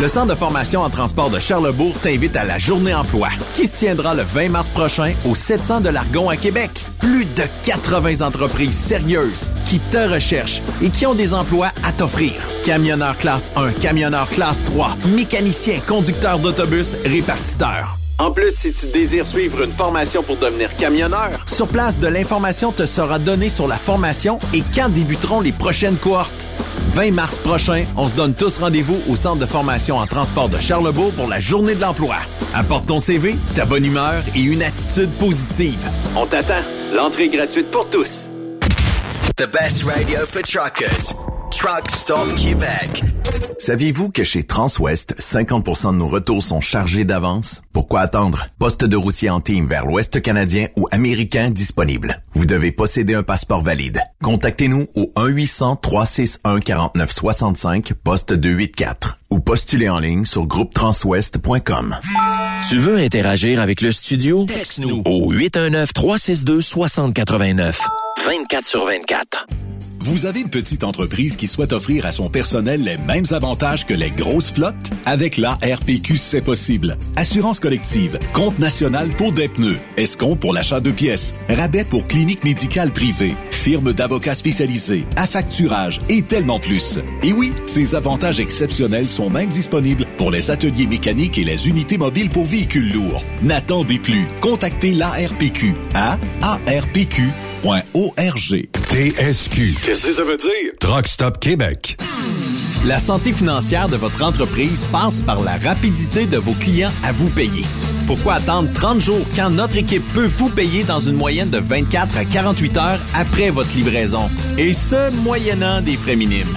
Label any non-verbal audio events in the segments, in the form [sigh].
Le Centre de formation en transport de Charlebourg t'invite à la Journée emploi, qui se tiendra le 20 mars prochain au 700 de l'Argon à Québec. Plus de 80 entreprises sérieuses qui te recherchent et qui ont des emplois à t'offrir. Camionneur classe 1, camionneur classe 3, mécanicien, conducteur d'autobus, répartiteur. En plus, si tu désires suivre une formation pour devenir camionneur, sur place, de l'information te sera donnée sur la formation et quand débuteront les prochaines cohortes. 20 mars prochain, on se donne tous rendez-vous au Centre de formation en transport de Charlebourg pour la Journée de l'emploi. Apporte ton CV, ta bonne humeur et une attitude positive. On t'attend. L'entrée est gratuite pour tous. The best radio for truckers. Truck Stop Québec. Saviez-vous que chez Transwest, 50% de nos retours sont chargés d'avance? Pourquoi attendre? Poste de routier en team vers l'Ouest canadien ou américain disponible. Vous devez posséder un passeport valide. Contactez-nous au 1-800-361-4965, poste 284 ou postulez en ligne sur groupetranswest.com. Tu veux interagir avec le studio? Texte-nous au 819-362-6089. 24 sur 24. Vous avez une petite entreprise qui souhaite offrir à son personnel les mêmes avantages que les grosses flottes? Avec la RPQ, c'est possible. Assurance collective, compte national pour des pneus, escompte pour l'achat de pièces, rabais pour clinique médicale privée, firme d'avocats spécialisés, affacturage et tellement plus. Et oui, ces avantages exceptionnels sont même disponibles pour les ateliers mécaniques et les unités mobiles pour véhicules lourds. N'attendez plus. Contactez l'ARPQ à arpq.org. TSQ. Qu'est-ce que ça veut dire? Truck Stop Québec. La santé financière de votre entreprise passe par la rapidité de vos clients à vous payer. Pourquoi attendre 30 jours quand notre équipe peut vous payer dans une moyenne de 24 à 48 heures après votre livraison? Et ce, moyennant des frais minimes.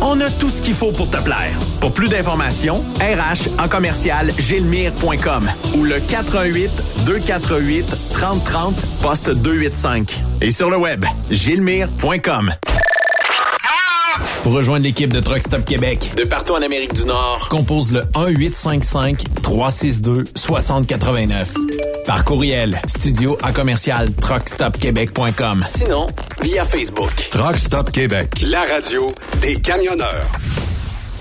On a tout ce qu'il faut pour te plaire. Pour plus d'informations, RH en commercial gilmire.com ou le 418 248 3030 poste 285 et sur le web gilmire.com. Pour rejoindre l'équipe de Truck Stop Québec, De partout en Amérique du Nord, compose le 1-855-362-6089. Par courriel, studio à commercial truckstopquebec.com. sinon via Facebook. Truck Stop Québec. La radio des camionneurs.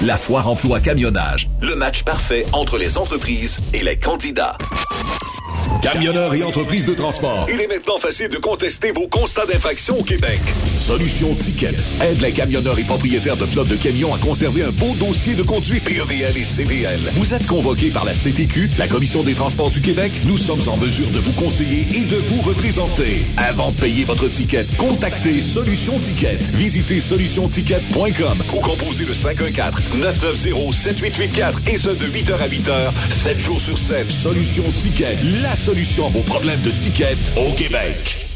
La foire emploi camionnage, le match parfait entre les entreprises et les candidats. Camionneurs et entreprises de transport. Il est maintenant facile de contester vos constats d'infraction au Québec. Solution Ticket aide les camionneurs et propriétaires de flottes de camions à conserver un beau dossier de conduite PEVL et CVL. Vous êtes convoqué par la CTQ, la Commission des transports du Québec. Nous sommes en mesure de vous conseiller et de vous représenter. Avant de payer votre ticket, contactez Solution Ticket. Visitez solutionticket.com ou composez le 514-990-7884 et ce de 8h à 8h, 7 jours sur 7. Solution Ticket, la solution à vos problèmes de ticket au Québec.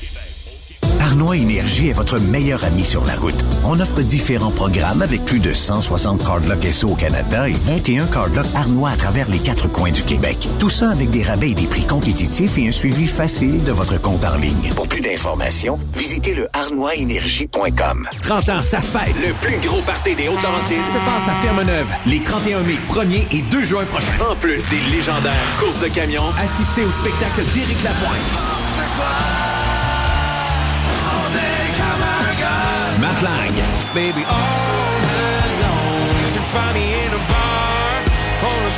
Arnois Énergie est votre meilleur ami sur la route. On offre différents programmes avec plus de 160 cardlocks SO au Canada et 21 cardlocks Arnois à travers les quatre coins du Québec. Tout ça avec des rabais et des prix compétitifs et un suivi facile de votre compte en ligne. Pour plus d'informations, visitez le arnoisénergie.com. 30 ans, ça se fête. Le plus gros party des Hautes-Laurentides se passe à Ferme-Neuve les 31 mai, 1er et 2 juin prochains. En plus des légendaires courses de camions, assistez au spectacle d'Éric Lapointe. Street.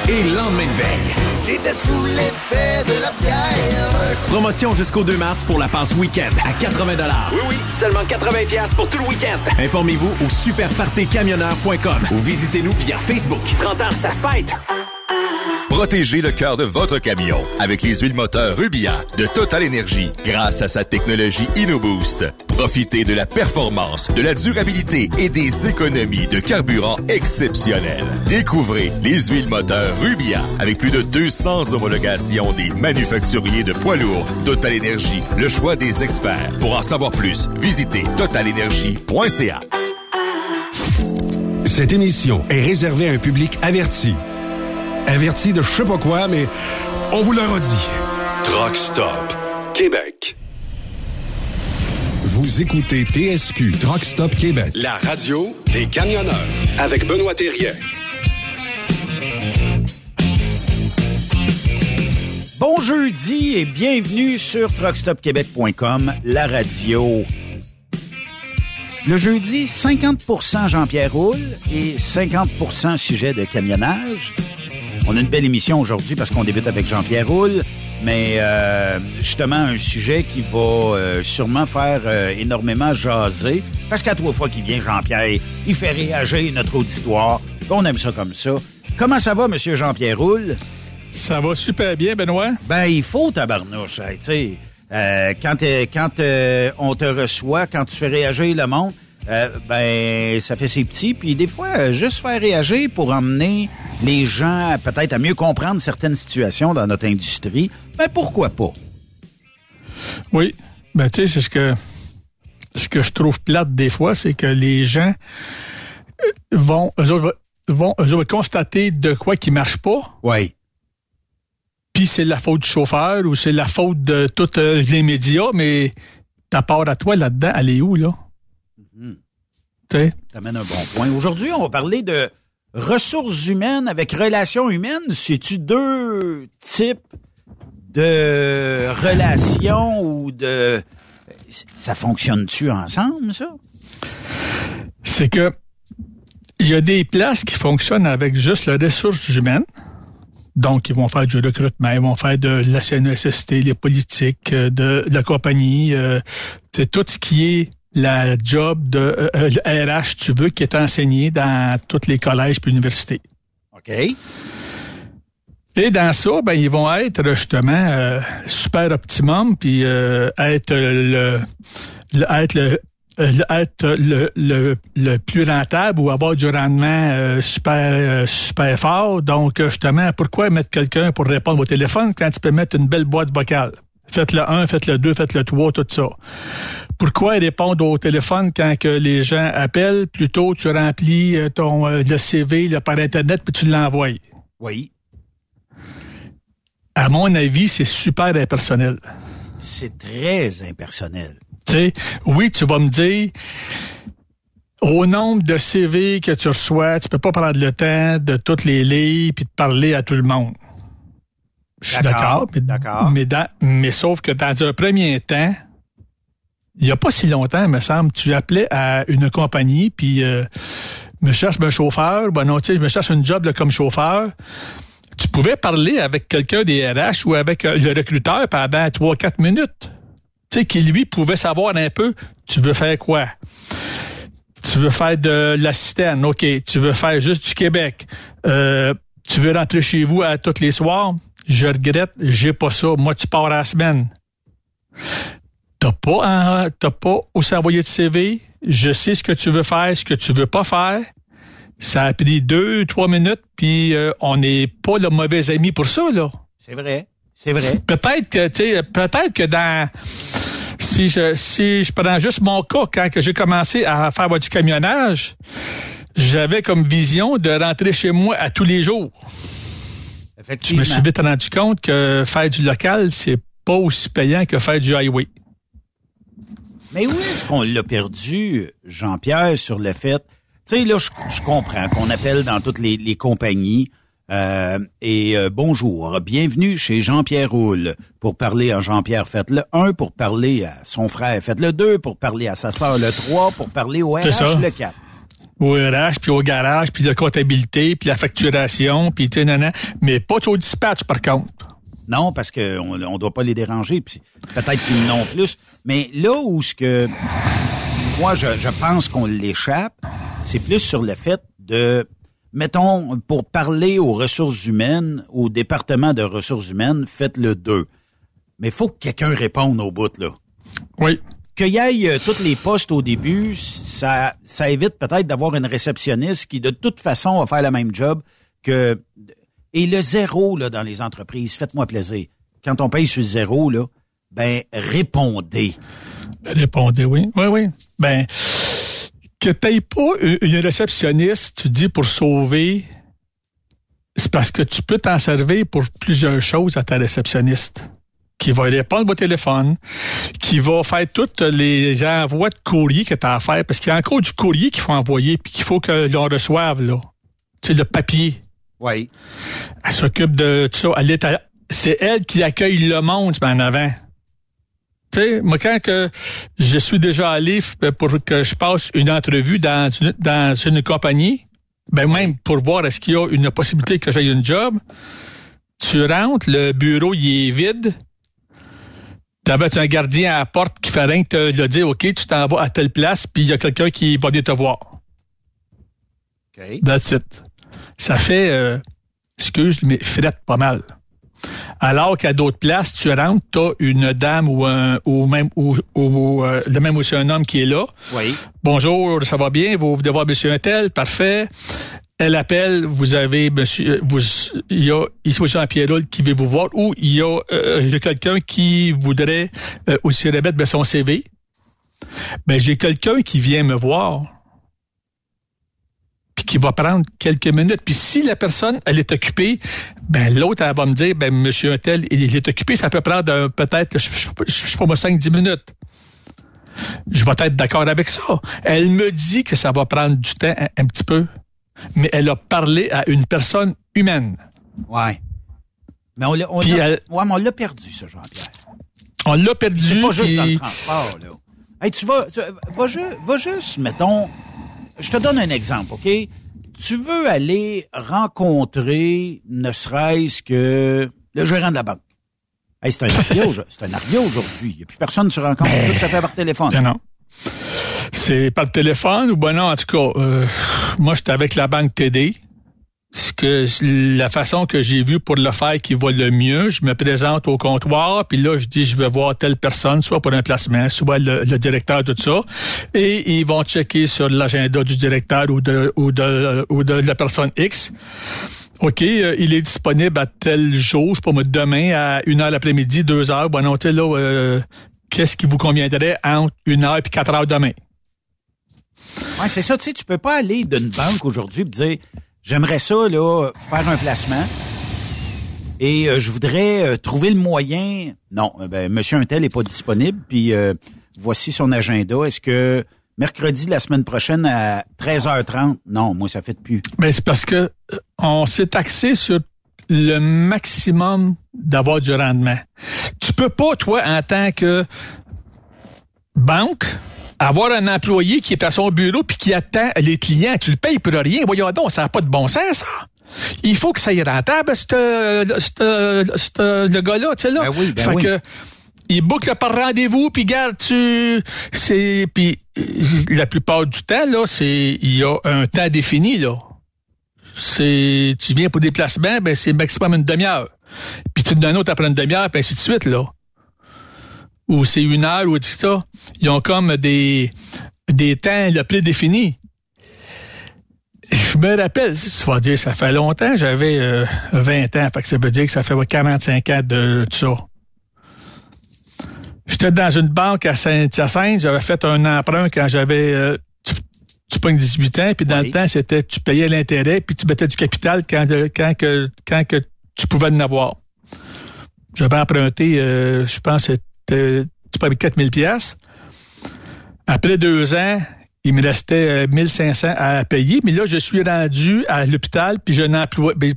Et lendemain de veille. J'étais sous l'effet de la bière. Promotion jusqu'au 2 mars pour la passe week-end à 80 Oui, oui, seulement 80 pour tout le week-end. Informez-vous au superpartycamionneur.com ou visitez-nous via Facebook. 30 ans, ça se fête. Protégez le cœur de votre camion avec les huiles moteurs Rubia de Total Energy grâce à sa technologie InnoBoost. Profitez de la performance, de la durabilité et des économies de carburant exceptionnelles. Découvrez les huiles moteurs Rubia avec plus de 200 homologations des manufacturiers de poids lourds. Total Energy, le choix des experts. Pour en savoir plus, visitez totalenergy.ca. Cette émission est réservée à un public averti. Averti de je sais pas quoi, mais on vous le redit. Truck Stop Québec. Vous écoutez TSQ Truck Stop Québec, la radio des camionneurs avec Benoît Thérien. Bon jeudi et bienvenue sur truckstopquebec.com, la radio. Le jeudi, 50% Jean-Pierre Roule et 50% sujet de camionnage. On a une belle émission aujourd'hui parce qu'on débute avec Jean-Pierre Roule, mais euh, justement un sujet qui va euh, sûrement faire euh, énormément jaser. Parce qu'à trois fois qu'il vient, Jean-Pierre, il fait réagir notre auditoire. On aime ça comme ça. Comment ça va, Monsieur Jean-Pierre Roule? Ça va super bien, Benoît. Ben, il faut, tabarnouche. Tu sais, euh, quand quand euh, on te reçoit, quand tu fais réagir le monde, euh, ben, ça fait ses petits. Puis des fois, euh, juste faire réagir pour emmener les gens peut-être à mieux comprendre certaines situations dans notre industrie, ben pourquoi pas? Oui. Ben, tu sais, c'est ce que, ce que je trouve plate des fois, c'est que les gens euh, vont, eux autres, vont, eux autres constater de quoi qui marche pas. Oui. Puis c'est la faute du chauffeur ou c'est la faute de tous les médias, mais ta part à toi là-dedans, elle est où, là? Tu sais? T'amènes un bon point. Aujourd'hui, on va parler de ressources humaines avec relations humaines. C'est-tu deux types de relations ou de... Ça fonctionne-tu ensemble, ça? c'est que il y a des places qui fonctionnent avec juste les ressources humaines. Donc, ils vont faire du recrutement, ils vont faire de la CNSST, les politiques, euh, de, la compagnie, euh, c'est tout ce qui est la job de euh, euh, RH, tu veux, qui est enseigné dans tous les collèges et universités. OK. Et dans ça, ben, ils vont être justement euh, super optimum, puis euh, être le, le- être le euh, le- être le, le, le plus rentable ou avoir du rendement euh, super euh, super fort. Donc, euh, justement, pourquoi mettre quelqu'un pour répondre au téléphone quand tu peux mettre une belle boîte vocale? Faites le 1, faites le 2, faites le 3, tout ça. Pourquoi répondre au téléphone quand que les gens appellent? Plutôt, tu remplis euh, ton euh, le CV là, par Internet puis tu l'envoies. Oui. À mon avis, c'est super impersonnel. c'est très impersonnel. Tu sais, oui, tu vas me dire, au nombre de CV que tu reçois, tu peux pas prendre le temps de toutes les lire puis de parler à tout le monde. Je suis d'accord, mais, mais, mais sauf que dans un premier temps, il n'y a pas si longtemps, me semble, tu appelais à une compagnie, puis euh, me cherche un chauffeur, ben non, tu sais, je me cherche un job comme chauffeur. Tu pouvais parler avec quelqu'un des RH ou avec euh, le recruteur pendant 3-4 minutes. Tu sais, qui lui pouvait savoir un peu, tu veux faire quoi? Tu veux faire de l'assistante, OK. Tu veux faire juste du Québec. Euh, tu veux rentrer chez vous à tous les soirs? Je regrette, j'ai pas ça. Moi, tu pars à la semaine. T'as pas, t'as pas aussi envoyé de CV. Je sais ce que tu veux faire, ce que tu veux pas faire. Ça a pris deux, trois minutes, puis euh, on n'est pas le mauvais ami pour ça, là. C'est vrai. C'est vrai. Peut-être que, tu sais, peut-être que dans, si je, si je prends juste mon cas, quand j'ai commencé à faire du camionnage, j'avais comme vision de rentrer chez moi à tous les jours. Je me suis vite rendu compte que faire du local, c'est pas aussi payant que faire du highway. Mais où est-ce qu'on l'a perdu, Jean-Pierre, sur le fait... Tu sais, là, je, comprends qu'on appelle dans toutes les, compagnies euh, et euh, bonjour, bienvenue chez Jean-Pierre Roule pour parler à Jean-Pierre. Faites-le un pour parler à son frère. Faites-le deux pour parler à sa sœur. Le trois pour parler au RH. Le quatre. Au RH, puis au garage, puis la comptabilité, puis la facturation, puis tu sais, mais pas au dispatch, par contre. Non, parce qu'on ne doit pas les déranger, puis peut-être qu'ils n'ont plus. Mais là où ce que moi je, pense qu'on l'échappe, c'est plus sur le fait de mettons, pour parler aux ressources humaines, au département de ressources humaines, faites-le deux. Mais il faut que quelqu'un réponde au bout, là. Oui. Qu'il y ait euh, tous les postes au début, ça, ça évite peut-être d'avoir une réceptionniste qui, de toute façon, va faire le même job que et le zéro dans les entreprises, faites-moi plaisir. Quand on paye sur zéro, là, ben répondez. Répondez, oui. Oui, oui. Ben, que tu pas une réceptionniste, tu dis pour sauver, c'est parce que tu peux t'en servir pour plusieurs choses à ta réceptionniste qui va répondre au téléphone, qui va faire tous les envois de courrier que tu as à faire, parce qu'il y a encore du courrier qu'il faut envoyer, puis qu'il faut que l'on reçoive, là. Tu le papier. Oui. Elle s'occupe de tout ça. Elle c'est elle qui accueille le monde en avant. Tu sais, moi, quand que je suis déjà allé pour que je passe une entrevue dans une, dans une compagnie, ben même pour voir est-ce qu'il y a une possibilité que j'aille une job, tu rentres, le bureau, il est vide. Tu avais un gardien à la porte qui fait rien que te le dire, OK, tu t'en vas à telle place, puis il y a quelqu'un qui va venir te voir. OK. That's it ça fait, euh, excuse, mais frette pas mal. Alors qu'à d'autres places, tu rentres, tu as une dame ou un ou même ou, ou euh, le même aussi un homme qui est là. Oui. Bonjour, ça va bien, vous devez voir monsieur un parfait. Elle appelle, vous avez monsieur, vous, il y a ici Jean-Pierre qui veut vous voir ou il y a, euh, quelqu'un qui voudrait aussi remettre son CV. Ben, j'ai quelqu'un qui vient me voir puis qui va prendre quelques minutes. Puis si la personne, elle est occupée, ben l'autre, elle va me dire, ben monsieur un tel, il est occupé, ça peut prendre peut-être, je, je, sais pas moi, 5-10 minutes. Je vais être d'accord avec ça. Elle me dit que ça va prendre du temps un, petit peu, mais elle a parlé à une personne humaine. Ouais. Mais on l'a, on ouais, on l'a perdu, ça, Jean-Pierre. On l'a perdu. C'est pas juste dans le transport, là. Hey, tu vas, tu, va, va juste, mettons, je te donne un exemple, OK? Tu veux aller rencontrer, ne serait-ce que le gérant de la banque. Hey, c'est un arrière, [laughs] c'est un arrière aujourd'hui. Il n'y a plus personne sur rencontre. Tout ça fait par téléphone. Non, non. C'est par téléphone ou ben non, en tout cas, euh, moi, j'étais avec la banque TD que la façon que j'ai vu pour le faire qui va le mieux, je me présente au comptoir, puis là, je dis, je vais voir telle personne, soit pour un placement, soit le, directeur, tout ça, et ils vont checker sur l'agenda du directeur ou de, la personne X. OK, euh, il est disponible à tel jour, je sais pas demain à une heure l'après-midi, deux heures. Bon, non, tu là, euh, qu'est-ce qui vous conviendrait entre une heure et quatre heures demain? Ouais, c'est ça, tu sais, tu peux pas aller d'une banque aujourd'hui et dire, J'aimerais ça, là, faire un placement. Et euh, je voudrais euh, trouver le moyen. Non, euh, ben, Monsieur Untel n'est pas disponible. Puis voici son agenda. Est-ce que mercredi la semaine prochaine à 13h30 Non, moi ça fait plus. Ben, c'est parce que on s'est axé sur le maximum d'avoir du rendement. Tu peux pas, toi, en tant que banque, avoir un employé qui est à son bureau puis qui attend les clients. Tu le payes pour rien. Voyons donc, ça n'a pas de bon sens, ça. Il faut que ça y rentable, ce le gars-là, tu sais, là. Ben oui, ben fait oui. que, il boucle par rendez-vous, puis garde, tu... C'est... Puis la plupart du temps, là, c'est... Il y a un temps défini, là. C'est... Tu viens pour déplacement, ben c'est maximum une demi-heure. Puis tu te donnes un autre après une demi-heure, puis ainsi de suite, là. Ou c'est une heure, ou tout ça. Ils ont comme des... des temps le plus définis. Je me rappelle, ça va dire, ça fait longtemps, j'avais euh, 20 ans, fait que ça veut dire que ça fait ouais, 45 ans de tout ça. J'étais dans une banque à Saint-Hyacinthe, j'avais fait un emprunt quand j'avais euh, tu, tu pognes 18 ans, puis dans le temps, c'était tu payais l'intérêt, puis tu mettais du capital quand, euh, quand, que, quand que tu pouvais en avoir. J'avais emprunté, euh, je pense, c'était tu payais 4000 pièces. Après deux ans, il me restait euh, 1500 à payer, mais là, je suis rendu à l'hôpital, puis j'ai emploi, ben,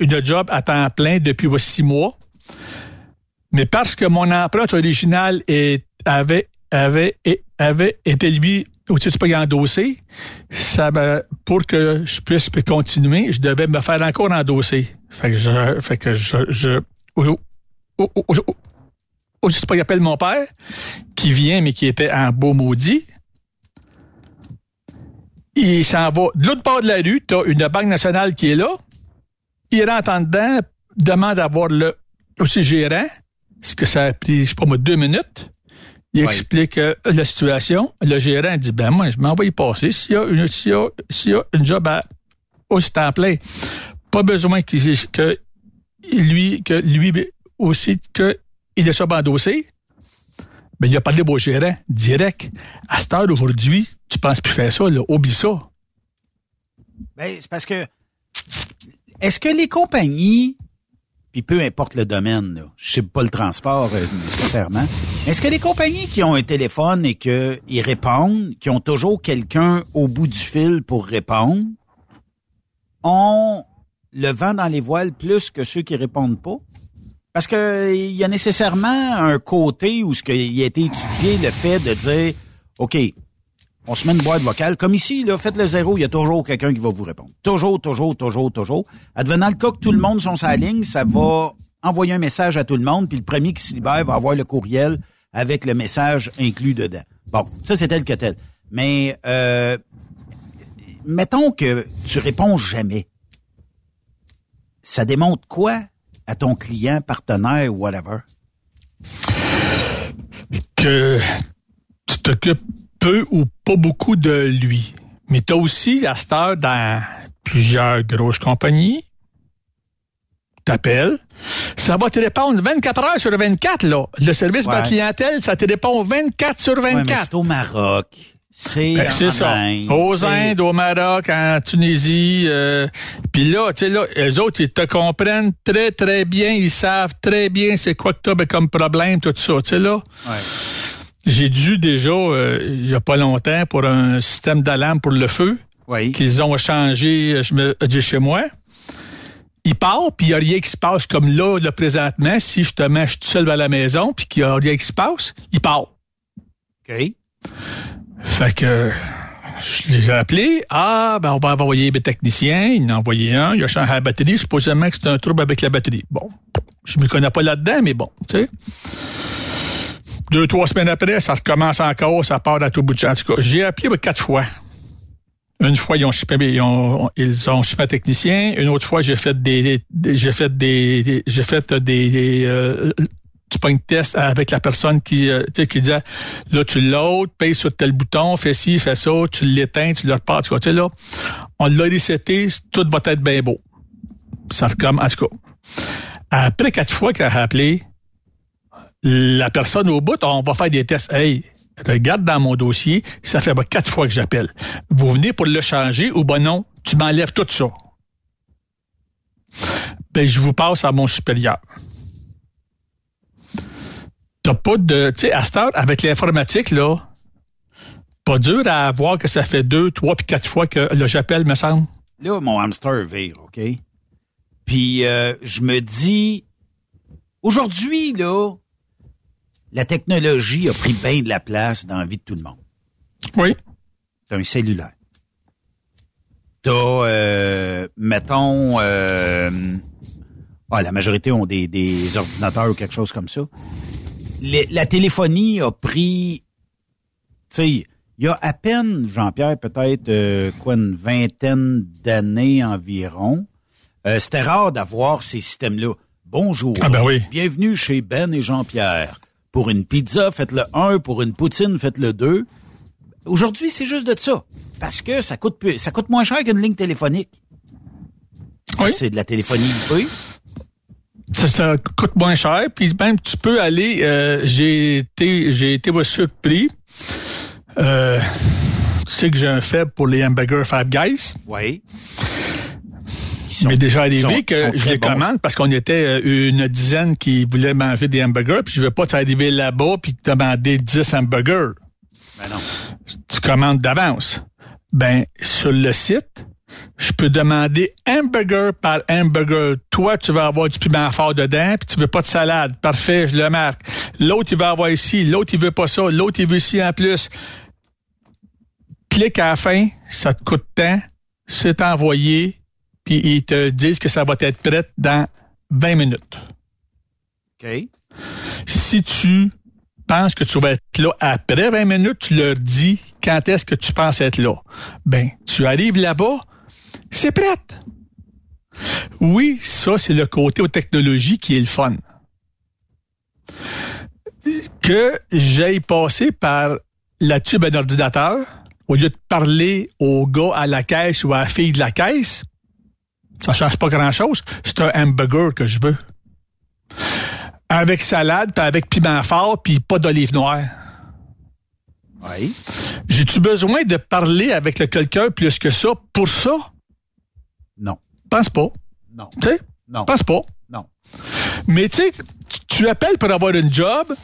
une job à temps plein depuis six mois. Mais parce que mon empreinte originale avait, été lui au-dessus du pas endossé, ça pour que je puisse continuer, je devais me faire encore endosser. Fait que je, fait que je, au- au- au- au- au- je sais pas, il appelle mon père, qui vient, mais qui était en beau maudit. Il s'en va de l'autre bord de la rue, tu as une banque nationale qui est là. Il rentre en dedans, demande à voir le aussi gérant, ce que ça a pris, je sais pas moi, deux minutes. Il explique euh, la situation. Le gérant dit, ben moi, je m'envoie y passer. S'il y a une, s'il y a, s'il y a une job à, aussi temps plein, pas besoin qu'il, que lui, que lui aussi, que il est sur endossé. Ben, il a parlé au gérant direct. À cette heure aujourd'hui, tu penses plus faire ça, là. Oublie ça. Ben, c'est parce que est-ce que les compagnies, puis peu importe le domaine, là, je sais pas le transport euh, nécessairement, est-ce que les compagnies qui ont un téléphone et qu'ils répondent, qui ont toujours quelqu'un au bout du fil pour répondre, ont le vent dans les voiles plus que ceux qui répondent pas? Parce que il y a nécessairement un côté où ce qu'il a été étudié le fait de dire OK, on se met une boîte vocale. Comme ici, là, faites le zéro, il y a toujours quelqu'un qui va vous répondre. Toujours, toujours, toujours, toujours. Advenant le cas que tout le monde sont la ligne, ça va envoyer un message à tout le monde, puis le premier qui se libère va avoir le courriel avec le message inclus dedans. Bon, ça c'est tel que tel. Mais euh, mettons que tu réponds jamais. Ça démontre quoi à ton client, partenaire ou whatever? que tu t'occupes peu ou pas beaucoup de lui. Mais tu as aussi, à cette heure, dans plusieurs grosses compagnies, t'appelles, ça va te répondre 24 heures sur 24, là. Le service Ouais. par clientèle, ça te répond 24 sur Ouais, mais 24. c'est au Maroc. C'est Ben, c'est ça. Inde, Aux Indes, au Maroc, en Tunisie. euh, Puis là, tu sais, là, eux autres, ils te comprennent très, très bien. Ils savent très bien c'est quoi que tu as comme problème, tout ça. Tu sais, là, Ouais. j'ai dû déjà, euh, il y a pas longtemps, pour un système d'alarme pour le feu, Oui. qu'ils ont changé, je me dis chez moi. Il part, puis il n'y a rien qui se passe comme là, là, présentement. Si justement, je suis tout seul à la maison, puis qu'il n'y a rien qui se passe, il part. OK. Fait que je les ai appelés. Ah, ben on va envoyer des techniciens. Il en a envoyé un. Il a changé la batterie. Supposément que c'est un trouble avec la batterie. Bon, je me connais pas là-dedans, mais bon, tu sais. Deux, trois semaines après, ça recommence encore, ça part à tout bout de champ. J'ai appelé quatre fois. Une fois, ils ont chipé, ils ont, ils ont un technicien. Une autre fois, j'ai fait des, des- j'ai fait des, j'ai fait des, euh, tu pognes test avec la personne qui, euh, qui disait, là, tu l'autres, paye sur tel bouton, fais ci, fais ça, tu l'éteins, tu le repars, tu vois, tu sais, là, on l'a reseté, tout va être bien beau. Ça comme, en tout cas. Après quatre fois qu'elle a appelé, la personne au bout, on va faire des tests. Hey, regarde dans mon dossier, ça fait quatre fois que j'appelle. Vous venez pour le changer ou ben non, tu m'enlèves tout ça. ben, je vous passe à mon supérieur. T'as pas de, tu sais, à cette heure, avec l'informatique, là, pas dur à voir que ça fait deux, trois puis quatre fois que le j'appelle, me semble. Là, mon hamster vire, OK? Puis euh, je me dis, aujourd'hui, là, la technologie a pris bien de la place dans la vie de tout le monde. Oui. T'as un cellulaire. T'as, euh, mettons, euh, ah, la majorité ont des, des ordinateurs ou quelque chose comme ça. Les- la téléphonie a pris, tu sais, il y a à peine, Jean-Pierre, peut-être euh, quoi, une vingtaine d'années environ. euh, C'était rare d'avoir ces systèmes-là. Bonjour. Ah ben oui. Bienvenue chez Ben et Jean-Pierre. Pour une pizza, faites le 1. Pour une poutine, faites le 2. Aujourd'hui, c'est juste de ça. Parce que ça coûte plus- ça coûte moins cher qu'une ligne téléphonique. C'est de la téléphonie IP. Ça, ça coûte moins cher, puis même tu peux aller. euh, j'ai été, j'ai été surpris. Euh, tu sais que j'ai un faible pour les hamburgers Five Guys. Oui. M'est déjà sont- arrivé ils que sont je les bons. commande parce qu'on était euh, une dizaine qui voulaient manger des hamburgers, puis je veux pas t'arriver là-bas puis te demander 10 hamburgers. Ben non. Tu commandes d'avance. Ben, sur le site, je peux demander hamburger par hamburger. Toi, tu vas avoir du piment fort dedans, puis tu veux pas de salade. Parfait, je le marque. L'autre, il va avoir ici. L'autre, il veut pas ça. L'autre, il veut ici en plus. Clique à la fin, ça te coûte tant, c'est envoyé, puis ils te disent que ça va être prêt dans 20 minutes. OK. Si tu penses que tu vas être là après 20 minutes, tu leur dis quand est-ce que tu penses être là. Ben, tu arrives là-bas, c'est prêt. Oui, ça, c'est le côté aux technologies qui est le fun. Que j'aille passer par la tube à ordinateur, au lieu de parler au gars à la caisse ou à la fille de la caisse, ça change pas grand-chose. C'est un hamburger que je veux. Avec salade, puis avec piment fort, puis pas d'olive noire. Oui. J'ai-tu besoin de parler avec quelqu'un plus que ça pour ça? Non. Pense pas. Non. Tu sais? Non. Pense pas. Non. Mais tu sais, tu- tu appelles pour avoir une job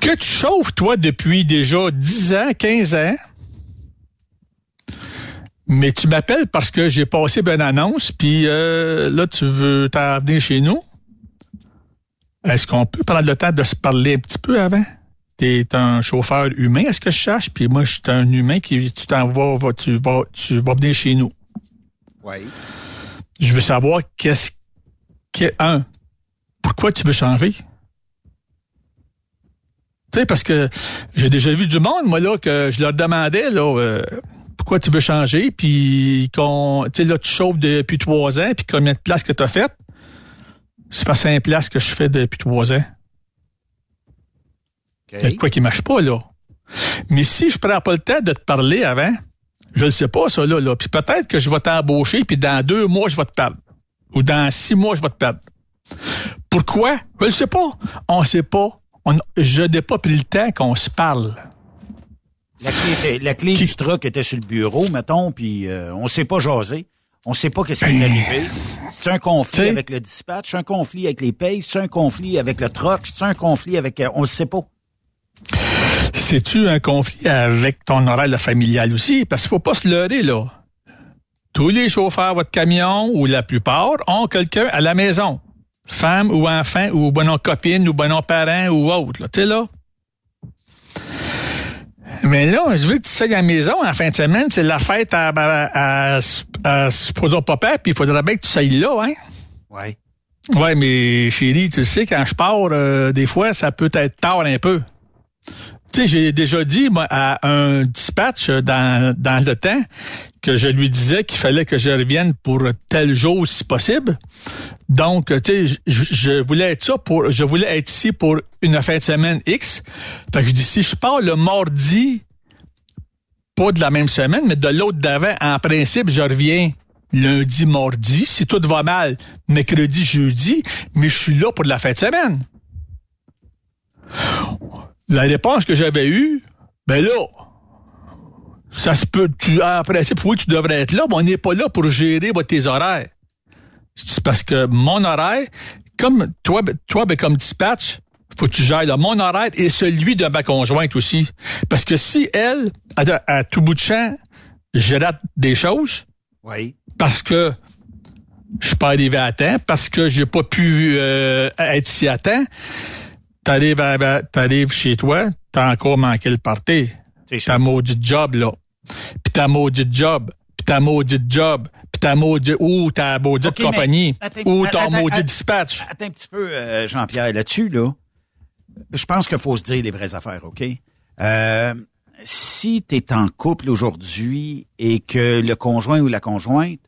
que tu chauffes, toi, depuis déjà 10 ans, 15 ans. Mais tu m'appelles parce que j'ai passé une annonce, puis euh, là, tu veux t'en venir chez nous. Est-ce qu'on peut prendre le temps de se parler un petit peu avant? Tu es un chauffeur humain, est-ce que je cherche? Puis moi, je suis un humain qui, tu t'en vas, vas- tu vas, tu vas venir chez nous. Oui. Je veux savoir qu'est-ce que, un, pourquoi tu veux changer? Tu sais, parce que j'ai déjà vu du monde, moi, là, que je leur demandais, là, euh, pourquoi tu veux changer, puis qu'on, tu sais, là, tu chauffes depuis trois ans, puis combien de places que tu as faites? Ça fait cinq places que je fais depuis trois ans. Il y a de quoi qui marche pas, là. Mais si je prends pas le temps de te parler avant, je ne sais pas, ça, là, là. Puis peut-être que je vais t'embaucher, puis dans deux mois, je vais te perdre. Ou dans six mois, je vais te perdre. Pourquoi? Je ne sais pas. On ne sait pas. On- je n'ai pas pris le temps qu'on se parle. La clé, était- la clé du truck était sur le bureau, mettons, puis euh, on s'est pas jasé. On sait pas qu'est-ce qui est arrivé. C'est un conflit T'sais. avec le dispatch, c'est un conflit avec les payes, c'est un conflit avec le truck, c'est un conflit avec... euh, on ne sait pas. C'est-tu un conflit avec ton horaire familial aussi? Parce qu'il faut pas se leurrer, là. Tous les chauffeurs de votre camion, ou la plupart, ont quelqu'un à la maison. Femme ou enfant, ou bon copine, ou bon parent, ou autre, là. Tu sais, là. Mais là, je veux que tu sois à la maison en fin de semaine, c'est la fête à, à, à, à, supposons papa, puis il faudrait bien que tu sois là, hein? Oui. Ouais, mais chérie, tu sais, quand je pars, euh, des fois, ça peut être tard un peu. Tu sais, j'ai déjà dit à un dispatch euh, dans, le temps que je lui disais qu'il fallait que je revienne pour tel jour si possible. Donc, tu sais, je, voulais être pour, je voulais être ici pour une fin de semaine X. Fait que je dis, si je pars le mardi, pas de la même semaine, mais de l'autre d'avant, en principe, je reviens lundi, mardi. Si tout va mal, mercredi, jeudi, mais je suis là pour la fin de semaine. La réponse que j'avais eue, ben là, ça se peut, tu, en principe, oui, tu devrais être là, mais on n'est pas là pour gérer votre, tes horaires. C'est parce que mon horaire, comme toi, toi ben, comme dispatch, faut que tu gères là, mon horaire et celui de ma conjointe aussi. Parce que si elle, à, à tout bout de champ, je rate des choses, Oui. parce que je suis pas arrivé à temps, parce que j'ai pas pu euh, être ici à temps, t'arrives, à- t'arrives chez toi, t'as encore manqué le party. C'est ça. Ta maudite job, là. Puis ta maudite job, puis ta maudite job, puis ta maudite, ou ta maudite OK, mais compagnie, attends- ou attends- maudit dispatch. Attends un petit peu, euh, Jean-Pierre, là-dessus, là. Je pense qu'il faut se dire les vraies affaires, OK? Euh, si tu es en couple aujourd'hui et que le conjoint ou la conjointe,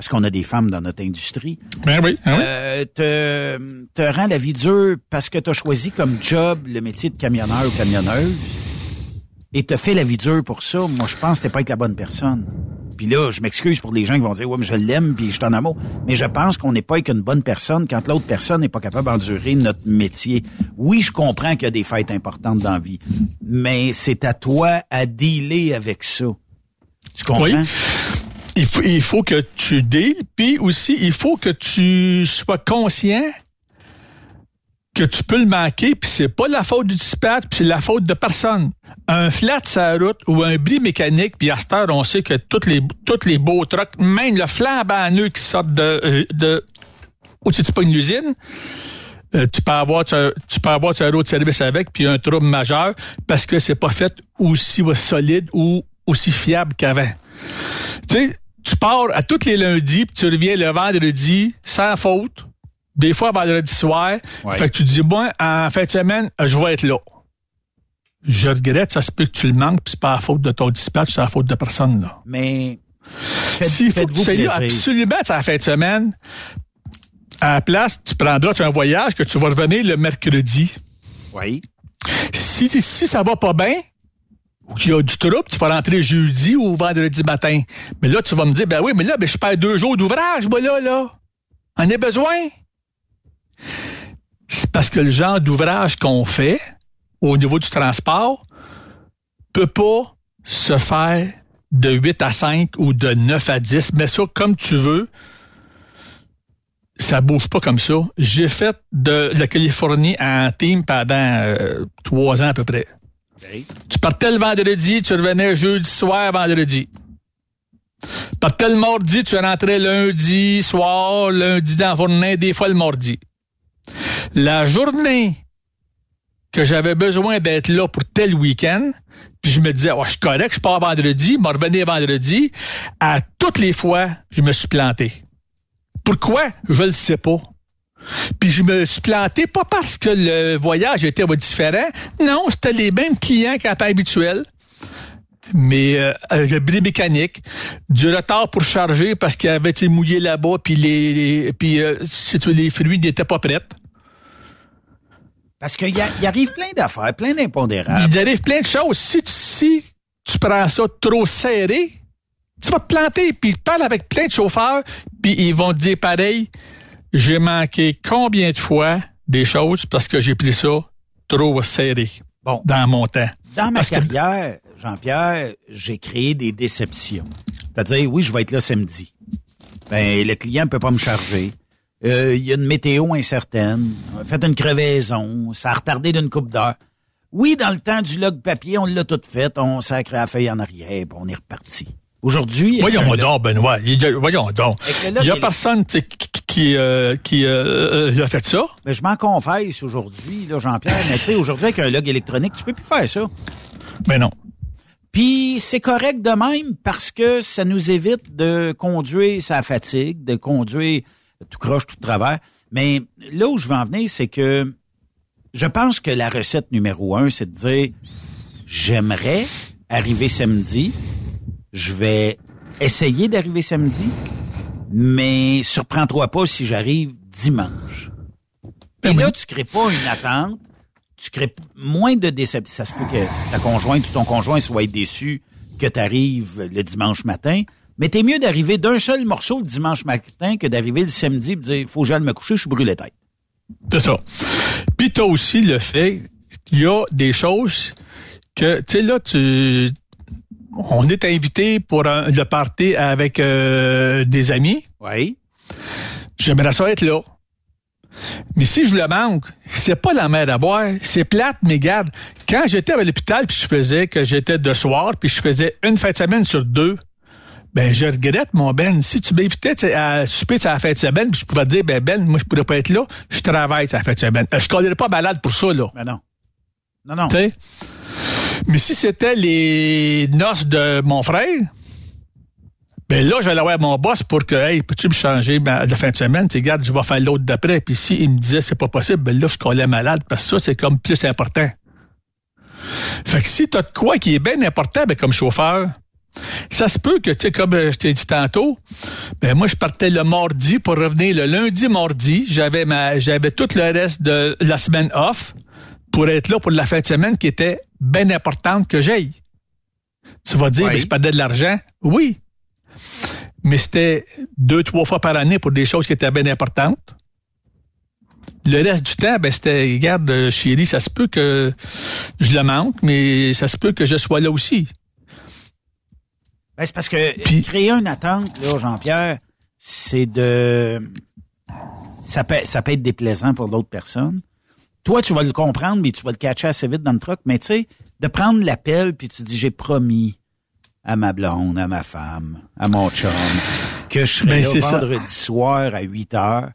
parce qu'on a des femmes dans notre industrie, Ben oui, hein euh, te, te rend la vie dure parce que tu as choisi comme job le métier de camionneur ou camionneuse et te fait la vie dure pour ça, moi je pense que t'es pas avec la bonne personne. Puis là, je m'excuse pour les gens qui vont dire ouais mais je l'aime puis je suis en amour, mais je pense qu'on n'est pas avec une bonne personne quand l'autre personne n'est pas capable d'endurer notre métier. Oui, je comprends qu'il y a des fêtes importantes dans la vie, mais c'est à toi à dealer avec ça. Tu comprends? Oui. Il faut, que tu deals, puis aussi, il faut que tu sois conscient que tu peux le manquer, puis c'est pas la faute du dispatch, puis c'est la faute de personne. Un flat la route ou un bris mécanique, puis à cette heure, on sait que tous les, tous les beaux trucks, même le flambe à nœud qui sort de, euh, de où tu pas une usine, euh, tu peux avoir tu, peux avoir route de service avec puis un trouble majeur parce que c'est pas fait aussi solide ou aussi fiable qu'avant. Tu sais, tu pars à tous les lundis puis tu reviens le vendredi sans faute. Des fois vendredi soir. Ouais. Fait que tu dis moi en fin de semaine, je vais être là. Je regrette, ça se peut que tu le manques, puis c'est pas la faute de ton dispatch, c'est la faute de personne là. Mais S'il faut que tu sois absolument c'est la fin de semaine, à la place, tu prendras un voyage que tu vas revenir le mercredi. Oui. Si, si ça va pas bien, qu'il y a du trouble, tu vas rentrer jeudi ou vendredi matin. Mais là, tu vas me dire, ben oui, mais là, ben, je perds deux jours d'ouvrage, moi, là, là. En a besoin. C'est parce que le genre d'ouvrage qu'on fait au niveau du transport peut pas se faire de 8 à 5 ou de 9 à 10. Mais ça, comme tu veux, ça bouge pas comme ça. J'ai fait de la Californie en team pendant euh, trois ans à peu près. Tu partais le vendredi, tu revenais jeudi soir, vendredi. Partais le mardi, tu rentrais lundi soir, lundi dans la journée, des fois le mardi. La journée que j'avais besoin d'être là pour tel week-end, puis je me disais, je suis je pars vendredi, je revenir vendredi, à toutes les fois, je me suis planté. Pourquoi? Je le sais pas. Puis je me suis planté, pas parce que le voyage était différent. Non, c'était les mêmes clients qu'à temps habituel. Mais euh, le bris mécanique, du retard pour charger parce qu'il avait été mouillé là-bas, puis les, les- puis euh, les fruits n'étaient pas prêts. Parce qu'il arrive plein d'affaires, plein d'impondérables. Il arrive plein de choses. Si tu, si tu prends ça trop serré, tu vas te planter. Puis parle avec plein de chauffeurs, puis ils vont te dire pareil, j'ai manqué combien de fois des choses parce que j'ai pris ça trop serré Bon. dans mon temps? Dans ma Parce que- carrière, Jean-Pierre, j'ai créé des déceptions. C'est-à-dire, oui, je vais être là samedi. Ben, le client ne peut pas me charger. Euh, Il y a une météo incertaine. On a fait une crevaison. Ça a retardé d'une coupe d'heure. Oui, dans le temps du log papier, on l'a tout fait. On sacré la feuille en arrière, puis on est reparti. Aujourd'hui, Voyons donc, Benoît. Il y a- Voyons donc. Il log y a personne qui, qui, euh, qui euh, euh, a fait ça? Mais je m'en confesse aujourd'hui, Jean-Pierre, mais tu sais, aujourd'hui, avec un log électronique, tu peux plus faire ça. Mais non. Puis c'est correct de même parce que ça nous évite de conduire sa fatigue, de conduire tout croche, tout travers. Mais là où je veux en venir, c'est que je pense que la recette numéro un, c'est de dire j'aimerais arriver samedi, je vais essayer d'arriver samedi, mais surprends-toi pas si j'arrive dimanche. Et là, tu crées pas une attente, tu crées moins de déception. Ça se peut que ta conjointe ou ton conjoint soit déçu que tu arrives le dimanche matin, mais t'es mieux d'arriver d'un seul morceau le dimanche matin que d'arriver le samedi et de dire faut que j'aille me coucher, je suis brûlé tête. C'est ça. Puis t'as aussi le fait qu'il y a des choses que, tu sais, là, tu... On est invité pour un- le party avec euh, des amis. Oui. J'aimerais ça être là. Mais si je le manque, c'est pas la mer à boire. C'est plate, mais garde. Quand j'étais à l'hôpital, puis je faisais que j'étais de soir, puis je faisais une fin de semaine sur deux, ben, je regrette, mon Ben. Si tu m'invitais à souper à la fin de semaine, puis je pouvais te dire, ben, Ben, moi, je pourrais pas être là, je travaille à la fin de semaine. Euh, je ne pas malade pour ça, là. Ben non. Non, non. sais? Mais si c'était les noces de mon frère, ben là, j'allais voir mon boss pour que, hey, peux-tu me changer la fin de semaine? Tu regarde, je vais faire l'autre d'après. Puis si il me disait c'est pas possible, ben là, je collais malade parce que ça, c'est comme plus important. Fait que si tu as de quoi qui est bien important, ben comme chauffeur, ça se peut que, tu sais, comme euh, je t'ai dit tantôt, ben moi, je partais le mardi pour revenir le lundi, mardi. J'avais ma, j'avais tout le reste de la semaine off pour être là pour la fin de semaine qui était bien importante que j'aille. Tu vas dire, ben, je perdais de l'argent? Oui. Mais c'était deux, trois fois par année pour des choses qui étaient bien importantes. Le reste du temps, ben, c'était, regarde, euh, chérie, ça se peut que je le manque, mais ça se peut que je sois là aussi. Ben, c'est parce que créer une attente, là, Jean-Pierre, c'est de. Ça peut, ça peut être déplaisant pour d'autres personnes. Toi, tu vas le comprendre, mais tu vas le catcher assez vite dans le truc. Mais tu sais, de prendre l'appel, puis tu dis, j'ai promis à ma blonde, à ma femme, à mon chum, que je serai ben, là vendredi soir à 8 heures,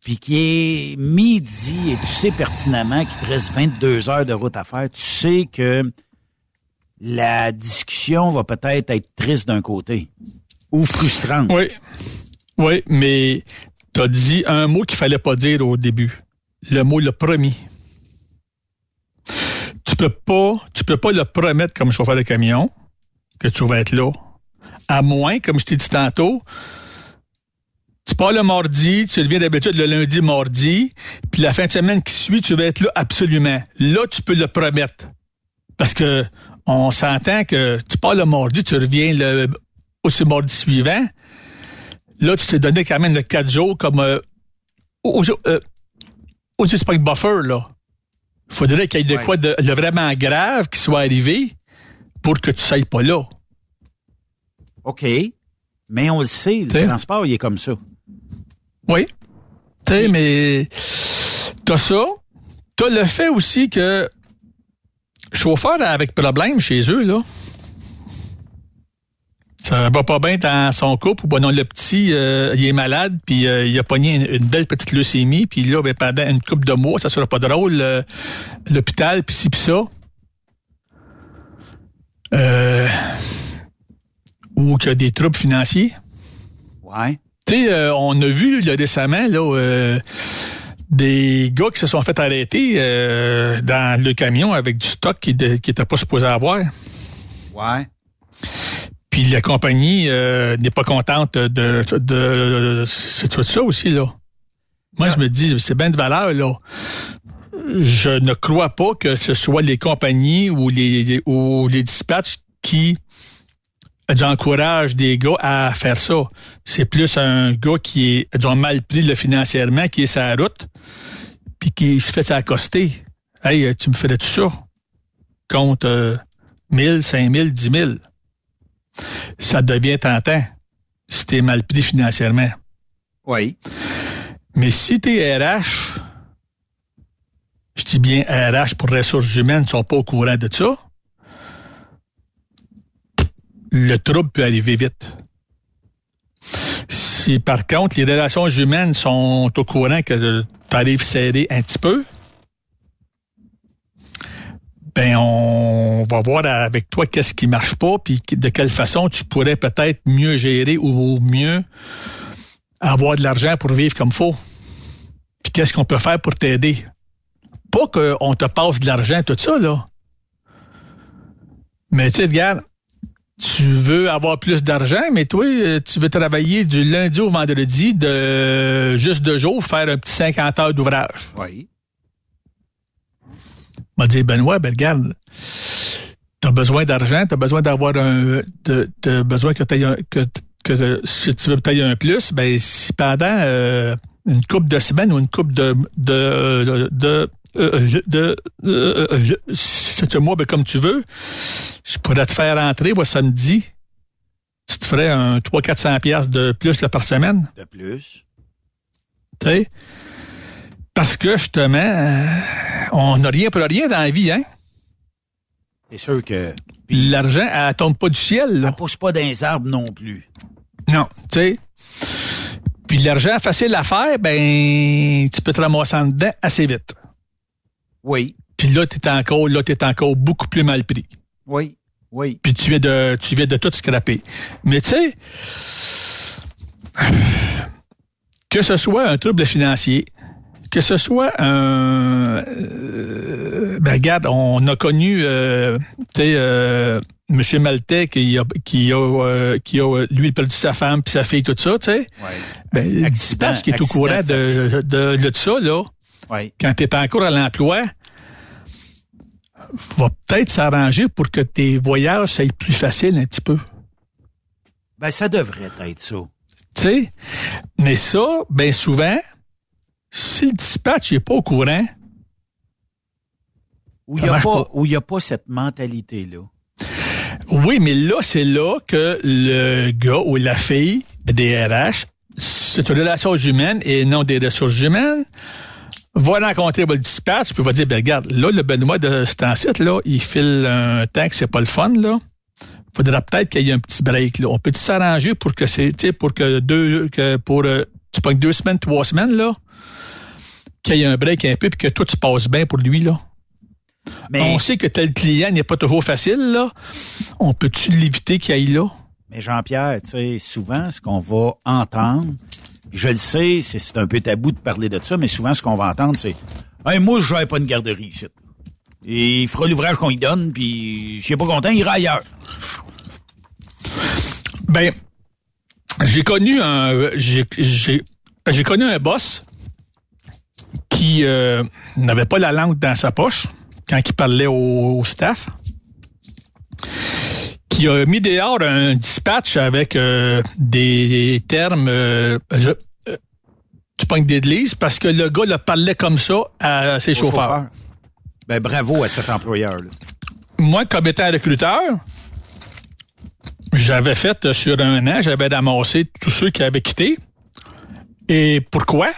puis qui est midi, et tu sais pertinemment qu'il te reste 22 heures de route à faire. Tu sais que la discussion va peut-être être triste d'un côté ou frustrante. Oui. Oui, mais tu as dit un mot qu'il fallait pas dire au début. Le mot le promis. Tu peux pas, peux pas le promettre comme chauffeur de camion que tu vas être là. À moins, comme je t'ai dit tantôt, tu pars le mardi, tu reviens d'habitude le lundi, mardi, puis la fin de semaine qui suit, tu vas être là absolument. Là, tu peux le promettre. Parce que on s'entend que tu pars le mardi, tu reviens le, aussi mardi suivant. Là, tu t'es donné quand même le 4 jours comme euh, au, euh, Spring Buffer, là. Il faudrait qu'il y ait de quoi de, vraiment grave qui soit arrivé pour que tu ne pas là. OK. Mais on le sait, le transport, il est comme ça. Oui. Tu sais, mais t'as ça. T'as le fait aussi que chauffeur avec problème chez eux, là. Ça va pas bien dans son couple, ou non, le petit, euh, il est malade, puis euh, il a pogné une, belle petite leucémie, puis là, ben, pendant une couple de mois, ça sera pas drôle, euh, l'hôpital, puis ci, puis ça. ou qu'il y a des troubles financiers. Ouais. Tu sais, on a vu là, récemment, là, des gars qui se sont fait arrêter euh, dans le camion avec du stock qui n'était pas supposé avoir. Ouais. Puis la compagnie euh, n'est pas contente de, de, c'est ça aussi là. Moi, je me dis, c'est bien de valeur là. Je ne crois pas que ce soit les compagnies ou les ou les dispatchs qui j'encourage des gars à faire ça. C'est plus un gars qui est disons, mal pris le financièrement, qui est sa route, puis qui se fait s'accoster. Hey, tu me ferais tout ça? Compte euh, 1000, 5000, 10 000. Ça devient tentant si t'es mal pris financièrement. Oui. Mais si t'es RH, je dis bien RH pour ressources humaines, ne sont pas au courant de ça, le trouble peut arriver vite. Si par contre les relations humaines sont au courant que tu arrives serré un petit peu, ben on va voir avec toi qu'est-ce qui marche pas, puis de quelle façon tu pourrais peut-être mieux gérer ou mieux avoir de l'argent pour vivre comme faut. Puis qu'est-ce qu'on peut faire pour t'aider? Pas qu'on te passe de l'argent, tout ça, là. Mais tu sais, regarde, tu veux avoir plus d'argent, mais toi, tu veux travailler du lundi au vendredi de juste deux jours, faire un petit 50 heures d'ouvrage. Oui. M'a dit Benoît, ben regarde, t'as besoin d'argent, t'as besoin d'avoir un, t'as besoin que tu que, que si tu veux tailler un plus, ben si pendant euh, une coupe de semaines ou une coupe de de, de euh, de, euh, mois, ben, comme tu veux, je pourrais te faire rentrer, moi, samedi. Tu te ferais un 300-400 pièces de plus là, par semaine. De plus. Tu sais? Parce que, justement, euh, on n'a rien pour rien dans la vie, hein? C'est sûr que. L'argent, elle tombe pas du ciel, là. Elle pousse pas dans les arbres non plus. Non, tu sais. Puis l'argent facile à faire, ben, tu peux te ramasser en dedans assez vite. Oui. Puis là, t'es encore, là, t'es encore beaucoup plus mal pris. Oui. Oui. Puis tu viens de, tu viens de tout scraper. Mais tu sais, que ce soit un trouble financier, que ce soit un, euh, ben regarde, on a connu, euh, tu sais, euh, Monsieur Maltais qui a, qui a, qui a lui perdu sa femme puis sa fille tout ça, tu sais. Ouais. Ben, Accident- qui est au courant de de, de, de, ça là. Oui. Quand tu es encore à l'emploi, va peut-être s'arranger pour que tes voyages soient plus faciles un petit peu. Ben, ça devrait être ça. Tu sais, mais ça, ben souvent, si le dispatch n'est pas au courant, Où il n'y a, pas- où y a pas cette mentalité-là. oui, mais là, c'est là que le gars ou la fille des RH, c'est une relation humaine et non des ressources humaines, va rencontrer le dispatch puis va dire, ben regarde, là, le Benoît de cet là, il file un temps que c'est pas le fun, là. Faudra peut-être qu'il y ait un petit break, là. On peut s'arranger pour que c'est, pour que deux, que pour, euh, tu pognes deux semaines, trois semaines, là, qu'il y ait un break un peu puis que tout se passe bien pour lui, là. Mais, On sait que tel client n'est pas toujours facile, là. On peut-tu l'éviter qu'il aille là? mais Jean-Pierre, tu sais, souvent, ce qu'on va entendre, je le sais, c'est- un peu tabou de parler de ça, mais souvent, ce qu'on va entendre, c'est Hey, moi, je n'aurai pas une garderie ici. Et il fera l'ouvrage qu'on lui donne, puis je suis pas content, il ira ailleurs. Ben, j'ai connu un, j'ai, j'ai connu un boss qui euh, n'avait pas la langue dans sa poche quand il parlait au, au staff, qui a mis dehors un dispatch avec euh, des termes euh, je- tu pognes d'église parce que le gars le parlait comme ça à ses Au chauffeurs. chauffeur. Ben, bravo à cet employeur-là. moi, comme étant recruteur, j'avais fait sur un an, j'avais ramassé tous ceux qui avaient quitté. Et pourquoi?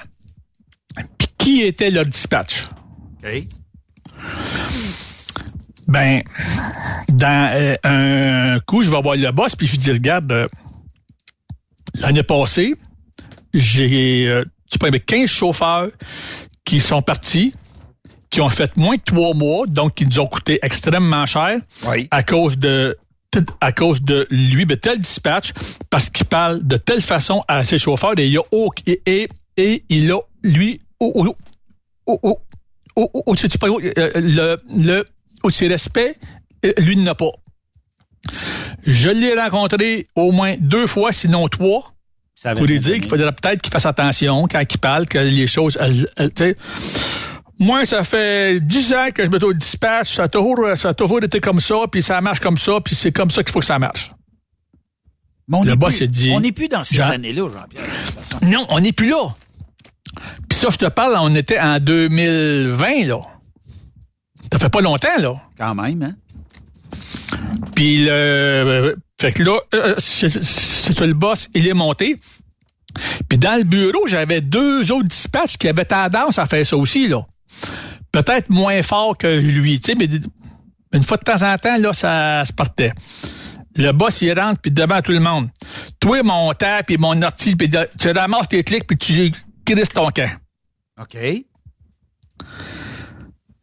Qui était leur dispatch? OK? Ben, dans euh, un coup, je vais voir le boss, puis je lui dis, regarde, euh, l'année passée, j'ai, euh, tu peux avec 15 chauffeurs qui sont partis, qui ont fait moins de trois mois, donc qui nous ont coûté extrêmement cher Oui. à cause de à cause de lui, de tel dispatch, parce qu'il parle de telle façon à ses chauffeurs et il a au- et, et, et il a lui au, au, au, le, le aussi respect, euh, lui n'a pas. Je l'ai rencontré au moins deux fois, sinon trois, Ça pour lui dire qu'il faudrait peut-être qu'il fasse attention quand il parle, que les choses, elles- elles-. Moi, ça fait dix ans que je me au dispatch, ça a, toujours, ça a toujours été comme ça, puis ça marche comme ça, puis c'est comme ça qu'il faut que ça marche. Mais on Le n'est plus, dit- on n'est plus dans ces années-là, Jean-Pierre. Non, on n'est plus là. Puis ça, je te parle, on était en 2020, là. Ça fait pas longtemps, là. Quand même, hein? Puis le, euh, fait que là, euh, c'est c'est le boss, il est monté. Puis dans le bureau, j'avais deux autres dispatchs qui avaient tendance à faire ça aussi, là. Peut-être moins fort que lui, tu sais, mais une fois de temps en temps, là, ça se partait. Le boss, il rentre, puis devant tout le monde. Toi, mon terre, puis mon ortie, puis tu ramasses tes clics, puis tu crisses ton camp. OK.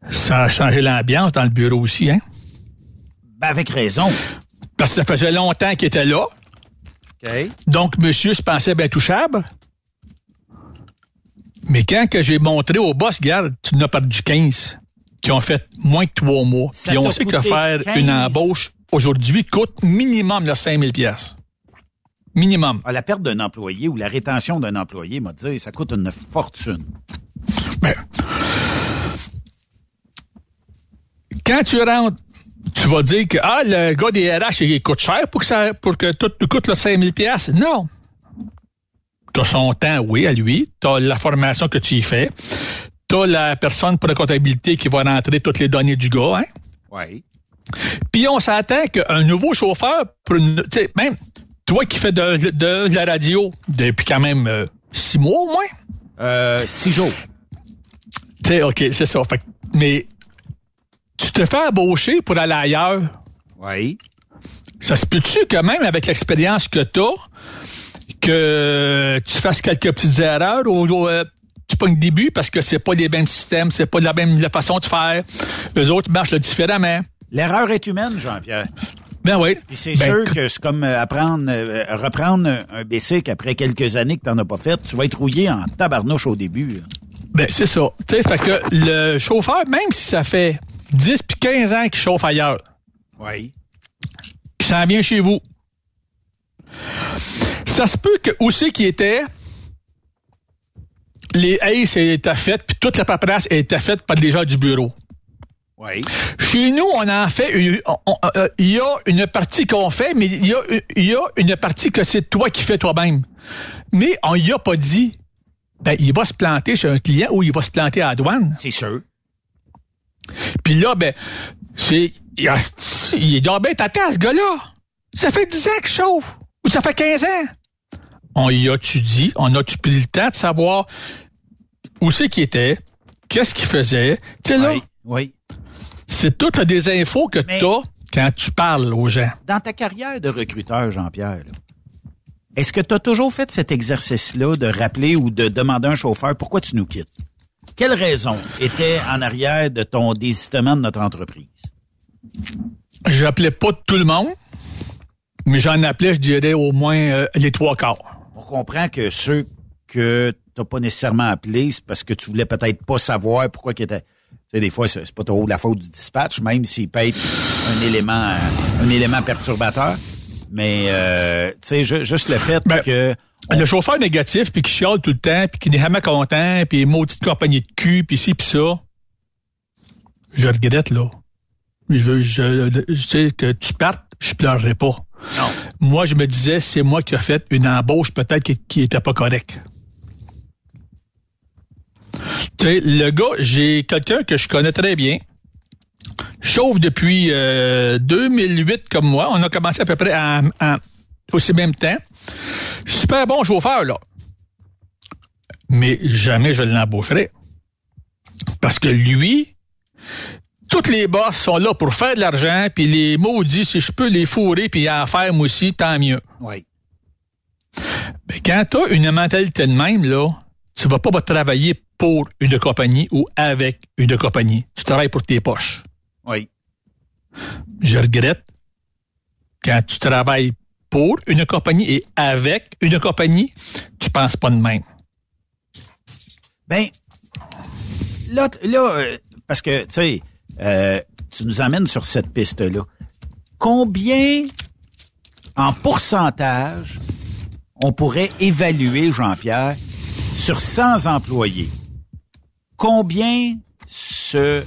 Ça a changé l'ambiance dans le bureau aussi, hein? Ben, avec raison. Parce que ça faisait longtemps qu'il était là. OK. Donc, monsieur se pensait bien touchable. Mais quand que j'ai montré au boss, regarde, tu n'as perdu 15 qui ont fait moins que trois mois. Ça Puis on sait que faire 15. une embauche aujourd'hui coûte minimum là, 5000 pièces. Minimum. Ah, la perte d'un employé ou la rétention d'un employé, m'a dit, ça coûte une fortune. Quand tu rentres, tu vas dire que ah, le gars des RH, il coûte cher pour que, ça, pour que tout te coûte le 5000 pièces. Non. Tu as son temps, oui, à lui. Tu as la formation que tu y fais. Tu as la personne pour la comptabilité qui va rentrer toutes les données du gars. Hein? Oui. Puis on s'attend qu'un nouveau chauffeur, pour une- même toi qui fais de, de- de la radio depuis quand même euh, six mois au moins, Euh, six jours. Tu sais, OK, c'est ça. Fait mais tu te fais embaucher pour aller ailleurs? Oui. Ça se peut-tu que même avec l'expérience que tu as, que tu fasses quelques petites erreurs ou, ou, euh, tu pognes des buts parce que c'est pas les mêmes systèmes, c'est pas la même la façon de faire? Les autres marchent différemment. L'erreur est humaine, Jean-Pierre. Ben oui. C'est Ben, sûr que c'est comme euh, apprendre, euh, reprendre un, un BC après quelques années que t'en as pas fait. Tu vas être rouillé en tabarnouche au début. Ben, c'est ça. Tu sais, fait que le chauffeur, même si ça fait 10 puis 15 ans qu'il chauffe ailleurs, Oui. qui s'en vient chez vous, ça se peut que aussi qui était les aces étaient faites, puis toute la paperasse était faite par les gens du bureau. Oui. Chez nous, on en fait, on- euh, il y a une partie qu'on fait, mais il y a, il y a une partie que c'est toi qui fais toi-même. Mais on y a pas dit, ben, il va se planter chez un client ou il va se planter à la douane. C'est sûr. Puis là, ben, c'est, il, a- il doit bien ta ce gars-là. Ça fait 10 ans qu'il chauffe. Ou ça fait 15 ans. On y a-tu dit, on a-tu pris le temps de savoir où c'est qu'il était, qu'est-ce qu'il faisait? Tu sais, là, Oui. Oui. C'est toutes des infos que tu as quand tu parles aux gens. Dans ta carrière de recruteur, Jean-Pierre, est-ce que tu as toujours fait cet exercice-là de rappeler ou de demander à un chauffeur pourquoi tu nous quittes? Quelle raison était en arrière de ton désistement de notre entreprise? J'appelais pas tout le monde, mais j'en appelais, je dirais, au moins euh, les trois quarts. On comprend que ceux que t'as pas nécessairement appelés, c'est parce que tu voulais peut-être pas savoir pourquoi qu'ils étaient. Tu sais, des fois, c'est pas trop la faute du dispatch, même s'il peut être un élément, un élément perturbateur. Mais euh, tu sais, ju- juste le fait Ben, que Le chauffeur négatif, puis qui chiale tout le temps, puis qui n'est jamais content, puis maudite compagnie de cul, puis ci, puis ça, je regrette, là. Je veux, je, je sais que tu partes, je pleurerai pas. Non. Moi, je me disais, c'est moi qui ai fait une embauche peut-être qui, qui était pas correcte. Tu sais, le gars, j'ai quelqu'un que je connais très bien. Chauffe depuis euh, 2008 comme moi. On a commencé à peu près en, en- aussi même temps. Super bon chauffeur, là. Mais jamais je l'embaucherai. Parce que lui, toutes les boss sont là pour faire de l'argent, puis les maudits, si je peux les fourrer puis en faire moi aussi, tant mieux. oui. Mais quand tu as une mentalité de même, là, tu vas pas travailler pour une compagnie ou avec une compagnie. Tu travailles pour tes poches. Oui. Je regrette quand tu travailles pour une compagnie et avec une compagnie, tu penses pas de même. Ben, là, là euh, parce que, tu sais, euh, tu nous amènes sur cette piste-là. Combien, en pourcentage, on pourrait évaluer, Jean-Pierre, sur 100 employés? Combien se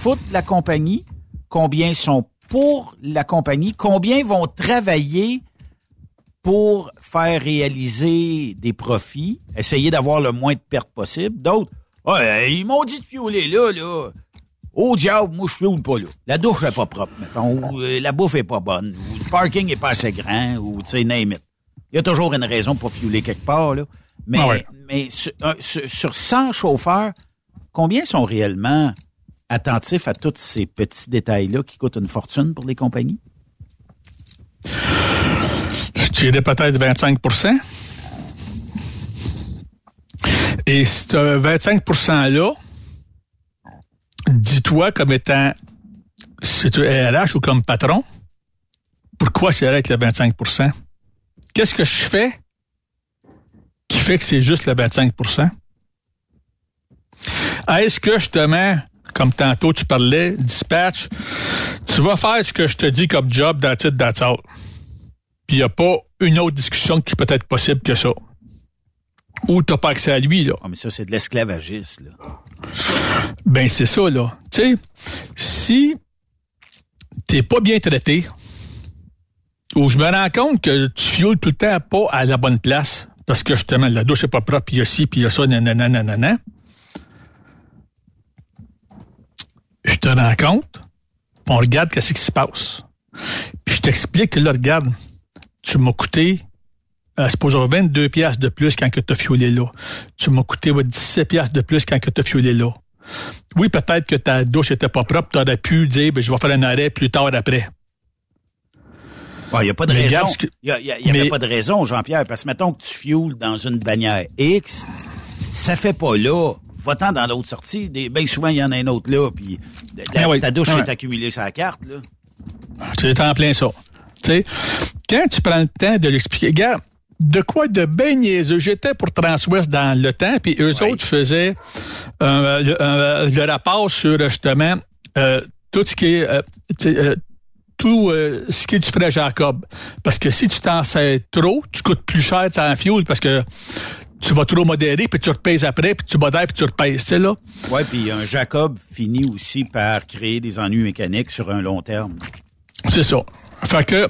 foutent de la compagnie? Combien sont pour la compagnie? Combien vont travailler pour faire réaliser des profits, essayer d'avoir le moins de pertes possible? D'autres, ils m'ont dit de fioler là, là. Au diable, moi je fiole pas là. La douche est pas propre, mettons, ou euh, la bouffe est pas bonne, ou le parking est pas assez grand, ou tu sais, name it. Il y a toujours une raison pour fioler quelque part, là. Mais, Ah ouais. mais sur, sur- sur 100 chauffeurs, combien sont réellement attentifs à tous ces petits détails-là qui coûtent une fortune pour les compagnies? Je dirais peut-être 25% Et ce 25 %-là, dis-toi comme étant, si tu es RH ou comme patron, pourquoi c'est avec le 25% Qu'est-ce que je fais qui fait que c'est juste le 25% Est-ce que justement, comme tantôt tu parlais, dispatch, tu vas faire ce que je te dis comme job dans titre that's all. Puis il n'y a pas une autre discussion qui peut être possible que ça. Ou tu n'as pas accès à lui, là. Ah, mais ça, c'est de l'esclavagisme, là. Ben, c'est ça, là. Tu sais, si t'es pas bien traité, ou je me rends compte que tu fioules tout le temps pas à la bonne place, parce que justement, la douche est pas propre, puis il y a ci, puis il y a ça, nanana, nanana, je te rends compte, on regarde qu'est-ce qui se passe. Puis je t'explique que là, regarde, tu m'as coûté euh, supposons 22 pièces de plus quand tu as fiolé là. Tu m'as coûté ouais, 17 pièces de plus quand tu as fiolé là. Oui, peut-être que ta douche était pas propre, tu aurais pu dire ben, je vais faire un arrêt plus tard après. Il n'y a pas de Mais raison. que- Il Mais- pas de raison, Jean-Pierre, parce que mettons que tu fuels dans une bannière X, ça fait pas là. Va-t'en dans l'autre sortie. Des- Bien souvent, il y en a un autre là, puis Ah oui, ta douche ah est accumulée sur la carte. Là. C'est en plein ça. Tu sais, quand tu prends le temps de l'expliquer, regarde, de quoi de bien niaiseux. J'étais pour Transwest dans le temps, puis eux autres faisaient euh, le, euh, le rapport sur justement euh, tout ce qui est tout euh, ce qui est du frais Jacob. Parce que si tu t'en sers trop, tu coûtes plus cher en fuel parce que tu vas trop modérer, puis tu repèses après, puis tu modères, puis tu repèses, tu sais, là. Ouais, puis un Jacob finit aussi par créer des ennuis mécaniques sur un long terme. C'est ça. Fait que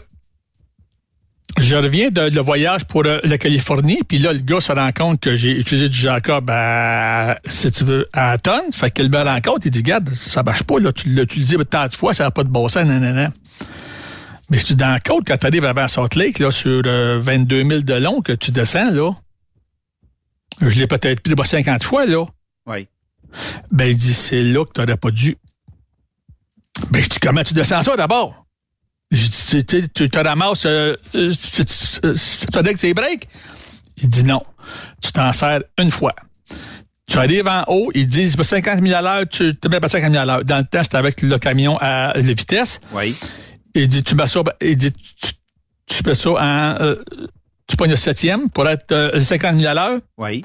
je reviens de le voyage pour euh, la Californie, puis là, le gars se rend compte que j'ai utilisé du Jacob à, si tu veux, à tonne. Fait qu'il me rend compte, il dit, garde, ça marche pas, là, tu l'as utilisé tant de fois, ça n'a pas de bon sens, nanana. Mais dis, dans le côte, quand tu arrives avant Salt Lake, là, sur euh, 22 000 de long que tu descends, là, je l'ai peut-être pris de 50 fois, là. Oui. Ben, il dit, c'est là que tu n'aurais pas dû. Ben, dis, comment tu descends ça d'abord? Je dis, tu, te ramasses, euh, euh, tu te que c'est break? Il dit non. Tu t'en sers une fois. Tu arrives en haut, ils disent bah, 50 000 à l'heure, tu te mets pas 50 000 à l'heure. Dans le temps, c'était avec le camion à la vitesse. Oui. Il dit, tu mets ça, il dit, tu, tu ça en, euh, tu pognes le septième pour être euh, 50 000 à l'heure. Oui.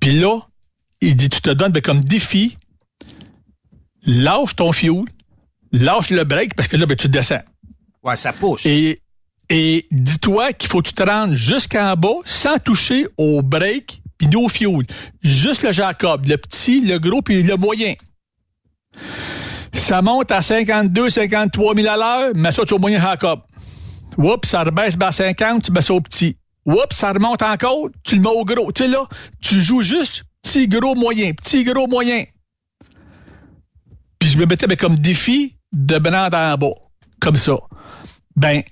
Puis là, il dit, tu te donnes ben, comme défi, lâche ton fuel, lâche le break parce que là, ben, tu descends. Ouais, ça pousse. Et, et dis-toi qu'il faut que tu te rendes jusqu'en bas sans toucher au break puis au fuel. Juste le Jacob, le petit, le gros puis le moyen. Ça monte à 52, 53 000 à l'heure, mets ça au moyen Jacob. Oups, ça rebaisse à 50, tu mets ça au petit. Oups, ça remonte encore, tu le mets au gros. Tu sais là, tu joues juste petit, gros, moyen, petit, gros, moyen. Puis je me mettais ben, comme défi de rendre en bas, comme ça. Ben,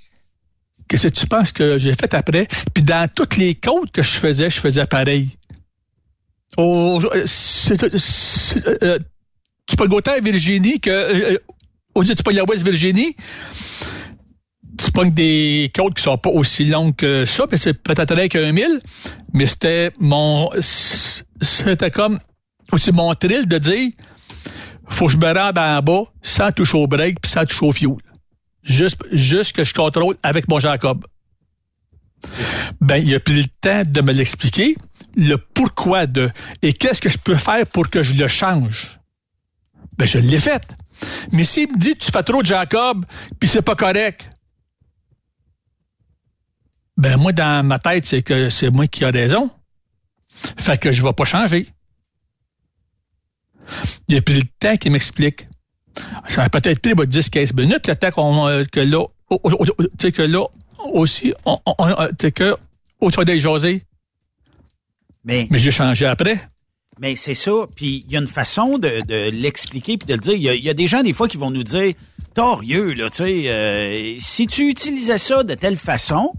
qu'est-ce que tu penses que j'ai fait après? Puis dans toutes les côtes que je faisais, je faisais pareil. Au, euh, c'est- euh, tu peux goûter à Virginie que euh, euh, au lieu tu West Virginie, tu pognes des côtes qui sont pas aussi longues que ça, puis c'est peut-être avec un mille, mais c'était mon c'était comme aussi mon thrill de dire faut que je me rende en bas sans toucher au break puis sans toucher au fuel. Juste, juste que je contrôle avec mon Jacob. Ben, il a pris le temps de me l'expliquer, le pourquoi de, et qu'est-ce que je peux faire pour que je le change? Ben, je l'ai fait. Mais s'il me dit, tu fais trop de Jacob, puis c'est pas correct, ben, moi, dans ma tête, c'est que c'est moi qui ai raison. Fait que je vais pas changer. Il a pris le temps qu'il m'explique. Ça a peut-être pris 10-15 minutes, le temps qu'on, euh, que là, au- au- au- tu sais, que là, aussi, on, on, sais, que, au soir des José. Mais, Mais j'ai changé après. mais c'est ça. Puis il y a une façon de, de l'expliquer puis de le dire. Il y, a, il y a des gens des fois qui vont nous dire, torieux là, tu sais, euh, si tu utilisais ça de telle façon,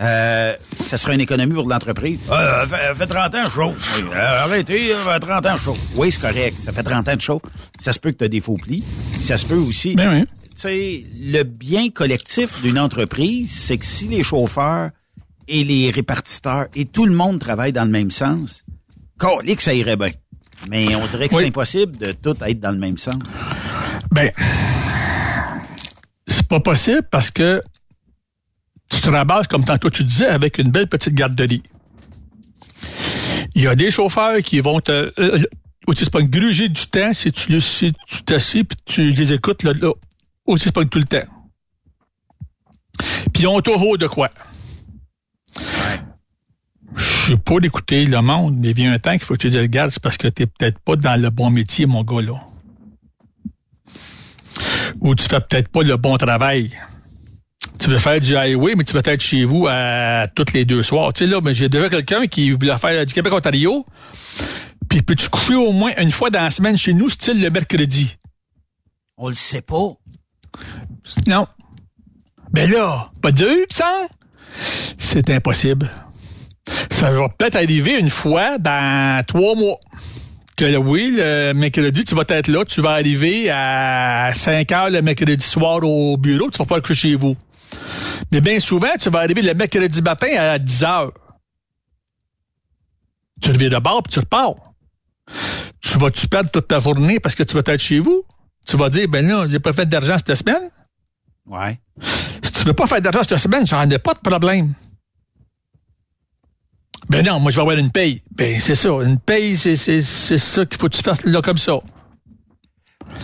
euh, ça serait une économie pour l'entreprise. Euh, fait, fait 30 ans chaud. Oui, euh, arrêtez, ça fait 30 ans chaud. Oui, c'est correct. Ça fait 30 ans de chaud. Ça se peut que tu as des faux plis. Ça se peut aussi. Ben oui. Tu sais, le bien collectif d'une entreprise, c'est que si les chauffeurs et les répartiteurs et tout le monde travaille dans le même sens, que ça irait bien. Mais on dirait que Oui. c'est impossible de tout être dans le même sens. Ben, c'est pas possible parce que tu te ramasses, comme tantôt tu disais, avec une belle petite garderie. Il y a des chauffeurs qui vont te. Euh, euh, aussi, c'est pas une gruger du temps si tu si tu t'assis puis tu les écoutes là, là. Aussi, c'est pas tout le temps. Puis ont toujours de quoi? Je suis pas d'écouter le monde, mais il vient un temps qu'il faut que tu te regarde, c'est parce que t'es peut-être pas dans le bon métier, mon gars, là. Ou tu fais peut-être pas le bon travail. Tu veux faire du highway, mais tu veux être chez vous à toutes les deux soirs. Tu sais, là, mais j'ai déjà quelqu'un qui voulait faire du Québec-Ontario. Puis peux-tu coucher au moins une fois dans la semaine chez nous, style le mercredi? On le sait pas. Non. Ben là, pas dur, ça? c'est impossible. Ça va peut-être arriver une fois dans trois mois. Que oui, le mercredi, tu vas être là, tu vas arriver à 5 heures le mercredi soir au bureau, tu vas pas que chez vous. Mais bien souvent, tu vas arriver le mercredi matin à 10 heures. Tu reviens de bord puis tu repars. Tu vas-tu perdre toute ta journée parce que tu vas être chez vous? Tu vas dire, ben là, j'ai pas fait d'argent cette semaine. Ouais. Si tu veux pas faire d'argent cette semaine, j'en ai pas de problème. Ben non, moi, je vais avoir une paye. Ben, c'est ça. Une paye, c'est, ça qu'il faut que tu fasses là comme ça.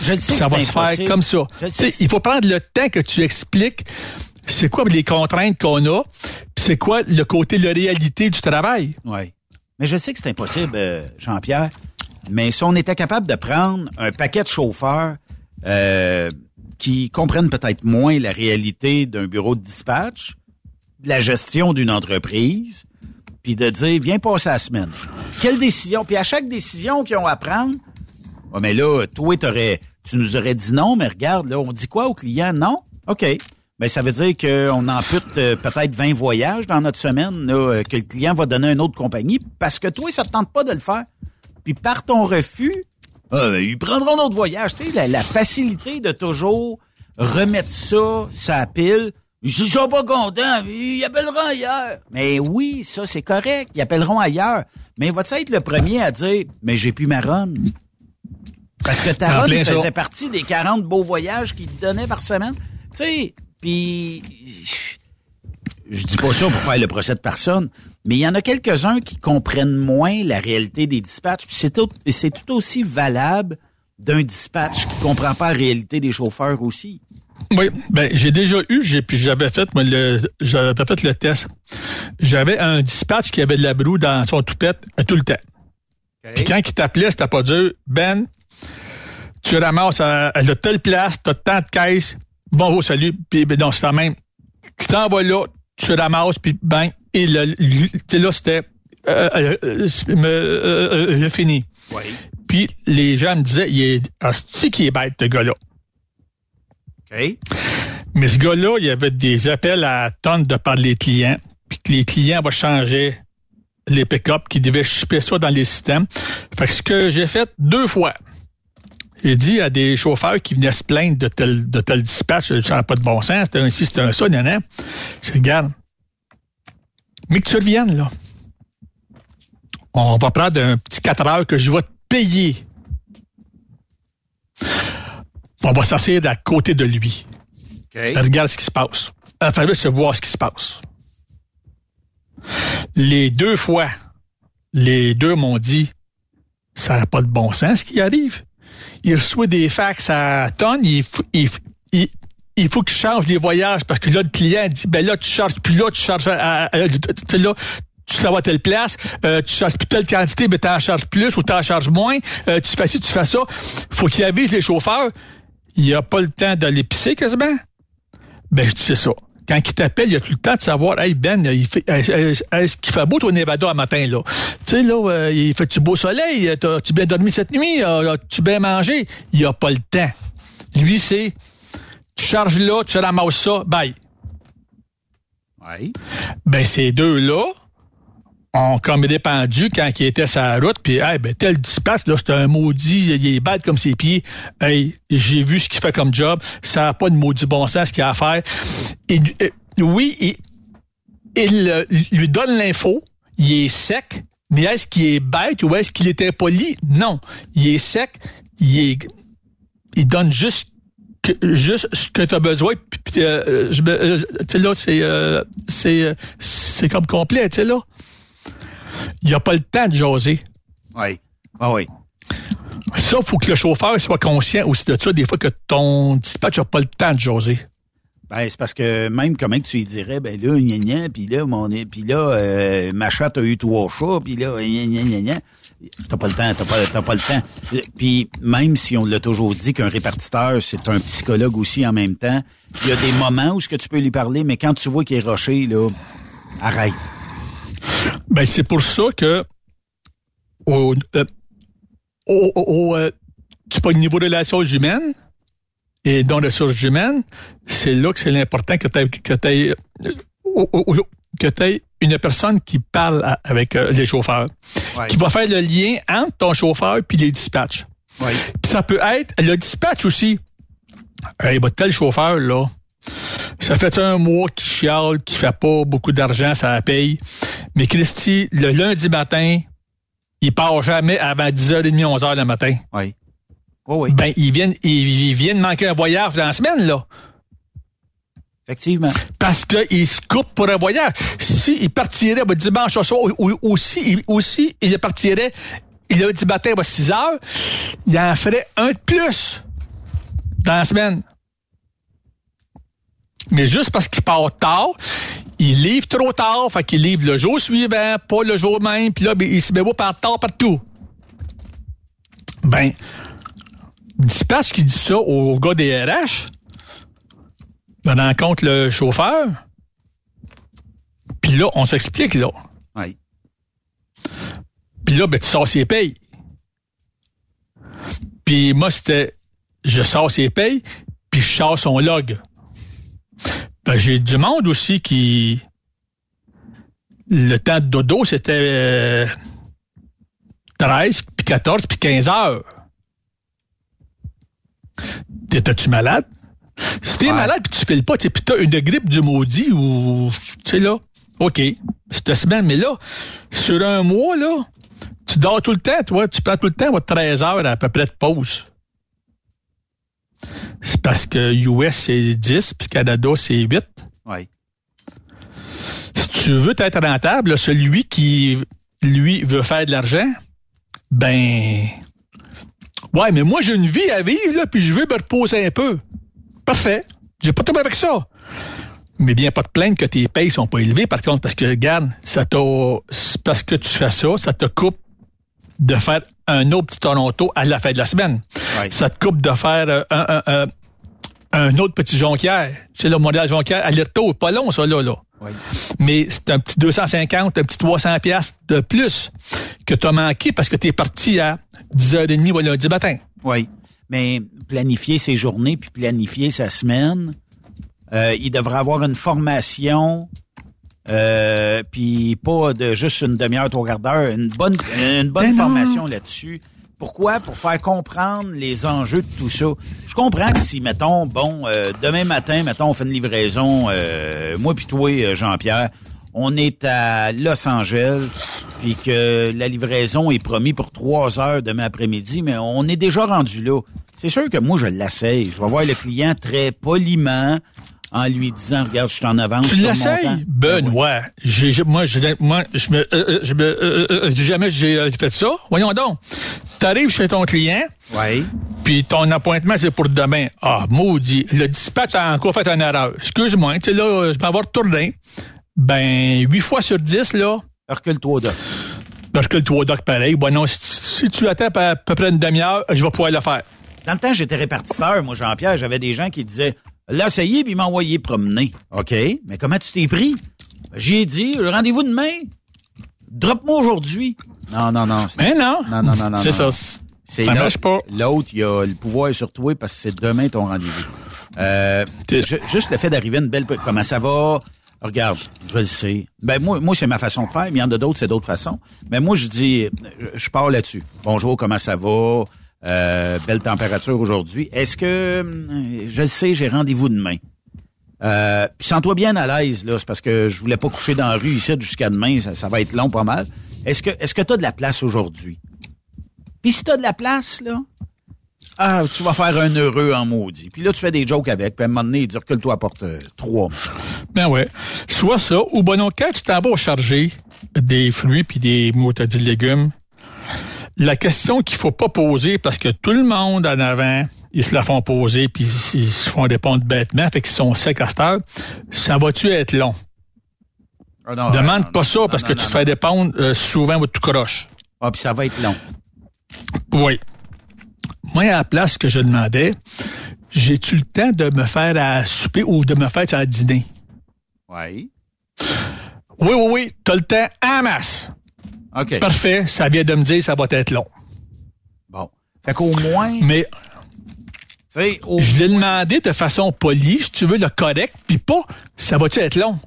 Je le sais ça va se faire comme ça. Il faut prendre le temps que tu expliques c'est quoi les contraintes qu'on a, c'est quoi le côté, la réalité du travail. Oui. Mais je sais que c'est impossible, euh, Jean-Pierre. Mais si on était capable de prendre un paquet de chauffeurs euh, qui comprennent peut-être moins la réalité d'un bureau de dispatch, de la gestion d'une entreprise, puis de dire, viens passer la semaine. Quelle décision? Puis à chaque décision qu'ils ont à prendre, ouais, mais là, toi, t'aurais, tu nous aurais dit non, mais regarde, là, on dit quoi au client? Non? OK. Ben, ça veut dire qu'on ampute euh, peut-être 20 voyages dans notre semaine, là, euh, que le client va donner à une autre compagnie, parce que toi, ça te tente pas de le faire. Puis par ton refus, ben, ils prendront d'autres voyages. Tu sais, la, facilité de toujours remettre ça, sa pile. Ils sont pas contents, ils appelleront ailleurs. Mais oui, ça, c'est correct. Ils appelleront ailleurs. Mais va-tu être le premier à dire, mais j'ai plus ma run? Parce que ta En run plein faisait ça. partie des 40 beaux voyages qu'ils te donnaient par semaine. Tu sais, puis je dis pas ça pour faire le procès de personne, mais il y en a quelques-uns qui comprennent moins la réalité des dispatchs. Puis c'est tout, c'est tout aussi valable d'un dispatch qui comprend pas la réalité des chauffeurs aussi. Oui, ben j'ai déjà eu, j'ai puis j'avais fait le j'avais fait le test. J'avais un dispatch qui avait de la broue dans son toupette tout le temps. Puis quand il t'appelait, c'était pas dur. Ben, tu ramasses à, à la telle place, t'as tant de caisses, bonjour, salut, puis ben, non, c'est la même. Tu t'en vas là, tu ramasses, puis ben, et tu sais, là, c'était euh, euh, euh, euh, euh, euh, fini. Oui. Puis les gens me disaient, il est hostie qui est bête, ce gars-là? OK? Mais ce gars-là, il y avait des appels à tonnes de par les clients, puis que les clients vont changer les pick-up, qui devaient shipper ça dans les systèmes. Fait que ce que j'ai fait deux fois, j'ai dit à des chauffeurs qui venaient se plaindre de tel, de tel dispatch, ça n'a pas de bon sens, c'était un ci, c'était un ça, nan, nan. Je regarde, mais que tu reviennes, là. On va prendre un petit 4 heures que je vais te payer. On va s'asseoir à côté de lui. Regarde ce qui se passe. Enfin, là, se voir ce qui se passe. Les deux fois, les deux m'ont dit, ça n'a pas de bon sens ce qui arrive. Il reçoit des fax à tonnes, il, faut- il, il, il faut qu'il change les voyages parce que là, le client dit, ben là, tu charges plus là, tu charges à, à- là, tu telle place, euh, tu charges plus telle quantité, mais tu en charges plus ou tu en charges moins, euh, tu fais ci, tu fais ça. faut qu'il avise les chauffeurs. Il n'y a pas le temps d'aller pisser quasiment. Ben, je dis, c'est ça. Quand il t'appelle, il a tout le temps de savoir, hey Ben, il fait, est-ce qu'il fait beau au Nevada un matin, là? Tu sais, là, euh, il fait-tu beau soleil? As-tu bien dormi cette nuit? Euh, As-tu bien mangé? Il a pas le temps. Lui, c'est, tu charges là, tu ramasses ça, bye. Oui. Ben, ces deux-là ont comme répandu quand il était la route, puis, hey, ben, tel dispatch, là, c'est un maudit, il est bête comme ses pieds. Hey, j'ai vu ce qu'il fait comme job, ça n'a pas de maudit bon sens ce qu'il a à faire. Euh, oui, il, euh, lui donne l'info, il est sec, mais est-ce qu'il est bête ou est-ce qu'il est impoli? Non. Il est sec, il est, il donne juste juste ce que tu as besoin. Puis, puis, euh, je euh, tu sais, là, c'est, euh, c'est, euh, c'est comme complet, tu sais, là. Il n'y a pas le temps de jaser. Oui. Ah oui. Ça, il faut que le chauffeur soit conscient aussi de ça, des fois que ton dispatch n'a pas le temps de jaser. Ben, c'est parce que même comment que tu lui dirais, ben là, gna gna, puis là, mon, puis là, euh, ma chatte a eu trois chats, puis là, gna gna gna gna. T'as pas le temps, t'as pas, t'as pas le temps. Puis même si on l'a toujours dit qu'un répartiteur, c'est un psychologue aussi en même temps, il y a des moments où ce que tu peux lui parler, mais quand tu vois qu'il est roché, là, arrête. Ben, c'est pour ça que au, euh, au, au- au, euh, tu pas le niveau de relations humaines et dans les ressources humaines, c'est là que c'est l'important que tu que t'aies, euh, que aies une personne qui parle à- avec euh, les chauffeurs, Ouais. qui va faire le lien entre ton chauffeur puis les dispatchs. Puis ça peut être le dispatch aussi. Hey, bah, tel chauffeur, là, ça fait un mois qu'il chiale, qu'il fait pas beaucoup d'argent, ça la paye. Mais Christy, le lundi matin, il part jamais avant 10h30, 11h le matin. Oui. Oui, oui. Ben, il vient, il, il vient de manquer un voyage dans la semaine, là. Effectivement. Parce qu'il se coupe pour un voyage. S'il partirait ben, dimanche au soir, ou, aussi, il, aussi, il partirait le lundi matin à 6 heures, il en ferait un de plus dans la semaine. Mais juste parce qu'il part tard, il livre trop tard, fait qu'il livre le jour suivant, pas le jour même, puis là, ben, il se met par tard partout. Ben, dispatch qui dit ça au gars des RH, ben, rencontre le chauffeur, puis là, on s'explique, là. Oui. Puis là, ben, tu sors ses payes. Puis moi, c'était, je sors ses payes, puis je sors son log. Ben, j'ai du monde aussi qui, le temps de dodo, c'était euh, 13, puis 14, puis 15 heures. T'étais-tu malade? Si t'es malade puis tu files pas, puis t'as une grippe du maudit ou, tu sais, là, OK, cette semaine, mais là, sur un mois, là, tu dors tout le temps, toi, tu prends tout le temps, ouais, 13 heures à peu près de pause. C'est parce que US, c'est 10, puis Canada, c'est 8. Oui. Si tu veux être rentable, celui qui, lui, veut faire de l'argent, ben, ouais, mais moi, j'ai une vie à vivre, là, puis je veux me reposer un peu. Parfait. J'ai pas de problème avec ça. Mais bien pas de plaindre que tes payes sont pas élevées, par contre, parce que, regarde, ça t'a, c'est parce que tu fais ça, ça te coupe de faire un autre petit Toronto à la fin de la semaine. Ça te coupe de faire euh, un, un- un- un autre petit Jonquière. C'est le modèle Jonquière, aller-retour. Pas long, ça, là, là. Oui. Mais c'est un petit 250, un petit 300 pièces de plus que tu as manqué parce que tu es parti à 10h30 ou lundi matin. Oui. Mais planifier ses journées puis planifier sa semaine, euh, il devrait avoir une formation, euh, puis pas de juste une demi-heure, trois quarts d'heure, une bonne, une bonne Ben formation là-dessus. Pourquoi? Pour faire comprendre les enjeux de tout ça. Je comprends que si, mettons, bon, euh, demain matin, mettons, on fait une livraison, euh, moi puis toi, Jean-Pierre, on est à Los Angeles, puis que la livraison est promise pour trois heures demain après-midi, mais on est déjà rendu là. C'est sûr que moi, je l'essaye. Je vais voir le client très poliment en lui disant, regarde, je suis en avance. Tu l'essayes? Benoît. J'ai, j'ai- moi, je, moi, je me, euh, euh, je me, euh, euh, jamais j'ai euh, fait ça. Voyons donc. T'arrives chez ton client. Oui. Puis ton appointement, c'est pour demain. Ah, maudit. Le dispatch a encore fait une erreur. Excuse-moi, tu sais, là, je m'en vais retourner. Ben, huit fois sur dix, là. Recule-toi, Doc. Recule-toi, Doc, pareil. Bon, non, si, si tu attends à peu près une demi-heure, je vais pouvoir le faire. Dans le temps, j'étais répartiteur, moi, Jean-Pierre. J'avais des gens qui disaient, l'essayer, puis m'envoyer promener. OK, mais comment tu t'es pris? Ben, J'ai dit, rendez-vous demain? Drop-moi aujourd'hui. Non, non, non. Mais non. Non, non, non, non. C'est ça. C'est Ça marche pas. L'autre, il a le pouvoir sur toi parce que c'est demain ton rendez-vous. Euh, ju- juste le fait d'arriver une belle... Comment ça va? Regarde, je le sais. Ben moi, moi c'est ma façon de faire. mais Il y en a d'autres, c'est d'autres façons. Mais moi, je dis, je pars là-dessus. Bonjour, comment ça va? Euh, belle température aujourd'hui. Est-ce que, hum, je sais, j'ai rendez-vous demain. Euh, sens-toi bien à l'aise, là. C'est parce que je voulais pas coucher dans la rue ici jusqu'à demain. Ça, va être long pas mal. Est-ce que, est-ce que t'as de la place aujourd'hui? Puis si t'as de la place, là, ah, tu vas faire un heureux en maudit. Puis là, tu fais des jokes avec. Puis à un moment donné, dit que toi apporte euh, trois. Ben ouais. Soit ça, ou bon, non, quand tu t'en vas charger des fruits puis des mots, t'as dit légumes, la question qu'il faut pas poser, parce que tout le monde en avant, ils se la font poser puis ils se font répondre bêtement, fait qu'ils sont secs à cette heure, ça va-tu être long? Ah non, Demande non, pas ça parce que tu te fais répondre euh, souvent ou tout croche. Ah, puis ça va être long. Oui. Moi, à la place que je demandais, j'ai-tu le temps de me faire à souper ou de me faire à dîner? Oui. Oui, oui, oui, t'as le temps en masse. OK. Parfait, ça vient de me dire ça va être long. Bon. Fait qu'au moins, Mais tu sais, au- je l'ai demandé de façon polie, si tu veux, le correct, puis pas ça va-tu être long?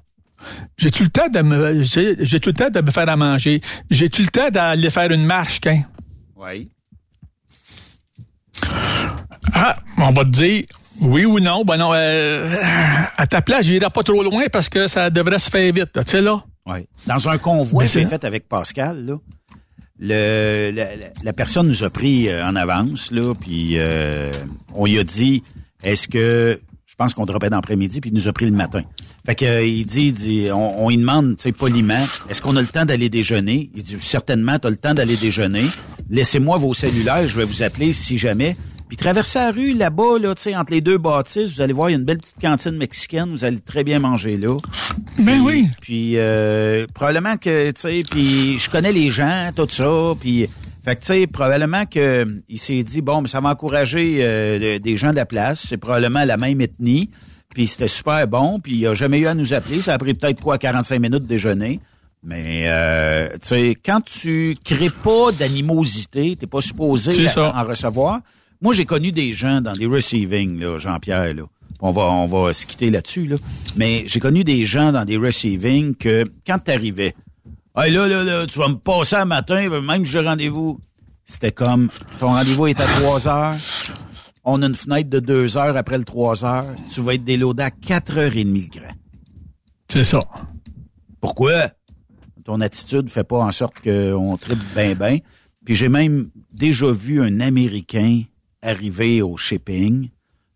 J'ai-tu le temps de me, j'ai, j'ai tout le temps de me faire à manger? J'ai-tu le temps d'aller faire une marche, quand? Oui. Ah, on va te dire oui ou non? Ben non, euh, à ta place, j'irai pas trop loin parce que ça devrait se faire vite, tu sais, là. Oui. Dans un convoi que j'ai fait avec Pascal, là, le, la, la- la personne nous a pris euh, en avance, là, puis euh, on lui a dit, est-ce que, je pense qu'on dropait d'après-midi, puis il nous a pris le matin. Fait que euh, il dit, il dit on, on lui demande, tu sais, poliment, est-ce qu'on a le temps d'aller déjeuner? Il dit, certainement, tu as le temps d'aller déjeuner. Laissez-moi vos cellulaires, je vais vous appeler si jamais. Puis traversez la rue là-bas, là, entre les deux bâtisses, vous allez voir, il y a une belle petite cantine mexicaine, vous allez très bien manger là. Ben oui. Puis euh, probablement que, tu sais, puis je connais les gens, tout ça, puis fait que, tu sais, probablement que il s'est dit, bon, mais ça va encourager euh, des gens de la place, c'est probablement la même ethnie, puis c'était super bon, puis il a jamais eu à nous appeler, ça a pris peut-être quoi, 45 minutes de déjeuner. Mais, euh, tu sais, quand tu crées pas d'animosité, t'es pas supposé à- en recevoir. Moi, j'ai connu des gens dans des receiving, là, Jean-Pierre, là. On va, on va se quitter là-dessus, là. Mais j'ai connu des gens dans des receiving que, quand t'arrivais, hey, là, là, là, tu vas me passer un matin, même que j'ai rendez-vous. C'était comme, ton rendez-vous est à 3 heures. On a une fenêtre de 2 heures après le 3 heures. Tu vas être déloadé à 4h30 le grand. C'est ça. Pourquoi? Ton attitude fait pas en sorte qu'on tripe bien, bien. Puis j'ai même déjà vu un Américain arriver au shipping,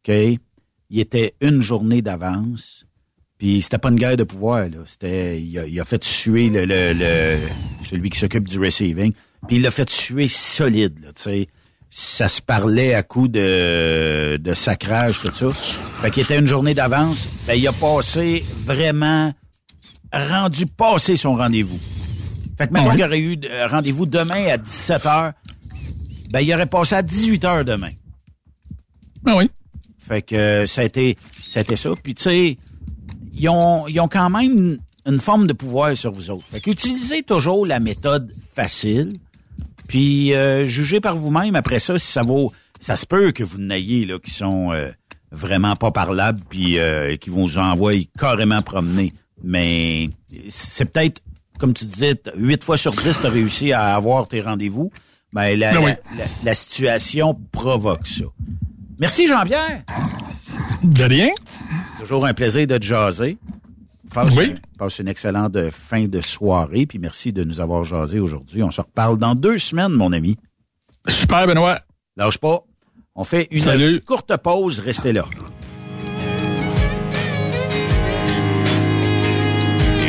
OK? Il était une journée d'avance. Puis c'était pas une guerre de pouvoir, là. C'était, il a, il a fait suer le, le, le- celui qui s'occupe du receiving. Puis il l'a fait suer solide, là, tu sais. Ça se parlait à coup de, de sacrage, tout ça. Fait qu'il était une journée d'avance. Ben, il a passé vraiment rendu passer son rendez-vous. Fait que mettons Ouais. qu'il aurait eu rendez-vous demain à 17h, ben il aurait passé à 18h demain. Ben oui. Fait que euh, ça a été ça a été ça. Puis tu sais, ils ont, ils ont quand même une, forme de pouvoir sur vous autres. Fait qu'utilisez toujours la méthode facile. Puis euh, jugez par vous-même après ça si ça vaut. Ça se peut que vous n'ayez là qui sont euh, vraiment pas parlables puis euh, qui vont vous envoyer carrément promener. Mais c'est peut-être, comme tu disais, huit fois sur dix, tu as réussi à avoir tes rendez-vous. Ben, la, Ben oui. la- la- la situation provoque ça. Merci Jean-Pierre. De rien. Toujours un plaisir de te jaser. Passe, Oui. passe une excellente fin de soirée, puis merci de nous avoir jasé aujourd'hui. On se reparle dans deux semaines, mon ami. Super, Benoît. Lâche pas. On fait une Salut. courte pause. Restez là.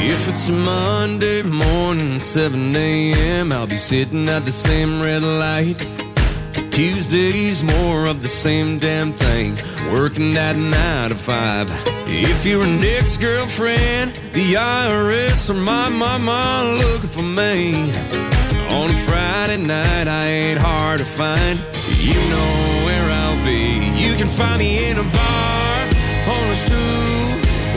If it's a Monday morning, 7 a.m., I'll be sitting at the same red light. Tuesday's more of the same damn thing, working that nine to five. If you're an ex-girlfriend, the IRS or my mama looking for me. On a Friday night, I ain't hard to find. You know where I'll be. You can find me in a bar, on a stool,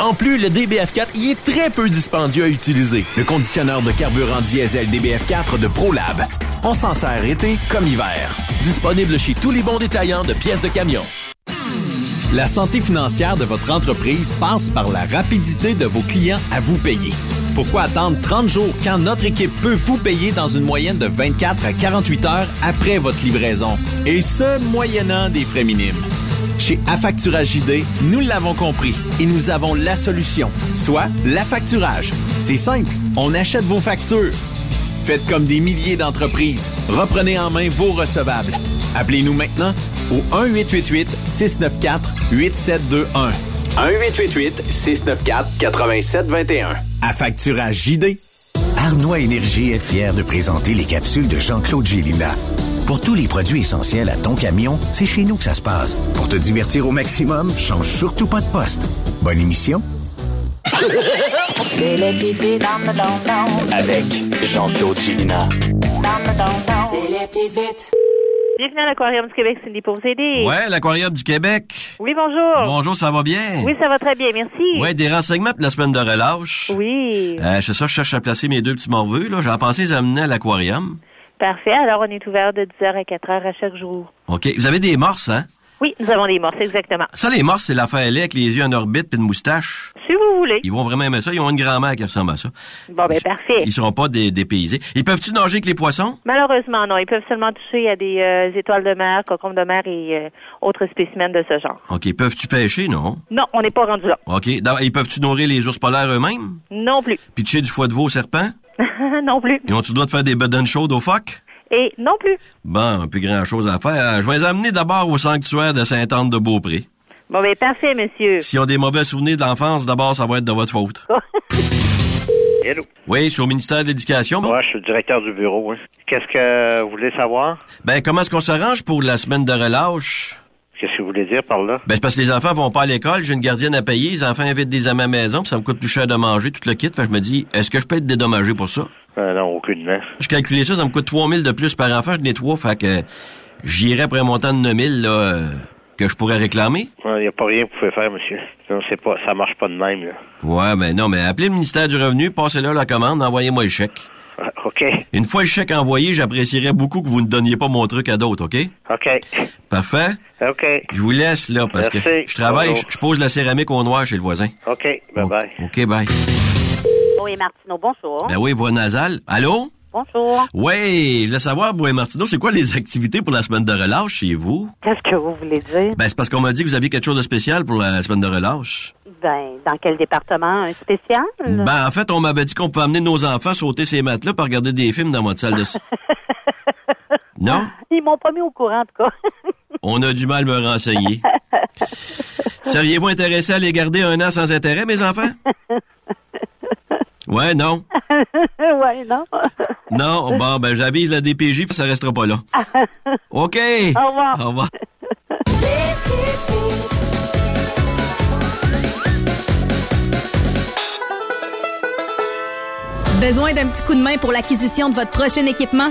En plus, le DBF4 y est très peu dispendieux à utiliser. Le conditionneur de carburant diesel DBF4 de ProLab. On s'en sert été comme hiver. Disponible chez tous les bons détaillants de pièces de camion. La santé financière de votre entreprise passe par la rapidité de vos clients à vous payer. Pourquoi attendre 30 jours quand notre équipe peut vous payer dans une moyenne de 24 à 48 heures après votre livraison? Et ce, moyennant des frais minimes. Chez Affacturage JD, nous l'avons compris et nous avons la solution, soit l'affacturage. C'est simple, on achète vos factures. Faites comme des milliers d'entreprises. Reprenez en main vos recevables. Appelez-nous maintenant au 1-888-694-8721. 1-888-694-8721. À Facturage JD. Arnois Énergie est fier de présenter les capsules de Jean-Claude Gélina. Pour tous les produits essentiels à ton camion, c'est chez nous que ça se passe. Pour te divertir au maximum, change surtout pas de poste. Bonne émission. C'est les petites vites dans le don Avec Jean-Claude Chilina. C'est les petites vites. Bienvenue à l'Aquarium du Québec, Cindy, pour vous aider. Ouais, l'Aquarium du Québec. Oui, bonjour. Bonjour, ça va bien? Oui, ça va très bien, merci. Ouais, des renseignements pour la semaine de relâche. Oui. Euh, c'est ça, je cherche à placer mes deux petits morveux, là. J'en pensais les amener à l'aquarium. Parfait. Alors, on est ouvert de 10h à 4h à chaque jour. OK. Vous avez des morses, hein? Oui, nous avons des morses, exactement. Ça, les morses, c'est l'affaire là avec les yeux en orbite puis une moustache. Si vous voulez. Ils vont vraiment aimer ça. Ils ont une grand-mère qui ressemble à ça. Bon, ben, parfait. Ils seront pas dé- dépaysés. Ils peuvent-tu nager avec les poissons? Malheureusement, non. Ils peuvent seulement toucher à des euh, étoiles de mer, cocombes de mer et euh, autres spécimens de ce genre. OK. Peuvent-tu pêcher, non? Non, on n'est pas rendu là. OK. Ils peuvent-tu nourrir les ours polaires eux-mêmes? Non plus. Pitcher du foie de veau au serpent? [laughs] non plus. Ils ont-tu le droit de faire des bedaines chaudes aux phoques? Et non plus. Bon, plus grand-chose à faire. Je vais les amener d'abord au sanctuaire de Sainte-Anne-de-Beaupré. Bon, ben, parfait, monsieur. S'ils ont des mauvais souvenirs d'enfance, d'abord, ça va être de votre faute. [laughs] Hello. Oui, je suis au ministère de l'Éducation. Moi, je suis le directeur du bureau. oui. Qu'est-ce que vous voulez savoir? Ben, comment est-ce qu'on s'arrange pour la semaine de relâche? Qu'est-ce que vous voulez dire par là? Ben, c'est parce que les enfants vont pas à l'école, j'ai une gardienne à payer, les enfants invitent des amis à la maison, puis ça me coûte plus cher de manger, tout le kit. Fait que je me dis, est-ce que je peux être dédommagé pour ça? Euh, non, aucunement. Je calculais ça, ça me coûte 3000 de plus par enfant, je n'ai trois, fait que j'irais après un montant de 9000, là, euh, que je pourrais réclamer. Il n'y a pas rien que vous pouvez faire, monsieur. Non, c'est pas, ça marche pas de même, là. Ouais, ben non, mais appelez le ministère du Revenu, passez-leur la commande, envoyez-moi le chèque. [laughs] OK. Une fois le chèque envoyé, j'apprécierais beaucoup que vous ne donniez pas mon truc à d'autres, OK? OK. Parfait? OK. Je vous laisse, là, parce Merci. que je travaille, je, je pose la céramique au noir chez le voisin. OK. Bye-bye. OK, bye. Oui, Martineau, bonjour. Ben oui, voix nasale. Allô? Bonjour. Oui, je voulais savoir, Bois Martineau, c'est quoi les activités pour la semaine de relâche chez vous? Qu'est-ce que vous voulez dire? Ben, c'est parce qu'on m'a dit que vous aviez quelque chose de spécial pour la semaine de relâche. Ben, dans quel département? Un spécial? Ben, en fait, on m'avait dit qu'on pouvait amener nos enfants sauter ces matelas pour regarder des films dans votre salle de... [laughs] non? Ils m'ont pas mis au courant, en tout cas. [laughs] On a du mal à me renseigner. [laughs] Seriez-vous intéressé à les garder un an sans intérêt, mes enfants? Ouais, non. [laughs] ouais, non. [laughs] Non, bon, ben, j'avise la DPJ, ça restera pas là. [laughs] OK. Au revoir. Au revoir. Besoin d'un petit coup de main pour l'acquisition de votre prochain équipement?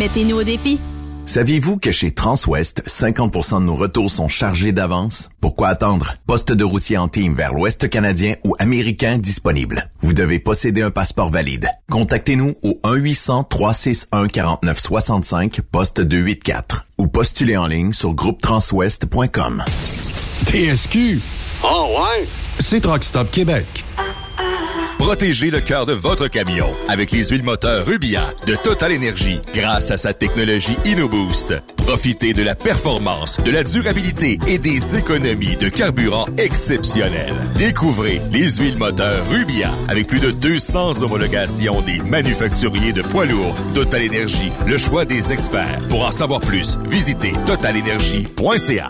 mettez-nous au défi. Saviez-vous que chez Transwest, 50% de nos retours sont chargés d'avance? Pourquoi attendre? Poste de routier en team vers l'Ouest canadien ou américain disponible. Vous devez posséder un passeport valide. Contactez-nous au 1-800-361-4965, poste 284 ou postulez en ligne sur groupetranswest.com. TSQ. Oh ouais? C'est Truck Stop Québec. Protégez le cœur de votre camion avec les huiles moteurs Rubia de Total Energy grâce à sa technologie InnoBoost. Profitez de la performance, de la durabilité et des économies de carburant exceptionnelles. Découvrez les huiles moteurs Rubia avec plus de 200 homologations des manufacturiers de poids lourds. Total Energy, le choix des experts. Pour en savoir plus, visitez totalenergy.ca.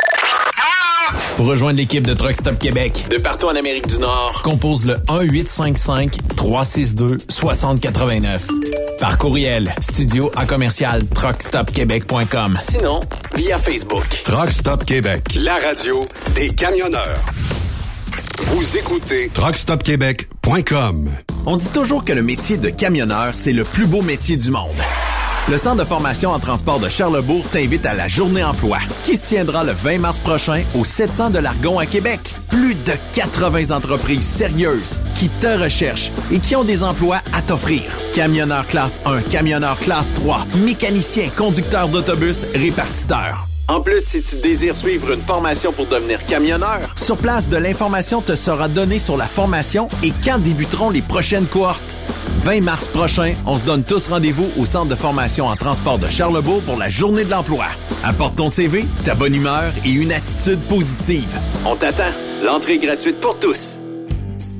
Pour rejoindre l'équipe de Truck Stop Québec, de partout en Amérique du Nord, compose le 1-855-362-6089. Par courriel, studio à commercial truckstopquebec.com. Sinon, via Facebook. Truck Stop Québec, la radio des camionneurs. Vous écoutez truckstopquebec.com. On dit toujours que le métier de camionneur, c'est le plus beau métier du monde. Le Centre de formation en transport de Charlebourg t'invite à la Journée emploi, qui se tiendra le 20 mars prochain au 700 de l'Argon à Québec. Plus de 80 entreprises sérieuses qui te recherchent et qui ont des emplois à t'offrir. Camionneur classe 1, camionneur classe 3, mécanicien, conducteur d'autobus, répartiteur. En plus, si tu désires suivre une formation pour devenir camionneur, sur place, de l'information te sera donnée sur la formation et quand débuteront les prochaines cohortes. 20 mars prochain, on se donne tous rendez-vous au Centre de formation en transport de Charlebourg pour la Journée de l'emploi. Apporte ton CV, ta bonne humeur et une attitude positive. On t'attend. L'entrée gratuite pour tous.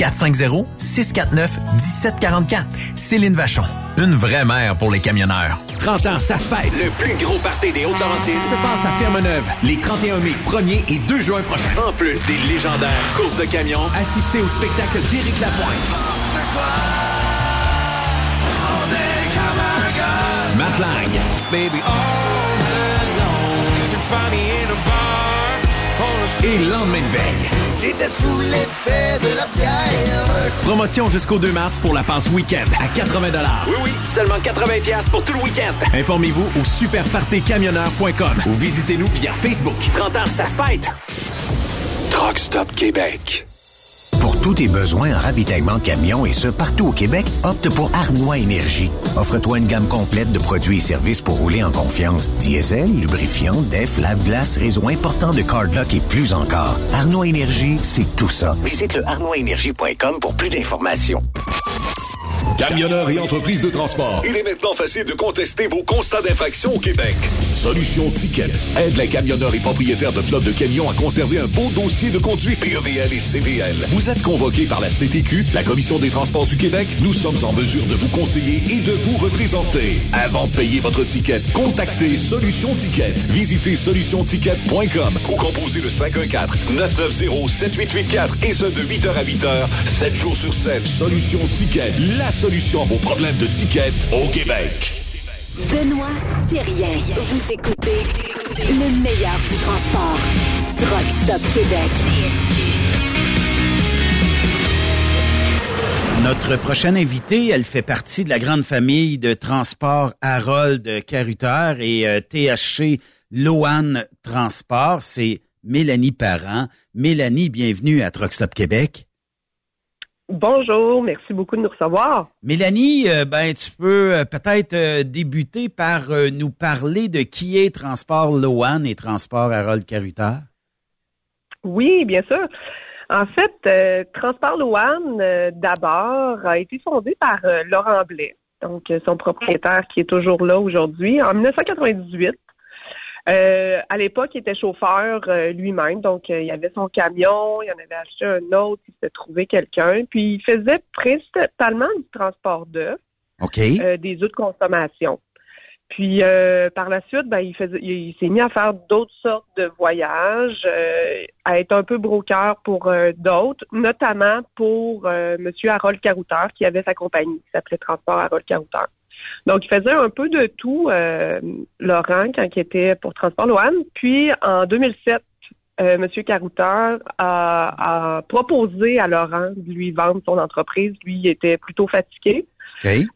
450-649-1744. Céline Vachon. Une vraie mère pour les camionneurs. 30 ans, ça se fête. Le plus gros party des Hautes-Laurentides se passe à Ferme-Neuve les 31 mai, 1er et 2 juin prochains. En plus des légendaires courses de camions, assistez au spectacle d'Éric Lapointe. Matt Lang. Baby, all night long, you can find me in a bar on a Et lendemain de veille. J'étais sous l'effet de la bière. Promotion jusqu'au 2 mars pour la passe week-end à 80 Oui, oui, seulement 80 pour tout le week-end. Informez-vous au superpartycamionneur.com ou visitez-nous via Facebook. 30 ans, ça se fête. Truck Stop Québec. Pour tous tes besoins en ravitaillement camion et ce, partout au Québec, opte pour Arnois Énergie. Offre-toi une gamme complète de produits et services pour rouler en confiance. Diesel, lubrifiant, def, lave-glace, réseau important de cardlock et plus encore. Arnois Énergie, c'est tout ça. Visite le arnoisénergie.com pour plus d'informations. Camionneurs et entreprises de transport. Il est maintenant facile de contester vos constats d'infraction au Québec. Solution Ticket aide les camionneurs et propriétaires de flottes de camions à conserver un beau dossier de conduite PEVL et CVL. Vous convoqué par la CTQ, la Commission des transports du Québec. Nous sommes en mesure de vous conseiller et de vous représenter. Avant de payer votre ticket, contactez Solution Ticket. Visitez solutionticket.com ou composez le 514-990-7884 et ce de 8h à 8h, 7 jours sur 7. Solution Ticket, la solution à vos problèmes de ticket au Québec. Benoît Thérien. Vous écoutez le meilleur du transport. Truck Stop Québec. Notre prochaine invitée, elle fait partie de la grande famille de transport Harold Caruteur et euh, THC Loan Transport. C'est Mélanie Parent. Mélanie, bienvenue à Truck Stop Québec. Bonjour, merci beaucoup de nous recevoir. Mélanie, euh, ben tu peux euh, peut-être débuter par nous parler de qui est Transport Loan et Transport Harold Caruteur. Oui, bien sûr. En fait, euh, Transport Loan, euh, d'abord, a été fondé par euh, Laurent Blais, donc son propriétaire qui est toujours là aujourd'hui, en 1998. Euh, à l'époque, il était chauffeur lui-même, donc il avait son camion, il en avait acheté un autre, il s'était trouvé quelqu'un, puis il faisait principalement du transport d'œufs, des œufs de consommation. Puis euh, par la suite, ben, il, faisait, il, s'est mis à faire d'autres sortes de voyages, euh, à être un peu broker pour euh, d'autres, notamment pour euh, Monsieur Harold Carouteur, qui avait sa compagnie, qui s'appelait Transport Harold Carouteur. Donc, il faisait un peu de tout, euh, Laurent, quand il était pour Transport Loan. Puis, en 2007, euh, Monsieur Carouteur a, a proposé à Laurent de lui vendre son entreprise. Lui, il était plutôt fatigué.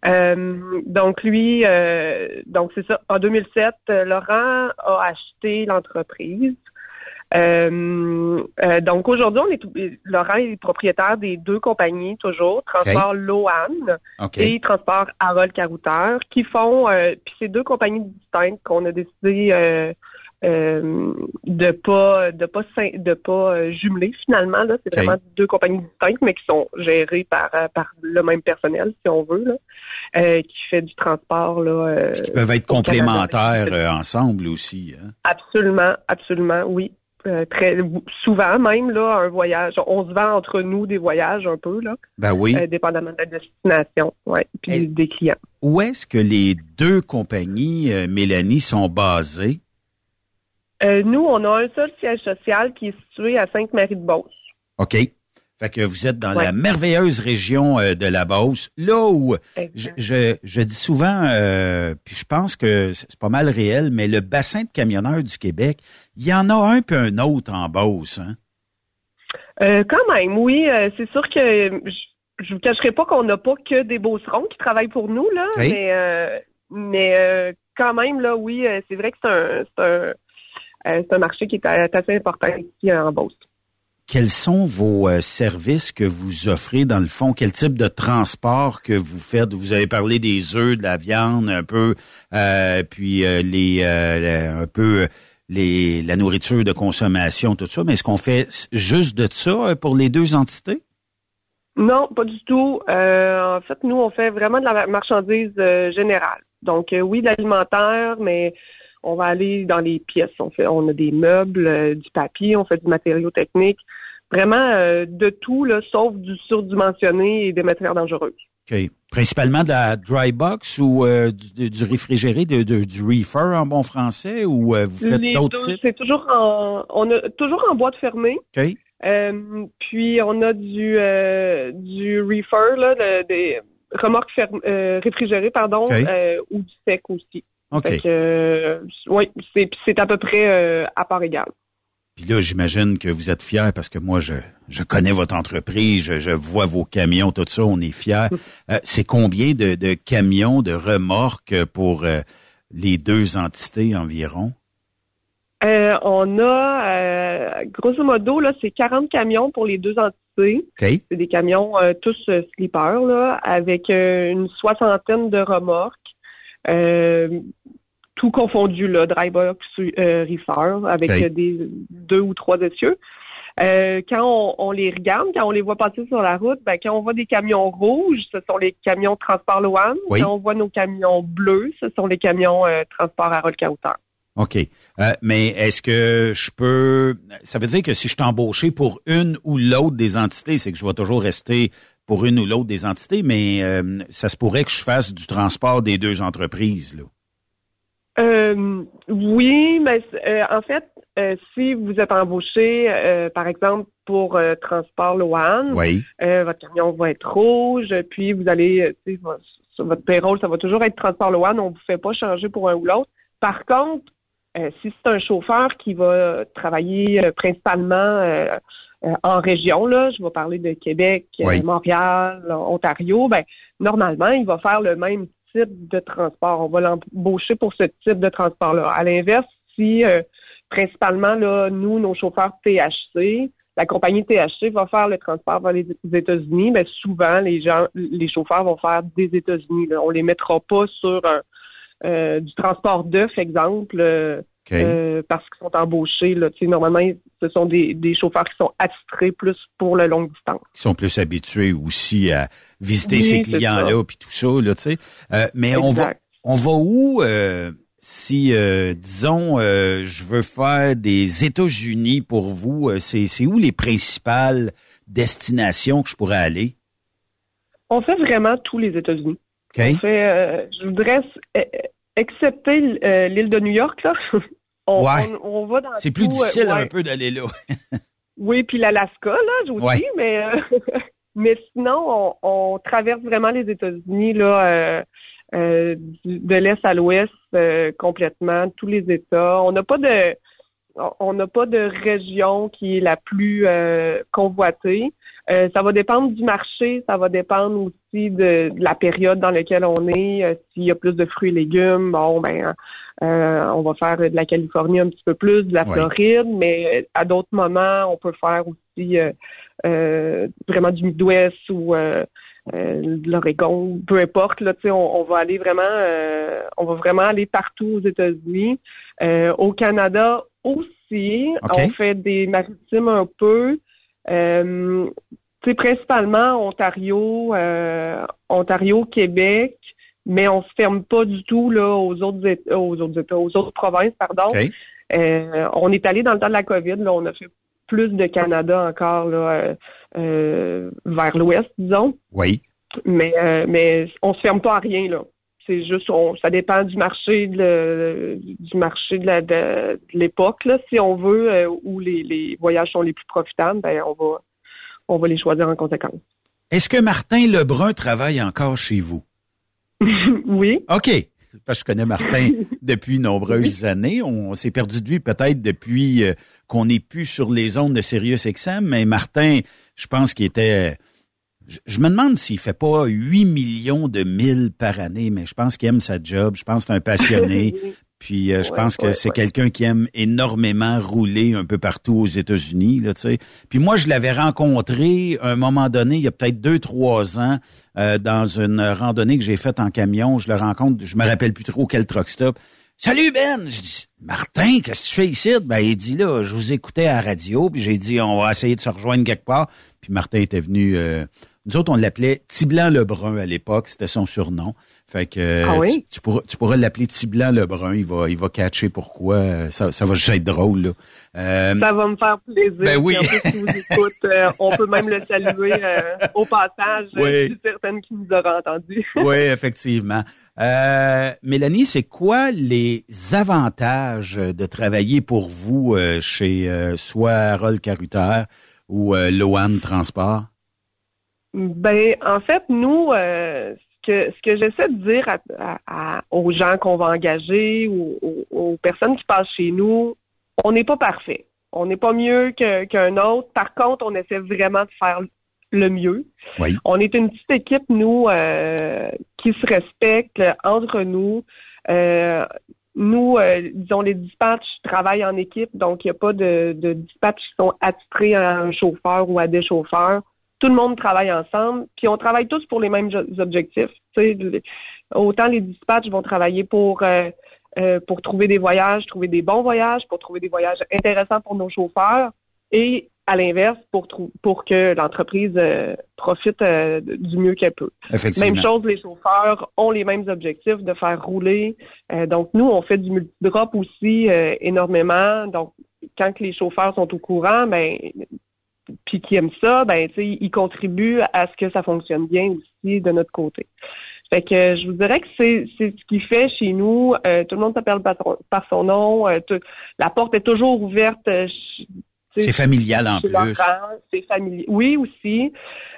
Euh, donc lui, euh, donc c'est ça. En 2007, euh, Laurent a acheté l'entreprise. Donc aujourd'hui, on est Laurent est propriétaire des deux compagnies toujours, Transport Loan OK. et Transport Harold Carouteur, qui font puis c'est deux compagnies distinctes qu'on a décidé euh, de pas de pas de pas euh, jumeler finalement là, c'est vraiment deux compagnies distinctes mais qui sont gérées par euh, par le même personnel si on veut là, euh, qui fait du transport là. Qui peuvent être Canada. complémentaires ensemble aussi. hein. Absolument, absolument, oui. Euh, très souvent même là un voyage on se vend entre nous des voyages un peu là Ben oui. euh, dépendamment de la destination ouais puis des clients Où est-ce que les deux compagnies, euh, Mélanie, sont basées? Euh, nous on a un seul siège social qui est situé à Sainte-Marie-de-Beauce OK. Fait que vous êtes dans Ouais. la merveilleuse région euh, de la Beauce, là où je, je, je dis souvent, euh, puis je pense que c'est pas mal réel, mais le bassin de camionneurs du Québec, il y en a un puis un autre en Beauce. Hein? Euh, quand même oui c'est sûr que je, je vous cacherai pas qu'on n'a pas que des beaucerons qui travaillent pour nous là mais euh, mais quand même là oui c'est vrai que c'est un c'est un euh, c'est un marché qui est assez important ici en Beauce Quels sont vos euh, services que vous offrez dans le fond? Quel type de transport que vous faites? Vous avez parlé des œufs, de la viande, un peu, euh, puis euh, les, euh, le- un peu les, la nourriture de consommation, tout ça. Mais est-ce qu'on fait juste de ça pour les deux entités? Non, pas du tout. En fait, nous, on fait vraiment de la marchandise générale. Donc, oui, de l'alimentaire, mais on va aller dans les pièces. On fait, on a des meubles, euh, du papier, on fait du matériau technique, vraiment euh, de tout, là, sauf du surdimensionné et des matières dangereuses. OK. Principalement de la dry box ou euh, du, du réfrigéré, de, de- du reefer en bon français, ou vous faites d'autres types? c'est toujours en, on a toujours en boîte fermée. OK. Puis on a du du reefer, là, de- des remorques réfrigérées, pardon, ou du sec aussi. OK. Euh, oui, c'est à peu près euh, à part égale. Puis là, j'imagine que vous êtes fiers parce que moi, je, je connais votre entreprise, je, je vois vos camions, tout ça, on est fiers. Euh, c'est combien de, de camions, de remorques pour euh, les deux entités environ? Euh, on a, euh, grosso modo, là, c'est 40 camions pour les deux entités. OK. C'est des camions euh, tous sleepers, là, avec une soixantaine de remorques. Euh, tout confondu, là, dry box, euh, reefer, avec euh, des deux ou trois essieux. Euh, quand on, on les regarde, quand on les voit passer sur la route, ben, quand on voit des camions rouges, ce sont les camions Transport Loan. Oui. Quand on voit nos camions bleus, ce sont les camions euh, Transport Harold Carouteur. OK. Euh, mais est-ce que je peux... Ça veut dire que si je suis embauché pour une ou l'autre des entités, c'est que je vais toujours rester pour une ou l'autre des entités, mais euh, ça se pourrait que je fasse du transport des deux entreprises. Là. Euh, oui, mais euh, en fait, euh, si vous êtes embauché, par exemple, pour Transport Loan, Oui. votre camion va être rouge, puis vous allez, sur votre payroll, ça va toujours être Transport Loan, on vous fait pas changer pour un ou l'autre. Par contre, si c'est un chauffeur qui va travailler principalement en région, là, je vais parler de Québec, euh, Oui. Montréal, Ontario, ben normalement, il va faire le même type de transport. On va l'embaucher pour ce type de transport-là. À l'inverse, si euh, principalement là, nous, nos chauffeurs THC, la compagnie THC va faire le transport vers les États-Unis, mais souvent les gens, les chauffeurs vont faire des États-Unis. On les mettra pas sur un, euh, du transport d'œufs, exemple, euh, euh, parce qu'ils sont embauchés. Là. Tu sais, normalement, ce sont des, des chauffeurs qui sont attitrés plus pour le longue distance. qui sont plus habitués aussi à visiter Oui, ces clients-là puis tout ça là, tu sais. Euh, mais on va on va où euh, si euh, disons euh, je veux faire des États-Unis pour vous, euh, c'est c'est où les principales destinations que je pourrais aller? On fait vraiment tous les États-Unis. OK On fait, euh, je voudrais, euh, excepté euh, l'île de New York, là, [laughs] on, Ouais. on, on va dans C'est plus euh, difficile ouais. un peu d'aller là. [laughs] Oui, puis l'Alaska, là, aussi, Ouais. mais euh, [laughs] mais sinon, on, on traverse vraiment les États-Unis, là, euh, euh, de l'est à l'ouest, euh, complètement, tous les États. On n'a pas de on n'a pas de région qui est la plus euh, convoitée. Euh, ça va dépendre du marché, ça va dépendre aussi de, de la période dans laquelle on est. Euh, S'il y a plus de fruits et légumes, bon ben Euh, on va faire de la Californie un petit peu plus, de la Oui. Floride, mais à d'autres moments, on peut faire aussi euh, euh, vraiment du Midwest ou euh, euh, de l'Oregon, peu importe. Là, tu sais, on, on va aller vraiment, euh, on va vraiment aller partout aux États-Unis, Euh, au Canada aussi. On fait des maritimes un peu. Euh, principalement Ontario, euh, Ontario, Québec, mais on se ferme pas du tout là aux autres États, aux autres États, aux autres provinces, pardon. Euh, on est allé dans le temps de la COVID, là, on a fait plus de Canada encore là, euh, euh, vers l'ouest, disons. Oui. Mais euh, mais on se ferme pas à rien là. C'est juste on, ça dépend du marché de du marché de la- de, de l'époque là, si on veut euh, où les, les voyages sont les plus profitables, ben on va on va les choisir en conséquence. Est-ce que Martin Lebrun travaille encore chez vous? [laughs] oui. OK. Parce que je connais Martin [laughs] depuis nombreuses années. On, s'est perdu de vue peut-être depuis euh, qu'on n'est plus sur les ondes de Sirius XM, mais Martin, je pense qu'il était... Je, je me demande s'il fait pas 8 millions de mille par année, mais je pense qu'il aime sa job. Je pense que c'est un passionné. [laughs] Puis euh, je pense que ouais, c'est ouais. quelqu'un qui aime énormément rouler un peu partout aux États-Unis, là. Puis moi, je l'avais rencontré à un moment donné, il y a peut-être deux, trois ans, euh, dans une randonnée que j'ai faite en camion. Je le rencontre, je me rappelle plus trop quel truck stop. Salut Ben! Je dis Martin, qu'est-ce que tu fais ici? Ben, il dit là, je vous écoutais à la radio, puis j'ai dit on va essayer de se rejoindre quelque part. Puis Martin était venu. euh, nous autres, on l'appelait Tiblan Lebrun à l'époque, c'était son surnom. Fait que Ah oui? tu, tu pourras, tu pourras l'appeler Tiblan Lebrun, il va, il va catcher pourquoi. Ça, ça va juste être drôle. Là. Euh, Ça va me faire plaisir. Ben oui. Puis en plus, s'il vous écoute, euh, on peut même le saluer euh, au passage. Oui. Je suis certaine qu'il nous aura entendu. [laughs] oui, effectivement. Euh, Mélanie, c'est quoi les avantages de travailler pour vous chez soit Harold Caruter ou Loan Transport? Ben, en fait, nous, euh, ce que, ce que j'essaie de dire à- à- à- aux gens qu'on va engager ou aux, aux personnes qui passent chez nous, on n'est pas parfait. On n'est pas mieux qu'un autre. Par contre, on essaie vraiment de faire le mieux. Oui. On est une petite équipe, nous, euh, qui se respecte euh, entre nous. Euh, nous, euh, disons, les dispatchs travaillent en équipe, donc il n'y a pas de, de dispatchs qui sont attitrés à un chauffeur ou à des chauffeurs. Tout le monde travaille ensemble, puis on travaille tous pour les mêmes objectifs. Autant les dispatchs vont travailler pour euh, euh, pour trouver des voyages, trouver des bons voyages, pour trouver des voyages intéressants pour nos chauffeurs, et à l'inverse, pour pour que l'entreprise euh, profite euh, du mieux qu'elle peut. Même chose, les chauffeurs ont les mêmes objectifs de faire rouler. Euh, donc, nous, on fait du multidrop aussi énormément. Donc, quand les chauffeurs sont au courant, ben, puis qui aiment ça, ben, tu sais, ils contribuent à ce que ça fonctionne bien aussi de notre côté. Fait que euh, je vous dirais que c'est c'est ce qui fait chez nous. euh, tout le monde s'appelle par, son- par son nom. euh, tout- la porte est toujours ouverte. euh, C'est familial en plus. C'est familial. Oui, aussi.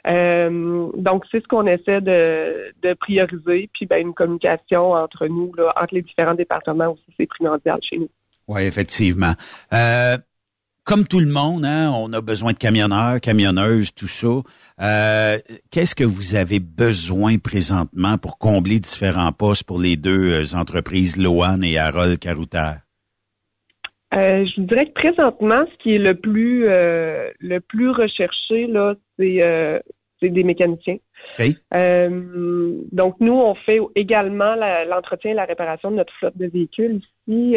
Euh, donc, c'est ce qu'on essaie de, de prioriser. Puis, ben, une communication entre nous, là, entre les différents départements aussi, c'est primordial chez nous. Oui, effectivement. Comme tout le monde, hein, on a besoin de camionneurs, camionneuses, tout ça. Euh, Qu'est-ce que vous avez besoin présentement pour combler différents postes pour les deux euh, entreprises, Loan et Harold Caruter? Euh, je vous dirais que présentement, ce qui est le plus euh, le plus recherché là, c'est euh, des mécaniciens. Donc nous, on fait également l'entretien et la réparation de notre flotte de véhicules ici,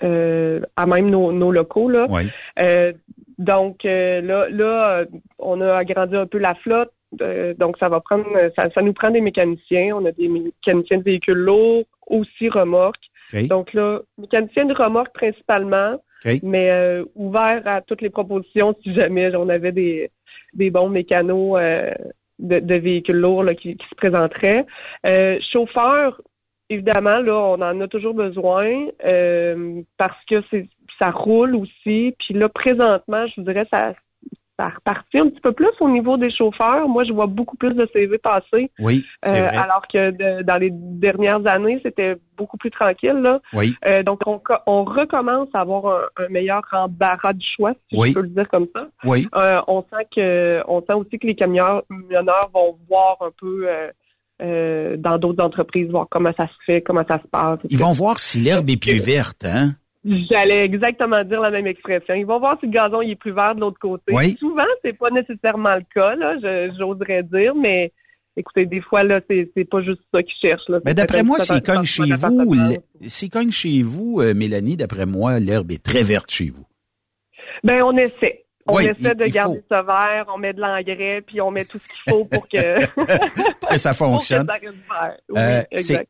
à même nos, nos locaux là. Oui. Euh, donc euh, là, là, euh, on a agrandi un peu la flotte. euh, donc ça va prendre, ça, ça nous prend des mécaniciens. On a des mécaniciens de véhicules lourds, aussi remorques. Donc là, mécaniciens de remorques principalement, mais euh, ouvert à toutes les propositions si jamais on avait des, des bons mécanos euh, de, de véhicules lourds là, qui, qui se présenteraient. Euh, chauffeur, évidemment, là, on en a toujours besoin euh, parce que c'est ça roule aussi. Puis là, présentement, je vous dirais, ça, ça repartit un petit peu plus au niveau des chauffeurs. Moi, je vois beaucoup plus de CV passer. Oui, Euh, vrai. alors que de- dans les dernières années, c'était beaucoup plus tranquille. Là. Oui. Euh, donc, on, on recommence à avoir un, un meilleur embarras de choix, si Oui. je peux le dire comme ça. Oui. Euh, on sent que, on sent aussi que les camionneurs vont voir un peu euh, dans d'autres entreprises, voir comment ça se fait, comment ça se passe. Ils vont voir si l'herbe est plus verte, hein? J'allais exactement dire la même expression. Ils vont voir si le gazon il est plus vert de l'autre côté. Oui. Souvent, c'est pas nécessairement le cas, là, j'oserais dire, mais écoutez, des fois, là, c'est pas juste ça qu'ils cherchent. Là. Mais d'après moi, s'ils cognent chez vous, s'ils cognent chez vous, Mélanie, d'après moi, l'herbe est très verte chez vous. Ben, on essaie. On essaie de il garder faut. ça vert, on met de l'engrais, puis on met tout ce qu'il faut pour que, [laughs] Pour que ça fonctionne. Oui, Euh,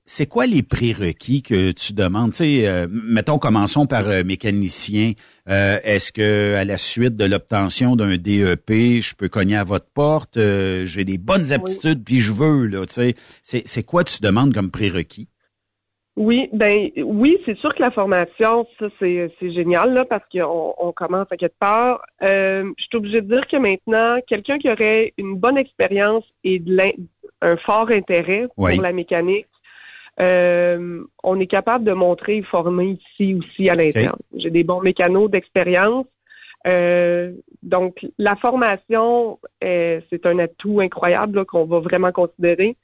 c'est quoi les prérequis que tu demandes? Tu sais, euh, mettons, commençons par euh, mécanicien. Est-ce que à la suite de l'obtention d'un DEP, je peux cogner à votre porte? J'ai des bonnes aptitudes, puis je veux, là, tu sais. C'est quoi tu demandes comme prérequis? Oui, ben oui, c'est sûr que la formation, ça c'est c'est génial là parce qu'on on commence à quelque part. Euh, je suis obligée de dire que maintenant, quelqu'un qui aurait une bonne expérience et de l'in- un fort intérêt pour la mécanique, euh, on est capable de montrer et former ici aussi à l'interne. J'ai des bons mécanos d'expérience. Euh, donc, la formation, euh, c'est un atout incroyable là, qu'on va vraiment considérer.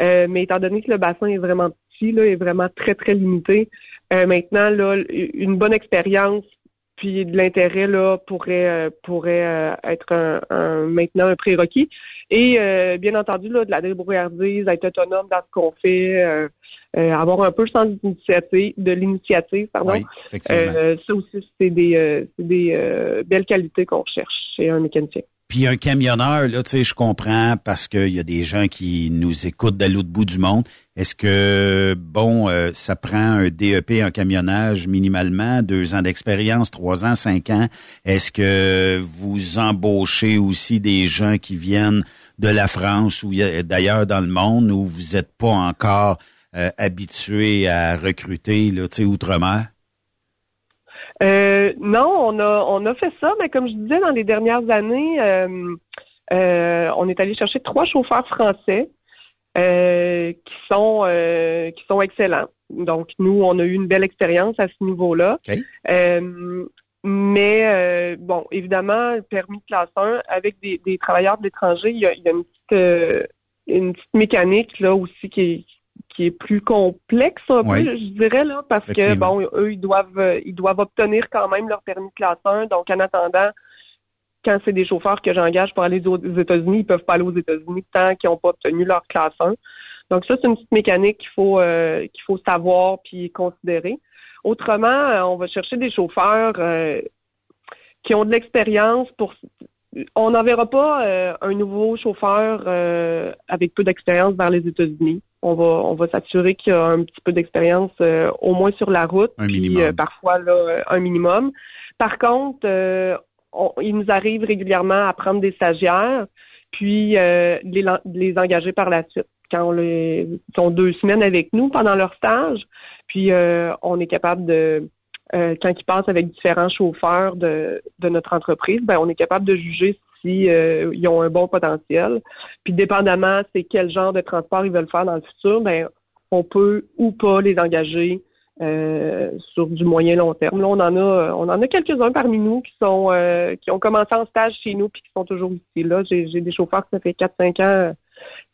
Euh, mais étant donné que le bassin est vraiment là, est vraiment très, très limité, euh, maintenant, là, une bonne expérience puis de l'intérêt là pourrait euh, pourrait euh, être un, un- maintenant un prérequis. Et euh, bien entendu, là, de la débrouillardise, être autonome dans ce qu'on fait, avoir un peu le sens d'initiative, de l'initiative, pardon. Oui, ça aussi, c'est des, c'est des belles qualités qu'on recherche chez un mécanicien. Puis un camionneur, là, tu sais, je comprends parce qu'il y a des gens qui nous écoutent de l'autre bout du monde. Est-ce que, bon, euh, ça prend un DEP en camionnage minimalement, deux ans d'expérience, trois ans, cinq ans? Est-ce que vous embauchez aussi des gens qui viennent de la France ou d'ailleurs dans le monde où vous n'êtes pas encore euh, habitué à recruter, là, tu sais, outre-mer? Euh, non, on a on a fait ça, mais comme je disais dans les dernières années, euh, euh, on est allé chercher trois chauffeurs français euh, qui sont euh, qui sont excellents. Donc nous, on a eu une belle expérience à ce niveau-là. Euh, mais euh, bon, évidemment, le permis de classe 1 avec des, des travailleurs de l'étranger, il y a, il y a une petite euh, une petite mécanique là aussi qui qui est plus complexe un Oui. peu, je dirais là, parce que bon, eux ils doivent euh, ils doivent obtenir quand même leur permis de classe 1. Donc en attendant, quand c'est des chauffeurs que j'engage pour aller aux États-Unis, ils peuvent pas aller aux États-Unis tant qu'ils n'ont pas obtenu leur classe 1. Donc ça, c'est une petite mécanique qu'il faut euh, qu'il faut savoir puis considérer. Autrement, euh, on va chercher des chauffeurs euh, qui ont de l'expérience pour on n'enverra pas euh, un nouveau chauffeur euh, avec peu d'expérience vers les États-Unis. On va on va s'assurer qu'il y a un petit peu d'expérience euh, au moins sur la route, Un puis euh, parfois là euh, un minimum. Par contre, euh, on- il nous arrive régulièrement à prendre des stagiaires, puis euh, de les, les engager par la suite. Quand on les ils sont deux semaines avec nous pendant leur stage, puis euh, on est capable de euh, quand ils passent avec différents chauffeurs de, de notre entreprise, ben on est capable de juger si euh, ils ont un bon potentiel. Puis dépendamment c'est quel genre de transport ils veulent faire dans le futur, ben on peut ou pas les engager euh, sur du moyen long terme. Là, on en a on en a quelques-uns parmi nous qui sont euh, qui ont commencé en stage chez nous puis qui sont toujours ici. Là, j'ai des chauffeurs qui ça fait 4-5 ans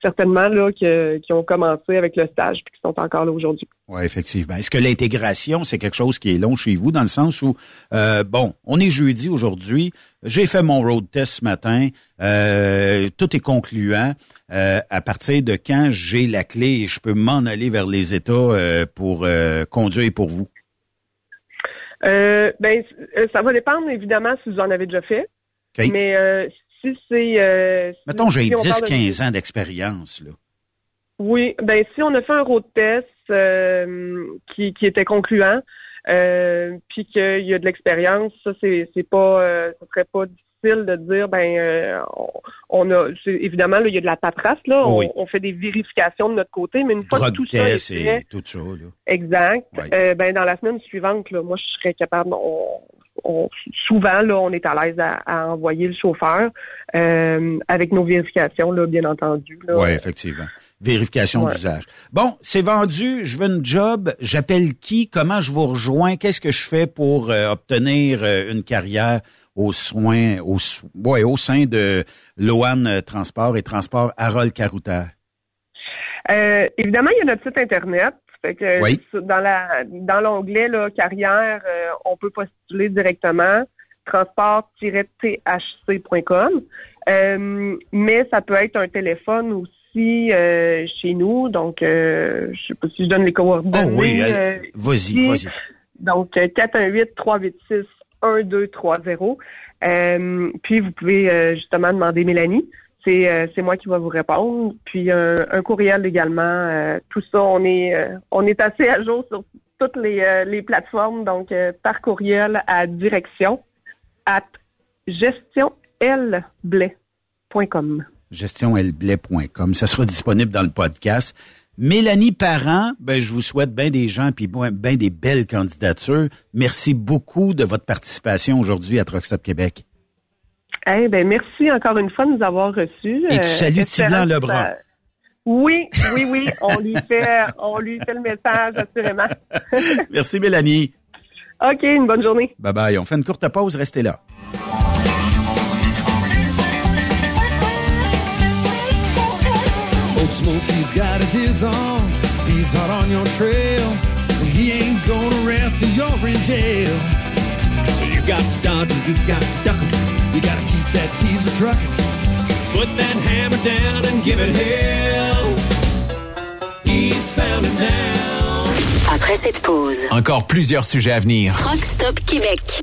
certainement là que- qui ont commencé avec le stage puis qui sont encore là aujourd'hui. Oui, effectivement. Est-ce que l'intégration, c'est quelque chose qui est long chez vous, dans le sens où, euh, bon, on est jeudi aujourd'hui, j'ai fait mon road test ce matin, euh, tout est concluant. Euh, à partir de quand j'ai la clé et je peux m'en aller vers les États pour conduire pour vous? Ben, ça va dépendre évidemment si vous en avez déjà fait. OK. Mais euh, si c'est. Euh, Mettons, j'ai si on parle de- 10-15 ans d'expérience, là. Oui, ben si on a fait un road test euh, qui, qui était concluant, euh, puis qu'il y a de l'expérience, ça c'est pas, euh, ce serait pas difficile de dire ben on, a, évidemment là il y a de la paperasse là, on, Oui. on fait des vérifications de notre côté, mais une fois que tout ça est fait, et tout ça, là. Exact. Ouais. Ben dans la semaine suivante, là, moi je serais capable. On, on- souvent là, on est à l'aise à, à envoyer le chauffeur euh, avec nos vérifications là, bien entendu. Oui, effectivement. Vérification Ouais. d'usage. Bon, c'est vendu, je veux une job, j'appelle qui, comment je vous rejoins, qu'est-ce que je fais pour euh, obtenir euh, une carrière aux soins, au, so- ouais, au sein de Loan Transport et Transport Harold Carouter? Euh, évidemment, il y a notre site internet. Fait que Oui. dans la dans l'onglet là, carrière, euh, on peut postuler directement transport-thc.com. Euh, mais ça peut être un téléphone aussi euh, chez nous. Donc, je sais pas si je donne les coordonnées. Oh oui, vas-y, vas-y. Donc, euh, 418-386-1230. Euh, puis, vous pouvez justement demander Mélanie. C'est euh, c'est moi qui va vous répondre. Puis, un, un courriel également. Euh, tout ça, on est euh, on est assez à jour sur toutes les, euh, les plateformes. Donc, euh, par courriel à direction at gestionlblais.com. gestionlblais.com. Ça sera disponible dans le podcast. Mélanie Parent, ben, je vous souhaite bien des gens puis bien des belles candidatures. Merci beaucoup de votre participation aujourd'hui à Truck Stop Québec. Eh ben, merci encore une fois de nous avoir reçus. Et tu Euh, salues Tiblan Lebrun. ça- Oui, oui, oui, on lui fait, on lui fait le message assurément. [laughs] Merci Mélanie. ok, une bonne journée. Bye bye. On fait une courte pause, restez là. Old Smokey's got his ears on. He's hot on your trail. And he ain't gonna rest till you're in jail. So you got to dodge and you got to duck 'em. You gotta keep that diesel trucking. Put that hammer down and give it hell. Eastbound and down. Après cette pause, Encore plusieurs sujets à venir. Truck Stop Québec.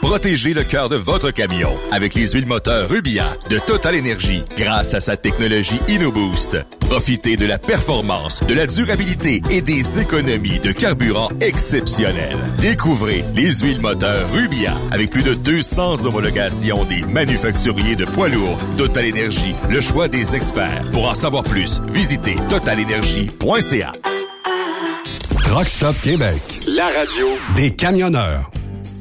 Protégez le cœur de votre camion avec les huiles moteurs Rubia de Total Energy grâce à sa technologie InnoBoost. Profitez de la performance, de la durabilité et des économies de carburant exceptionnelles. Découvrez les huiles moteurs Rubia avec plus de 200 homologations des manufacturiers de poids lourds. Total Energy, le choix des experts. Pour en savoir plus, visitez totalenergy.ca. Truck Stop Québec. La radio Des camionneurs.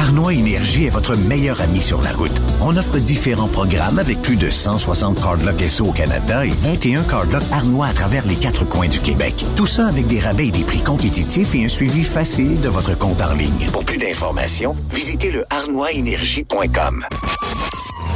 Arnois Énergie est votre meilleur ami sur la route. On offre différents programmes avec plus de 160 cardlocks SO au Canada et 21 cardlocks Arnois à travers les quatre coins du Québec. Tout ça avec des rabais et des prix compétitifs et un suivi facile de votre compte en ligne. Pour plus d'informations, visitez le arnoisénergie.com.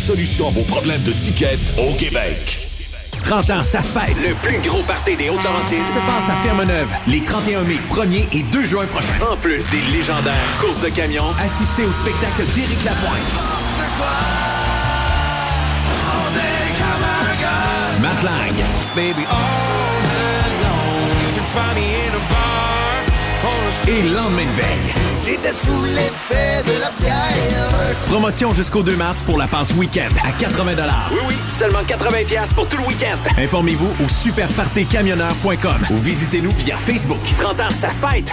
solution à vos problèmes de ticket au Québec. 30 ans, ça se fête. Le plus gros party des Hautes-Laurentides se passe à Ferme-Neuve, les 31 mai, 1er et 2 juin prochains. En plus des légendaires courses de camions, assistez au spectacle d'Éric Lapointe. Matt Lang. Baby, all night long, you can find me in a bar on a Et lendemain de veille. J'étais sous l'effet de la bière. Promotion jusqu'au 2 mars pour la passe week-end à 80 Oui, oui, seulement 80 pour tout le week-end. Informez-vous au superpartycamionneur.com ou visitez-nous via Facebook. 30 ans, ça se fête!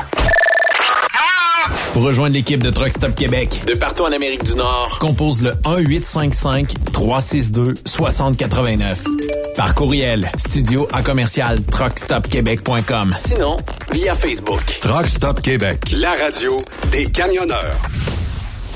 Pour rejoindre l'équipe de Truck Stop Québec, de partout en Amérique du Nord, compose le 1-855-362-6089. Par courriel, studio à commercial truckstopquebec.com. Sinon, via Facebook. Truck Stop Québec, la radio des camionneurs.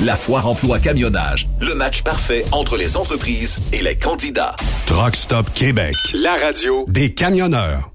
La foire emploi camionnage, le match parfait entre les entreprises et les candidats. Truck Stop Québec, la radio des camionneurs.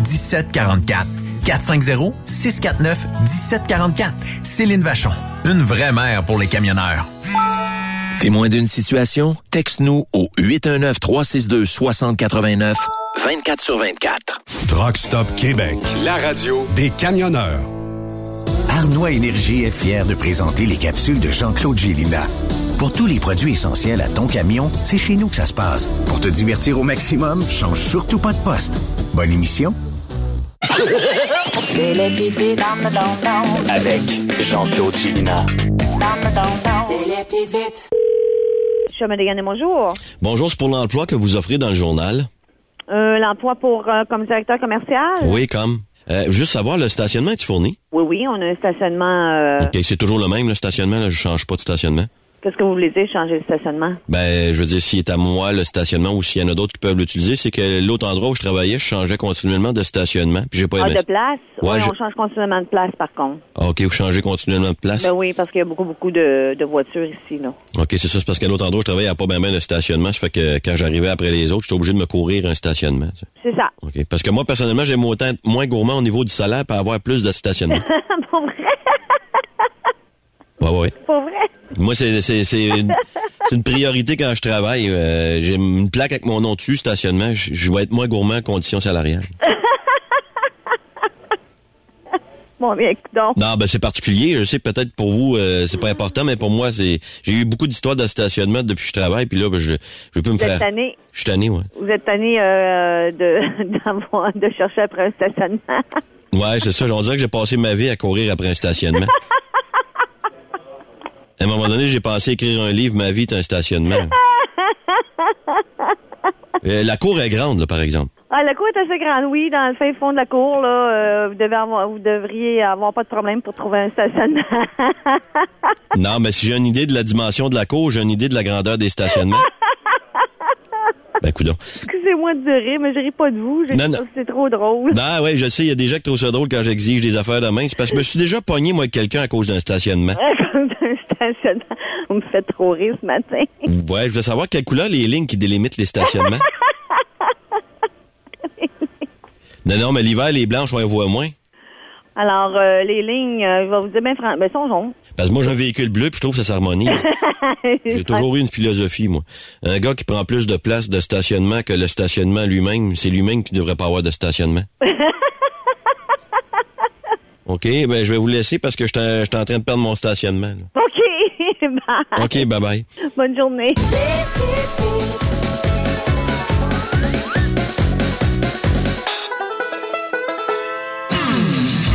1744. 450-649-1744. Céline Vachon. Une vraie mère pour les camionneurs. Témoin d'une situation? Texte-nous au 819-362-6089, 24 sur 24. Truck Stop Québec, la radio des camionneurs. Arnois Énergie est fier de présenter les capsules de Jean-Claude Gélina. Pour tous les produits essentiels à ton camion, c'est chez nous que ça se passe. Pour te divertir au maximum, change surtout pas de poste. Bonne émission. C'est les petites vites Avec Jean-Claude Chilina. Dans le don C'est les petites vites. Chemin des Gagné, bonjour. Bonjour, c'est pour l'emploi que vous offrez dans le journal. Euh, L'emploi pour euh, comme directeur commercial? Oui, comme. Euh, juste savoir, le stationnement est fourni? Oui, oui, on a un stationnement. euh, OK, c'est toujours le même, le stationnement. Là, je change pas de stationnement. Qu'est-ce que vous voulez dire, changer de stationnement? Ben, je veux dire, s'il est à moi, le stationnement, ou s'il y en a d'autres qui peuvent l'utiliser, c'est que l'autre endroit où je travaillais, je changeais continuellement de stationnement. Puis j'ai pas Ah, aimé de place? Ouais, oui, je- on change continuellement de place, par contre. OK, vous changez continuellement de place? Ben oui, parce qu'il y a beaucoup, beaucoup de, de voitures ici, là. OK, c'est ça, c'est parce qu'à l'autre endroit où je travaillais, il n'y a pas bien ben de stationnement. Ça fait que quand j'arrivais après les autres, j'étais obligé de me courir un stationnement. tu sais. C'est ça. OK. Parce que moi, personnellement, j'aime autant être moins gourmand au niveau du salaire pour avoir plus de stationnement. [laughs] Pour vrai? Ouais, ouais. Pour vrai? Moi, c'est c'est c'est une, [laughs] c'est une priorité quand je travaille. Euh, J'ai une plaque avec mon nom dessus, stationnement. Je, je vais être moins gourmand en conditions salariales. [laughs] Bon, bien, donc. Non, ben c'est particulier. Je sais peut-être pour vous, euh, c'est pas important, mais pour moi, c'est j'ai eu beaucoup d'histoires de stationnement depuis que je travaille. Puis là, ben, je je peux me Vous êtes faire. tanné, Je suis tanné, ouais. vous êtes tanné euh, de, [laughs] d'avoir- de chercher après un stationnement. Ouais, c'est ça. On dirait que j'ai passé ma vie à courir après un stationnement. À un moment donné, j'ai pensé écrire un livre, Ma vie est un stationnement. [laughs] Euh, la cour est grande, là, par exemple. Ah, la cour est assez grande, oui. Dans le fin fond de la cour, là, euh, vous, devez avoir, vous devriez avoir pas de problème pour trouver un stationnement. Non, mais si j'ai une idée de la dimension de la cour, j'ai une idée de la grandeur des stationnements. [laughs] Ben, coudonc. Excusez-moi de rire, mais je ris pas de vous. Je Non, non. C'est trop drôle. Non, ouais, je sais, il y a des gens qui trouvent ça drôle quand j'exige des affaires de main. C'est parce que je me suis déjà pogné, moi, avec quelqu'un à cause d'un stationnement. [laughs] Comme un stationnement. Vous me faites trop rire ce matin. Ouais, je voulais savoir quelle couleur les lignes qui délimitent les stationnements. Non, non, mais l'hiver, les blanches, on les voit moins. Alors, euh, les lignes, euh, je vais vous dire, ben, fran- ben, sont jaunes. Parce que moi, j'ai un véhicule bleu, puis je trouve que ça s'harmonise. [laughs] J'ai toujours eu une philosophie, moi. Un gars qui prend plus de place de stationnement que le stationnement lui-même, c'est lui-même qui ne devrait pas avoir de stationnement. [laughs] OK, ben je vais vous laisser parce que je suis en- train de perdre mon stationnement. là. OK. [laughs] Bye. OK, bye-bye. Bonne journée.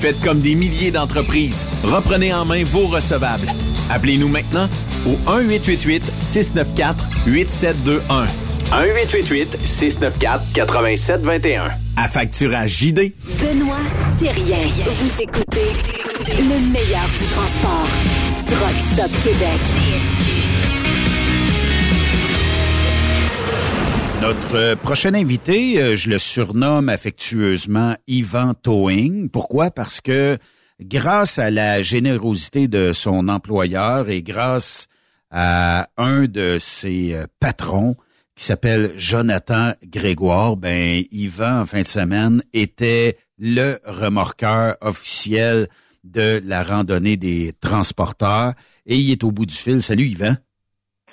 Faites comme des milliers d'entreprises. Reprenez en main vos recevables. Appelez-nous maintenant au 1-888-694-8721. 1-888-694-8721. Affacturage JD. Benoît Thérien. Vous écoutez le meilleur du transport. Truck Stop Québec. Notre euh, prochain invité, euh, je le surnomme affectueusement Yvan Towing. Pourquoi? Parce que grâce à la générosité de son employeur et grâce à un de ses euh, patrons qui s'appelle Jonathan Grégoire, ben Yvan en fin de semaine était le remorqueur officiel de la randonnée des transporteurs et il est au bout du fil. Salut Yvan.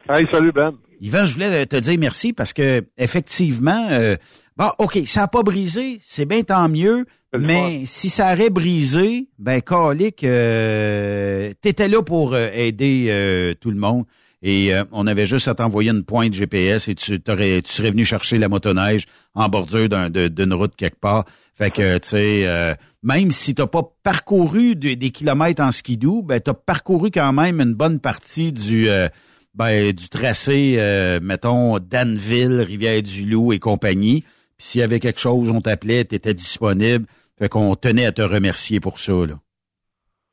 Hey, salut Ben. Yvan, je voulais te dire merci parce que effectivement, euh, bon, ok, ça n'a pas brisé, c'est bien tant mieux, mais si ça aurait brisé, ben calique, euh, t'étais là pour euh, aider euh, tout le monde. Et euh, on avait juste à t'envoyer une pointe GPS et tu, t'aurais, tu serais venu chercher la motoneige en bordure d'un, de- d'une route quelque part. Fait que, tu sais, euh, même si t'as pas parcouru de- des kilomètres en skidoo, ben t'as parcouru quand même une bonne partie du, euh, ben, du tracé, euh, mettons, Danville, Rivière-du-Loup et compagnie. Puis s'il y avait quelque chose, on t'appelait, t'étais disponible. Fait qu'on tenait à te remercier pour ça, là.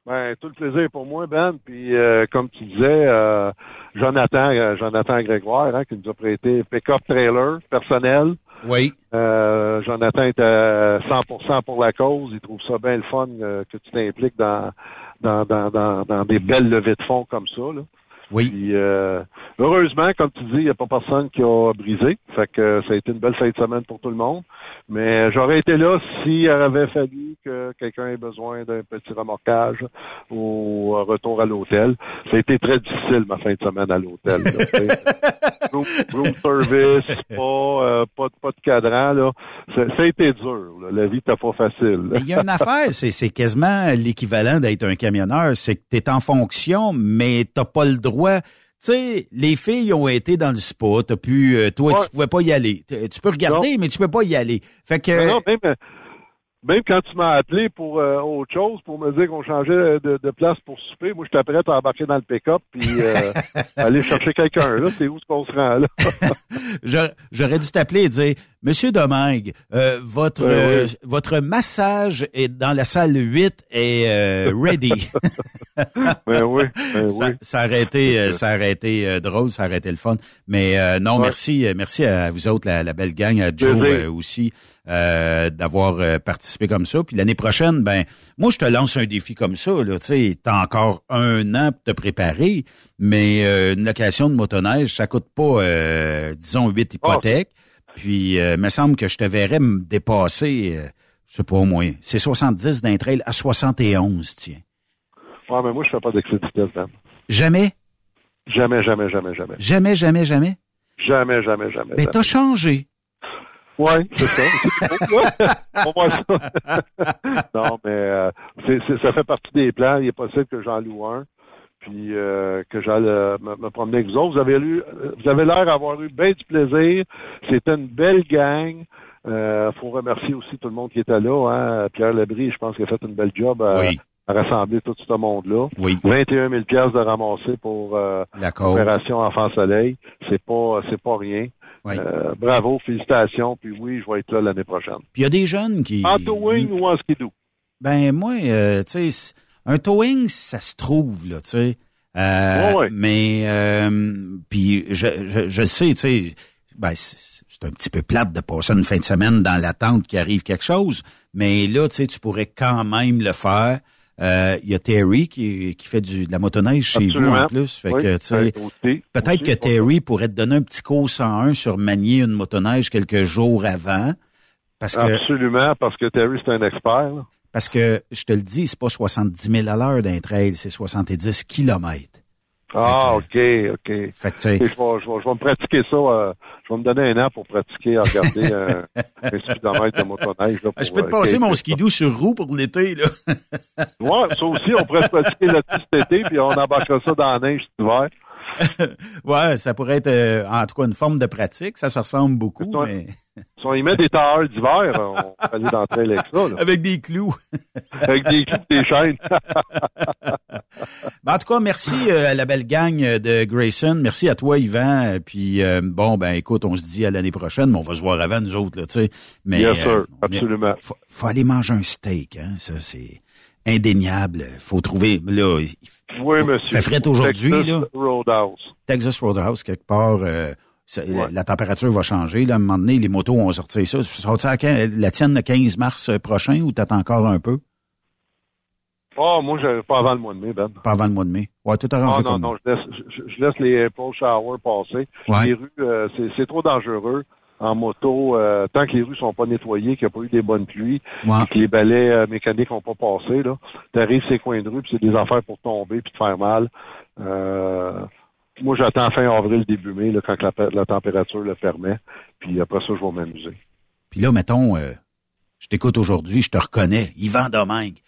Ben, tout le plaisir pour moi, Ben. Puis, euh, comme tu disais, euh, Jonathan, Jonathan Grégoire, hein, qui nous a prêté pick-up trailer personnel. Oui. Euh, Jonathan est à 100% pour la cause. Il trouve ça bien le fun que tu t'impliques dans, dans, dans, dans, dans des belles levées de fonds comme ça. Là. Oui. Puis, euh, heureusement, comme tu dis, il n'y a pas personne qui a brisé. Fait que ça a été une belle fin de semaine pour tout le monde. Mais j'aurais été là s'il avait fallu que quelqu'un ait besoin d'un petit remorquage au retour à l'hôtel. Ça a été très difficile, ma fin de semaine à l'hôtel. tu [laughs] room, room service, pas, euh, pas, de- pas de cadran. Là. Ça, ça a été dur. là. La vie n'était pas facile. Il y a une affaire, c'est, quasiment l'équivalent d'être un camionneur. C'est que tu es en fonction, mais t'as pas le droit. Tu sais, les filles ont été dans le spa, t'as pu, euh, toi, tu pouvais pas y aller. Tu peux regarder, mais tu peux pas y aller. Fait que, Non, non, même, même quand tu m'as appelé pour euh, autre chose, pour me dire qu'on changeait de, de place pour souper, moi, j'étais prêt à embarquer dans le pick-up puis euh, [laughs] aller chercher quelqu'un. Là, c'est où ce qu'on se rend là? [laughs] J'aurais- dû t'appeler et dire, Monsieur Domingue, euh, votre ouais. euh, votre massage est dans la salle 8 est euh, ready. [laughs] ben oui, ben ça, oui. ça aurait été, euh, ça aurait été euh, drôle, ça aurait été le fun. Mais euh, non, Ouais. merci, euh, merci à vous autres, la, la belle gang, à Joe euh, aussi, euh, d'avoir euh, participé comme ça. Puis l'année prochaine, ben, moi je te lance un défi comme ça. Là, tu sais, t'as encore un an pour te préparer, mais euh, une location de motoneige, ça coûte pas, euh, disons, huit hypothèques. Puis, euh, me semble que je te verrais me dépasser, euh, je sais pas au moins, c'est 70 d'un trail à 71, tiens. Ouais, mais moi, je fais pas d'excès de vitesse, Ben. Jamais, Jamais, jamais, jamais, jamais. jamais, jamais, jamais? Jamais, jamais, jamais. Mais jamais. t'as changé. Ouais, c'est ça. On voit [laughs] ça. [laughs] non, mais euh, ça fait partie des plans. Il est possible que j'en loue un, puis euh, que j'aille euh, me, me promener avec vous autres. Vous avez, lu, euh, vous avez l'air d'avoir eu bien du plaisir. C'était une belle gang. Euh, faut remercier aussi tout le monde qui était là. Hein. Pierre Lebris, je pense qu'il a fait une belle job à, Oui. à rassembler tout ce monde-là. Oui. 21 000 piastres de ramasser pour euh, La cause. Opération Enfant Soleil. C'est pas c'est pas rien. Oui. Euh, bravo, félicitations. Puis oui, je vais être là l'année prochaine. Puis il y a des jeunes qui... En towing ou en skidoo? Ben moi, euh, tu sais, un towing, ça se trouve, là, tu sais. Euh, ouais. Mais, euh, puis je, je, je sais, tu sais, ben, c'est c'est un petit peu plate de passer une fin de semaine dans l'attente qu'il arrive quelque chose, mais là, tu sais, tu pourrais quand même le faire. Euh, Il y a Terry qui, qui fait du, de la motoneige chez vous en plus. Fait Oui, que, aussi, peut-être que Terry pourrait te donner un petit cours 101 sur manier une motoneige quelques jours avant. Parce que, Absolument, parce que Terry, c'est un expert. là. parce que, je te le dis, c'est pas 70 000 à l'heure d'un trail, c'est 70 kilomètres. Ah, OK, OK. Fait que, je, vais, je, vais, je vais me pratiquer ça. euh, je vais me donner un an pour pratiquer à regarder [laughs] un, un speedomètre de motoneige. là, Ah, je peux te euh, passer mon skidoo sur roue pour l'été, là. [laughs] Ouais, ça aussi, on pourrait se pratiquer là-dessus cet été, puis on embarquera ça dans la neige cet hiver. [laughs] ouais, ça pourrait être, euh, en tout cas, une forme de pratique. Ça se ressemble beaucoup, mais on y met des tailleurs d'hiver, on le trail avec ça. Là. avec des clous. Avec des clous des chaînes. Ben, en tout cas, merci euh, à la belle gang euh, de Grayson. Merci à toi, Yvan. Puis, euh, bon, ben écoute, on se dit à l'année prochaine, mais on va se voir avant, nous autres, là, tu sais. Mais, Bien sûr, euh, absolument. Faut, faut aller manger un steak, hein. Ça, c'est indéniable. Faut trouver, là, Oui, monsieur. fait fret aujourd'hui, Texas là. Roadhouse. Texas Roadhouse, quelque part, la, température va changer. Là, à un moment donné, les motos ont sorti ça. Sorti à? La tienne le 15 mars euh, prochain ou t'attends encore un peu? Ah, moi, je, pas avant le mois de mai, Ben. Pas avant le mois de mai. Ouais, tout Ah arrangé non, comme non, je laisse, je, je laisse les April Showers passer. Ouais. Les rues, euh, c'est, c'est trop dangereux en moto. euh, tant que les rues sont pas nettoyées, qu'il n'y a pas eu des bonnes pluies, Ouais. et que les balais euh, mécaniques n'ont pas passé, là, t'arrives ces coins de rue, puis c'est des affaires pour tomber puis te faire mal. Euh, moi, j'attends fin avril, début mai, là, quand la, la température le permet. Puis après ça, je vais m'amuser. Puis là, mettons, euh, je t'écoute aujourd'hui, je te reconnais, Yvan Domingue.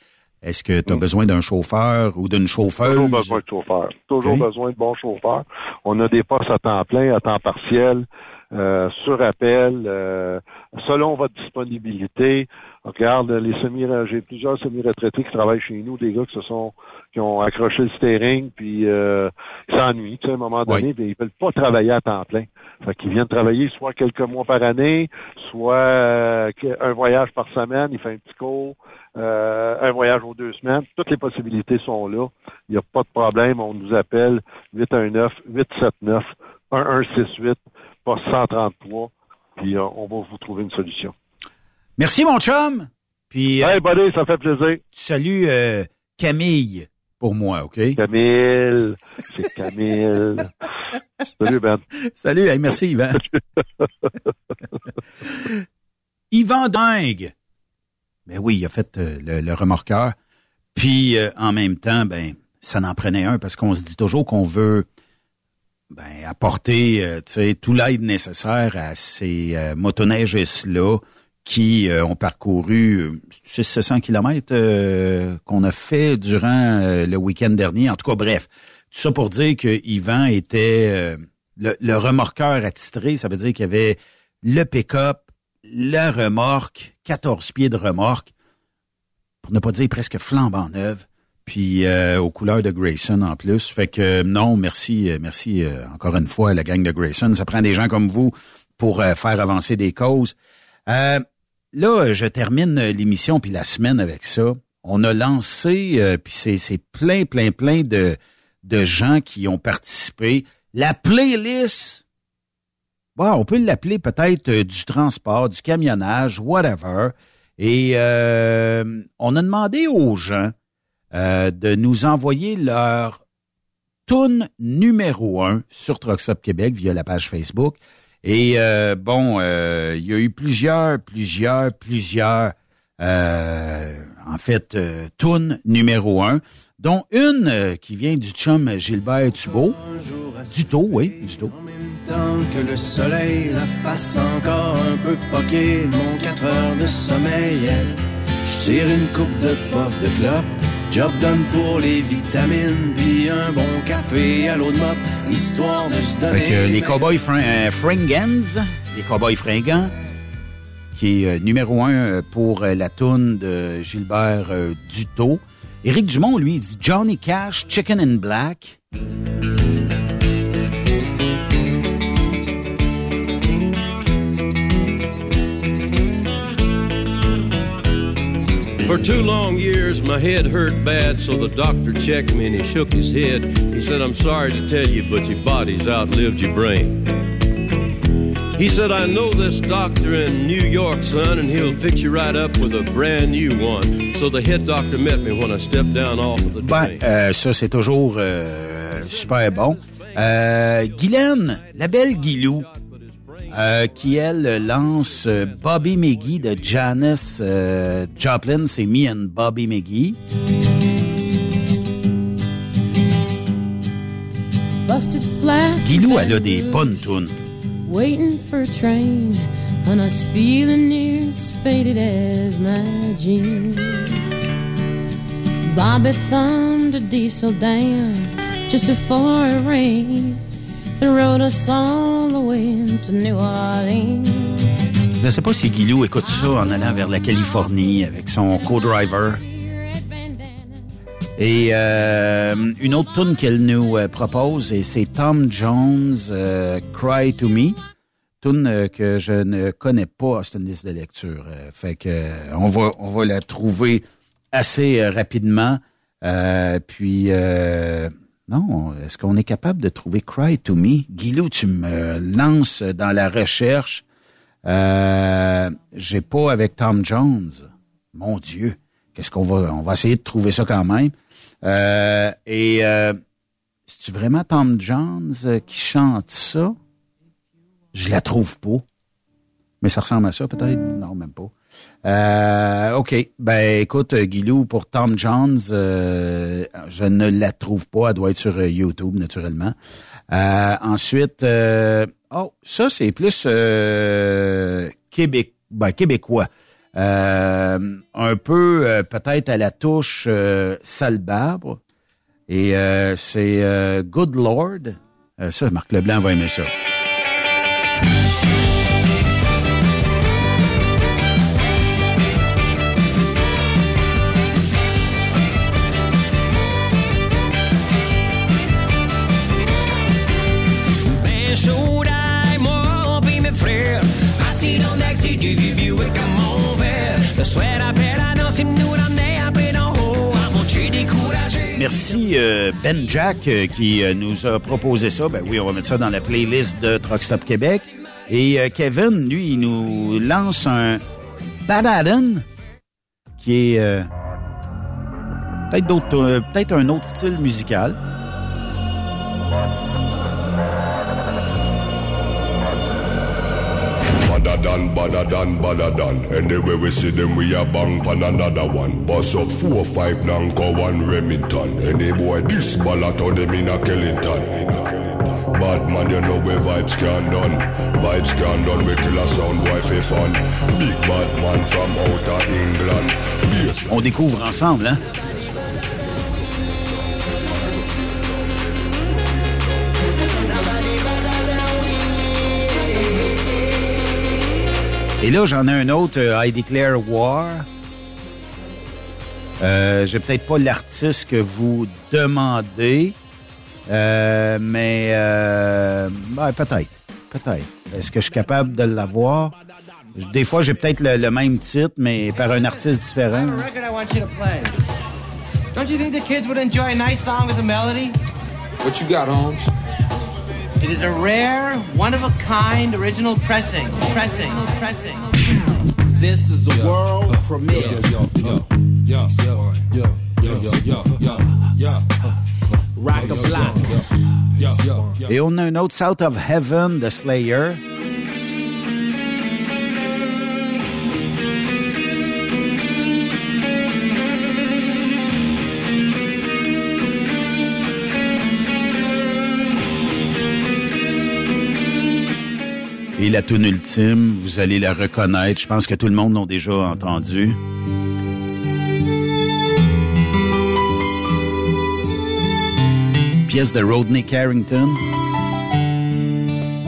Est-ce que tu as besoin d'un chauffeur ou d'une chauffeuse? Toujours besoin de chauffeur. Toujours Ok. besoin de bons chauffeurs. On a des postes à temps plein, à temps partiel, euh, sur appel, euh, selon votre disponibilité. Regarde, les semi j'ai plusieurs semi-retraités qui travaillent chez nous, des gars qui se sont qui ont accroché le steering puis euh, qui s'ennuient, tu sais, à un moment donné, puis ils veulent pas travailler à temps plein. Fait qu'ils viennent travailler soit quelques mois par année, soit euh, un voyage par semaine, il fait un petit cours, euh, un voyage aux deux semaines. Toutes les possibilités sont là. Il n'y a pas de problème. On nous appelle 819-879-1168, poste 133, puis on va vous trouver une solution. Merci, mon chum. Puis, Hey, buddy, ça fait plaisir. tu salues Camille pour moi, OK? Camille, c'est Camille. Salut, Ben. Salut, hey, merci, Yvan. [laughs] Yvan Dingue. Ben oui, il a fait euh, le, le remorqueur. Puis, euh, en même temps, ben, ça n'en prenait un parce qu'on se dit toujours qu'on veut ben, apporter euh, tu sais, tout l'aide nécessaire à ces euh, motoneigistes-là qui euh, ont parcouru euh, 600 kilomètres euh, qu'on a fait durant euh, le week-end dernier. En tout cas, bref, tout ça pour dire que Yvan était euh, le, le remorqueur attitré. Ça veut dire qu'il y avait le pick-up, la remorque, 14 pieds de remorque, pour ne pas dire presque flambant neuve, puis euh, aux couleurs de Grayson en plus. Fait que euh, non, merci, euh, merci euh, encore une fois à la gang de Grayson. Ça prend des gens comme vous pour euh, faire avancer des causes. Euh, là, je termine euh, l'émission puis la semaine avec ça. On a lancé, euh, puis c'est, plein, plein, plein de, gens qui ont participé. La playlist, bon, on peut l'appeler peut-être euh, du transport, du camionnage, whatever. Et euh, on a demandé aux gens euh, de nous envoyer leur tune numéro un sur Truckstop Québec via la page Facebook. Et euh, bon, euh, il y a eu plusieurs, plusieurs, plusieurs, euh, en fait, euh, tunes numéro un, dont une euh, qui vient du chum Gilbert Thubault. Duto, oui, Duto. Tant que le soleil la fasse encore un peu poquer mon 4 heures de sommeil. Je tire une coupe de puff de clope, job done pour les vitamines, puis un bon café à l'eau de mop, histoire de se donner. Fait que les Cowboys Fring- euh, Fringans, les Cowboys fringants, qui est euh, numéro un euh, pour euh, la toune de Gilbert euh, Duto. Éric Dumont, lui, il dit Johnny Cash, Chicken in Black. For two long years, my head hurt bad, so the doctor checked me and he shook his head. He said, I'm sorry to tell you, but your body's outlived your brain. He said, I know this doctor in New York, son, and he'll fix you right up with a brand new one. So the head doctor met me when I stepped down off of the train. Euh, ça, c'est toujours euh, super bon. Euh, Guylaine, la belle Guilou, euh, qui, elle, lance euh, Bobby McGee de Janis euh, Joplin. C'est Me and Bobby McGee. busted flat. Guilou, elle a des bonnes tunes. Waiting for a train, and us feeling near as faded as my jeans. Bobby thumbed a diesel down just before it rained Je ne sais pas si Guilou écoute ça en allant vers la Californie avec son co-driver. Et euh, une autre tune qu'elle nous euh, propose, et c'est Tom Jones, euh, Cry to Me. Tune euh, que je ne connais pas, c'est une liste de lecture. Fait que on va on va la trouver assez rapidement. Euh, puis non, est-ce qu'on est capable de trouver Cry to Me? Guilou, tu me lances dans la recherche. Euh, J'ai pas avec Tom Jones. Mon Dieu, qu'est-ce qu'on va... On va essayer de trouver ça quand même. Euh, et euh, c'est-tu vraiment Tom Jones euh, qui chante ça? Je la trouve pas. Mais ça ressemble à ça, peut-être? Non, même pas. Euh, OK. Ben, écoute, euh, Guilou, pour Tom Jones, euh, je ne la trouve pas. Elle doit être sur euh, YouTube, naturellement. Euh, ensuite, euh, oh, ça, c'est plus Québec, ben, québécois. Un peu, peut-être à la touche euh, Salbabre. Et c'est Good Lord. Ça, Marc Leblanc va aimer ça. Merci euh, Ben Jack euh, qui euh, nous a proposé ça. Ben oui, on va mettre ça dans la playlist de Truck Stop Québec. Et Kevin, lui, il nous lance un Bad Adam qui est peut-être d'autres, peut-être un autre style musical. Than, badder than, badder than. Anyway we see them, we a bang pan another one. Bust up four, five, Nanko, one Remington. Any boy this ballot on them in a Kellington. Bad man, you know where vibes can done. Vibes can done, we kill a sound boy for fun. Big bad man from outer England. On découvre ensemble, hein? Et là, j'en ai un autre, euh, I Declare War. Euh, J'ai peut-être pas l'artiste que vous demandez, euh, mais euh, ben, peut-être, peut-être. Est-ce que je suis capable de l'avoir? Des fois, j'ai peut-être le, le même titre, mais par un artiste différent. a record I want you to play. Don't you think the kids would enjoy a nice song with a melody? What you got, Holmes? It is a rare, one of a kind original pressing. Pressing. Pressing. This is a world premiere. Yo, yo, yo, yo, yo, yo, yo, yo, yo, yo. Rock a block. Yo, yo, yo. Et on a un autre South of Heaven de Slayer. Et la tune ultime, vous allez la reconnaître. Je pense que tout le monde l'a déjà entendu. Pièce de Rodney Carrington.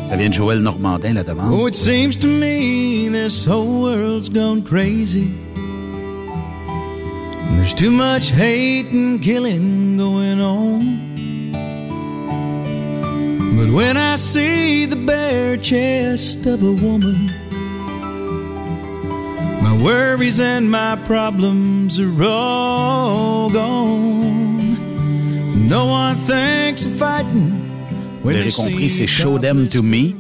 Ça vient de Joël Normandin, la demande. Oh, it seems to me this whole world's gone crazy. There's too much hate and killing going on. But when I see the bare chest of a woman, my worries and my problems are all gone. No one thinks of fighting Vous when l'avez compris, c'est Show Them to Me.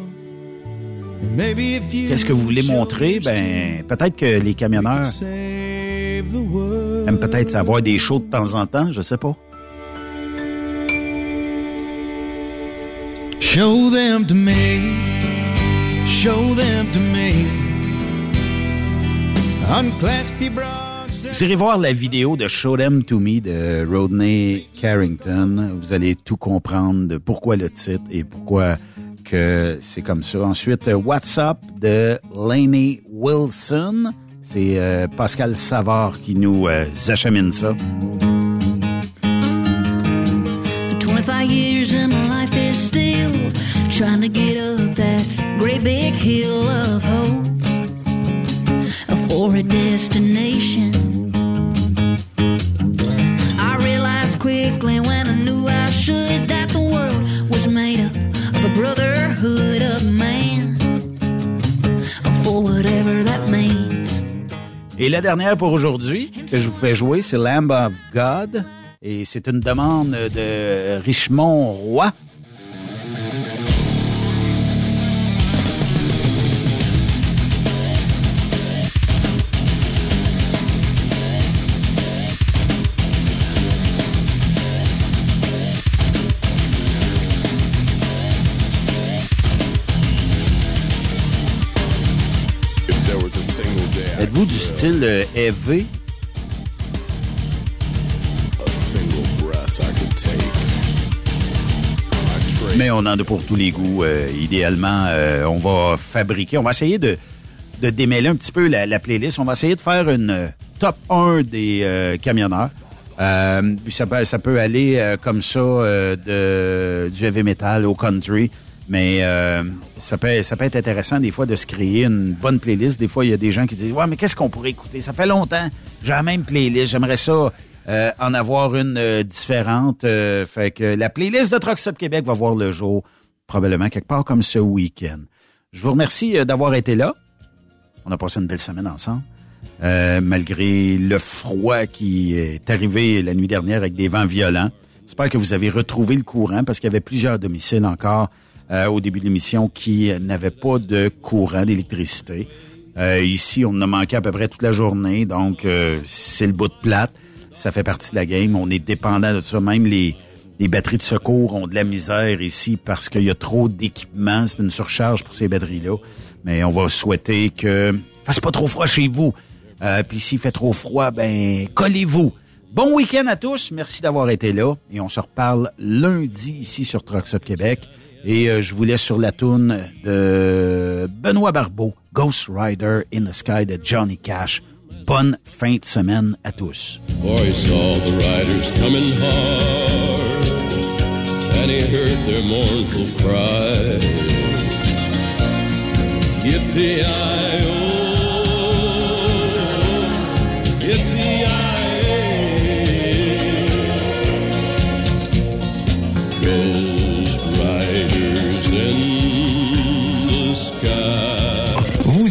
Qu'est-ce que vous voulez montrer? Ben, peut-être que les camionneurs aiment peut-être savoir des shows de temps en temps, je sais pas. Show them to me. Show them to me. Vous irez voir la vidéo de Show Them To Me de Rodney Carrington. Vous allez tout comprendre de pourquoi le titre et pourquoi que c'est comme ça. Ensuite, WhatsApp de Laney Wilson. C'est euh, Pascal Savard qui nous euh, achemine ça. 25 years and trying to get up that great big hill of hope for a destination. I realized quickly when I knew I should that the world was made up of a brotherhood of man. For whatever that means. Et la dernière pour aujourd'hui que je vous fais jouer, c'est Lamb of God. Et c'est une demande de Richemont Roy. Du style euh, EV? Mais on en a pour tous les goûts. Euh, idéalement, euh, on va fabriquer, on va essayer de, démêler un petit peu la, la playlist. On va essayer de faire une euh, top 1 des camionneurs. Ça, peut, aller comme ça du heavy metal au country. Mais euh, ça, peut, ça peut être intéressant des fois de se créer une bonne playlist. Des fois, il y a des gens qui disent Ouais, mais qu'est-ce qu'on pourrait écouter? Ça fait longtemps. J'ai la même playlist. J'aimerais ça euh, en avoir une euh, différente. Euh, fait que la playlist de Truck Stop Québec va voir le jour probablement quelque part comme ce week-end. Je vous remercie euh, d'avoir été là. On a passé une belle semaine ensemble. Euh, malgré le froid qui est arrivé la nuit dernière avec des vents violents. J'espère que vous avez retrouvé le courant parce qu'il y avait plusieurs domiciles encore euh, au début de l'émission qui n'avaient pas de courant d'électricité. Euh, ici, on en a manqué à peu près toute la journée, donc euh, c'est le bout de plate. Ça fait partie de la game. On est dépendant de ça. Même les, batteries de secours ont de la misère ici parce qu'il y a trop d'équipements. C'est une surcharge pour ces batteries-là. Mais on va souhaiter que fasse pas trop froid chez vous. Puis s'il fait trop froid, ben collez-vous. Bon week-end à tous. Merci d'avoir été là. Et on se reparle lundi ici sur Trucks Up Québec. Et euh, je vous laisse sur la toune de Benoît Barbeau, Ghost Rider in the Sky de Johnny Cash. Bonne fin de semaine à tous.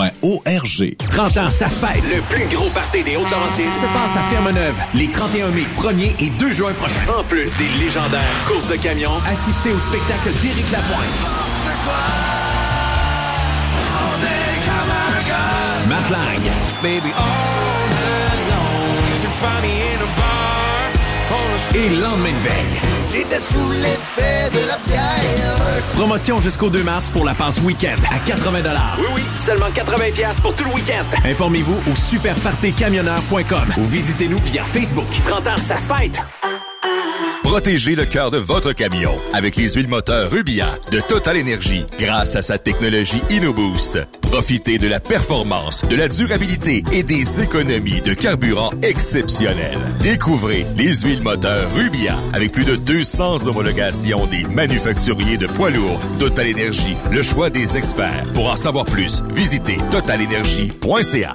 arpq.org. 30 ans, ça se fête. Le plus gros party des Hautes-Laurentides se passe à Ferme-Neuve les 31 mai, 1er et 2 juin prochains. En plus des légendaires courses de camions, assistez au spectacle d'Éric Lapointe. Matt Lang. Baby, all night long, you can find me in a bar on a Et lendemain de veille. J'étais sous l'effet de la bière. Promotion jusqu'au 2 mars pour la passe week-end à 80 Oui, oui, seulement 80 pièces pour tout le week-end. Informez-vous au superpartycamionneur.com ou visitez-nous via Facebook. 30 ans, ça se fête. Protégez le cœur de votre camion avec les huiles moteurs Rubia de Total Energy grâce à sa technologie InnoBoost. Profitez de la performance, de la durabilité et des économies de carburant exceptionnelles. Découvrez les huiles moteurs Rubia avec plus de 200 homologations des manufacturiers de poids lourds. Total Energy, le choix des experts. Pour en savoir plus, visitez totalenergy.ca.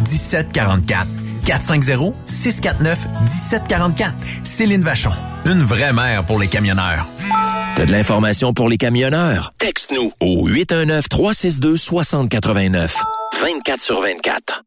1744. 450-649-1744. Céline Vachon. Une vraie mère pour les camionneurs. T'as de l'information pour les camionneurs? Texte-nous au 819-362-6089. 24 sur 24.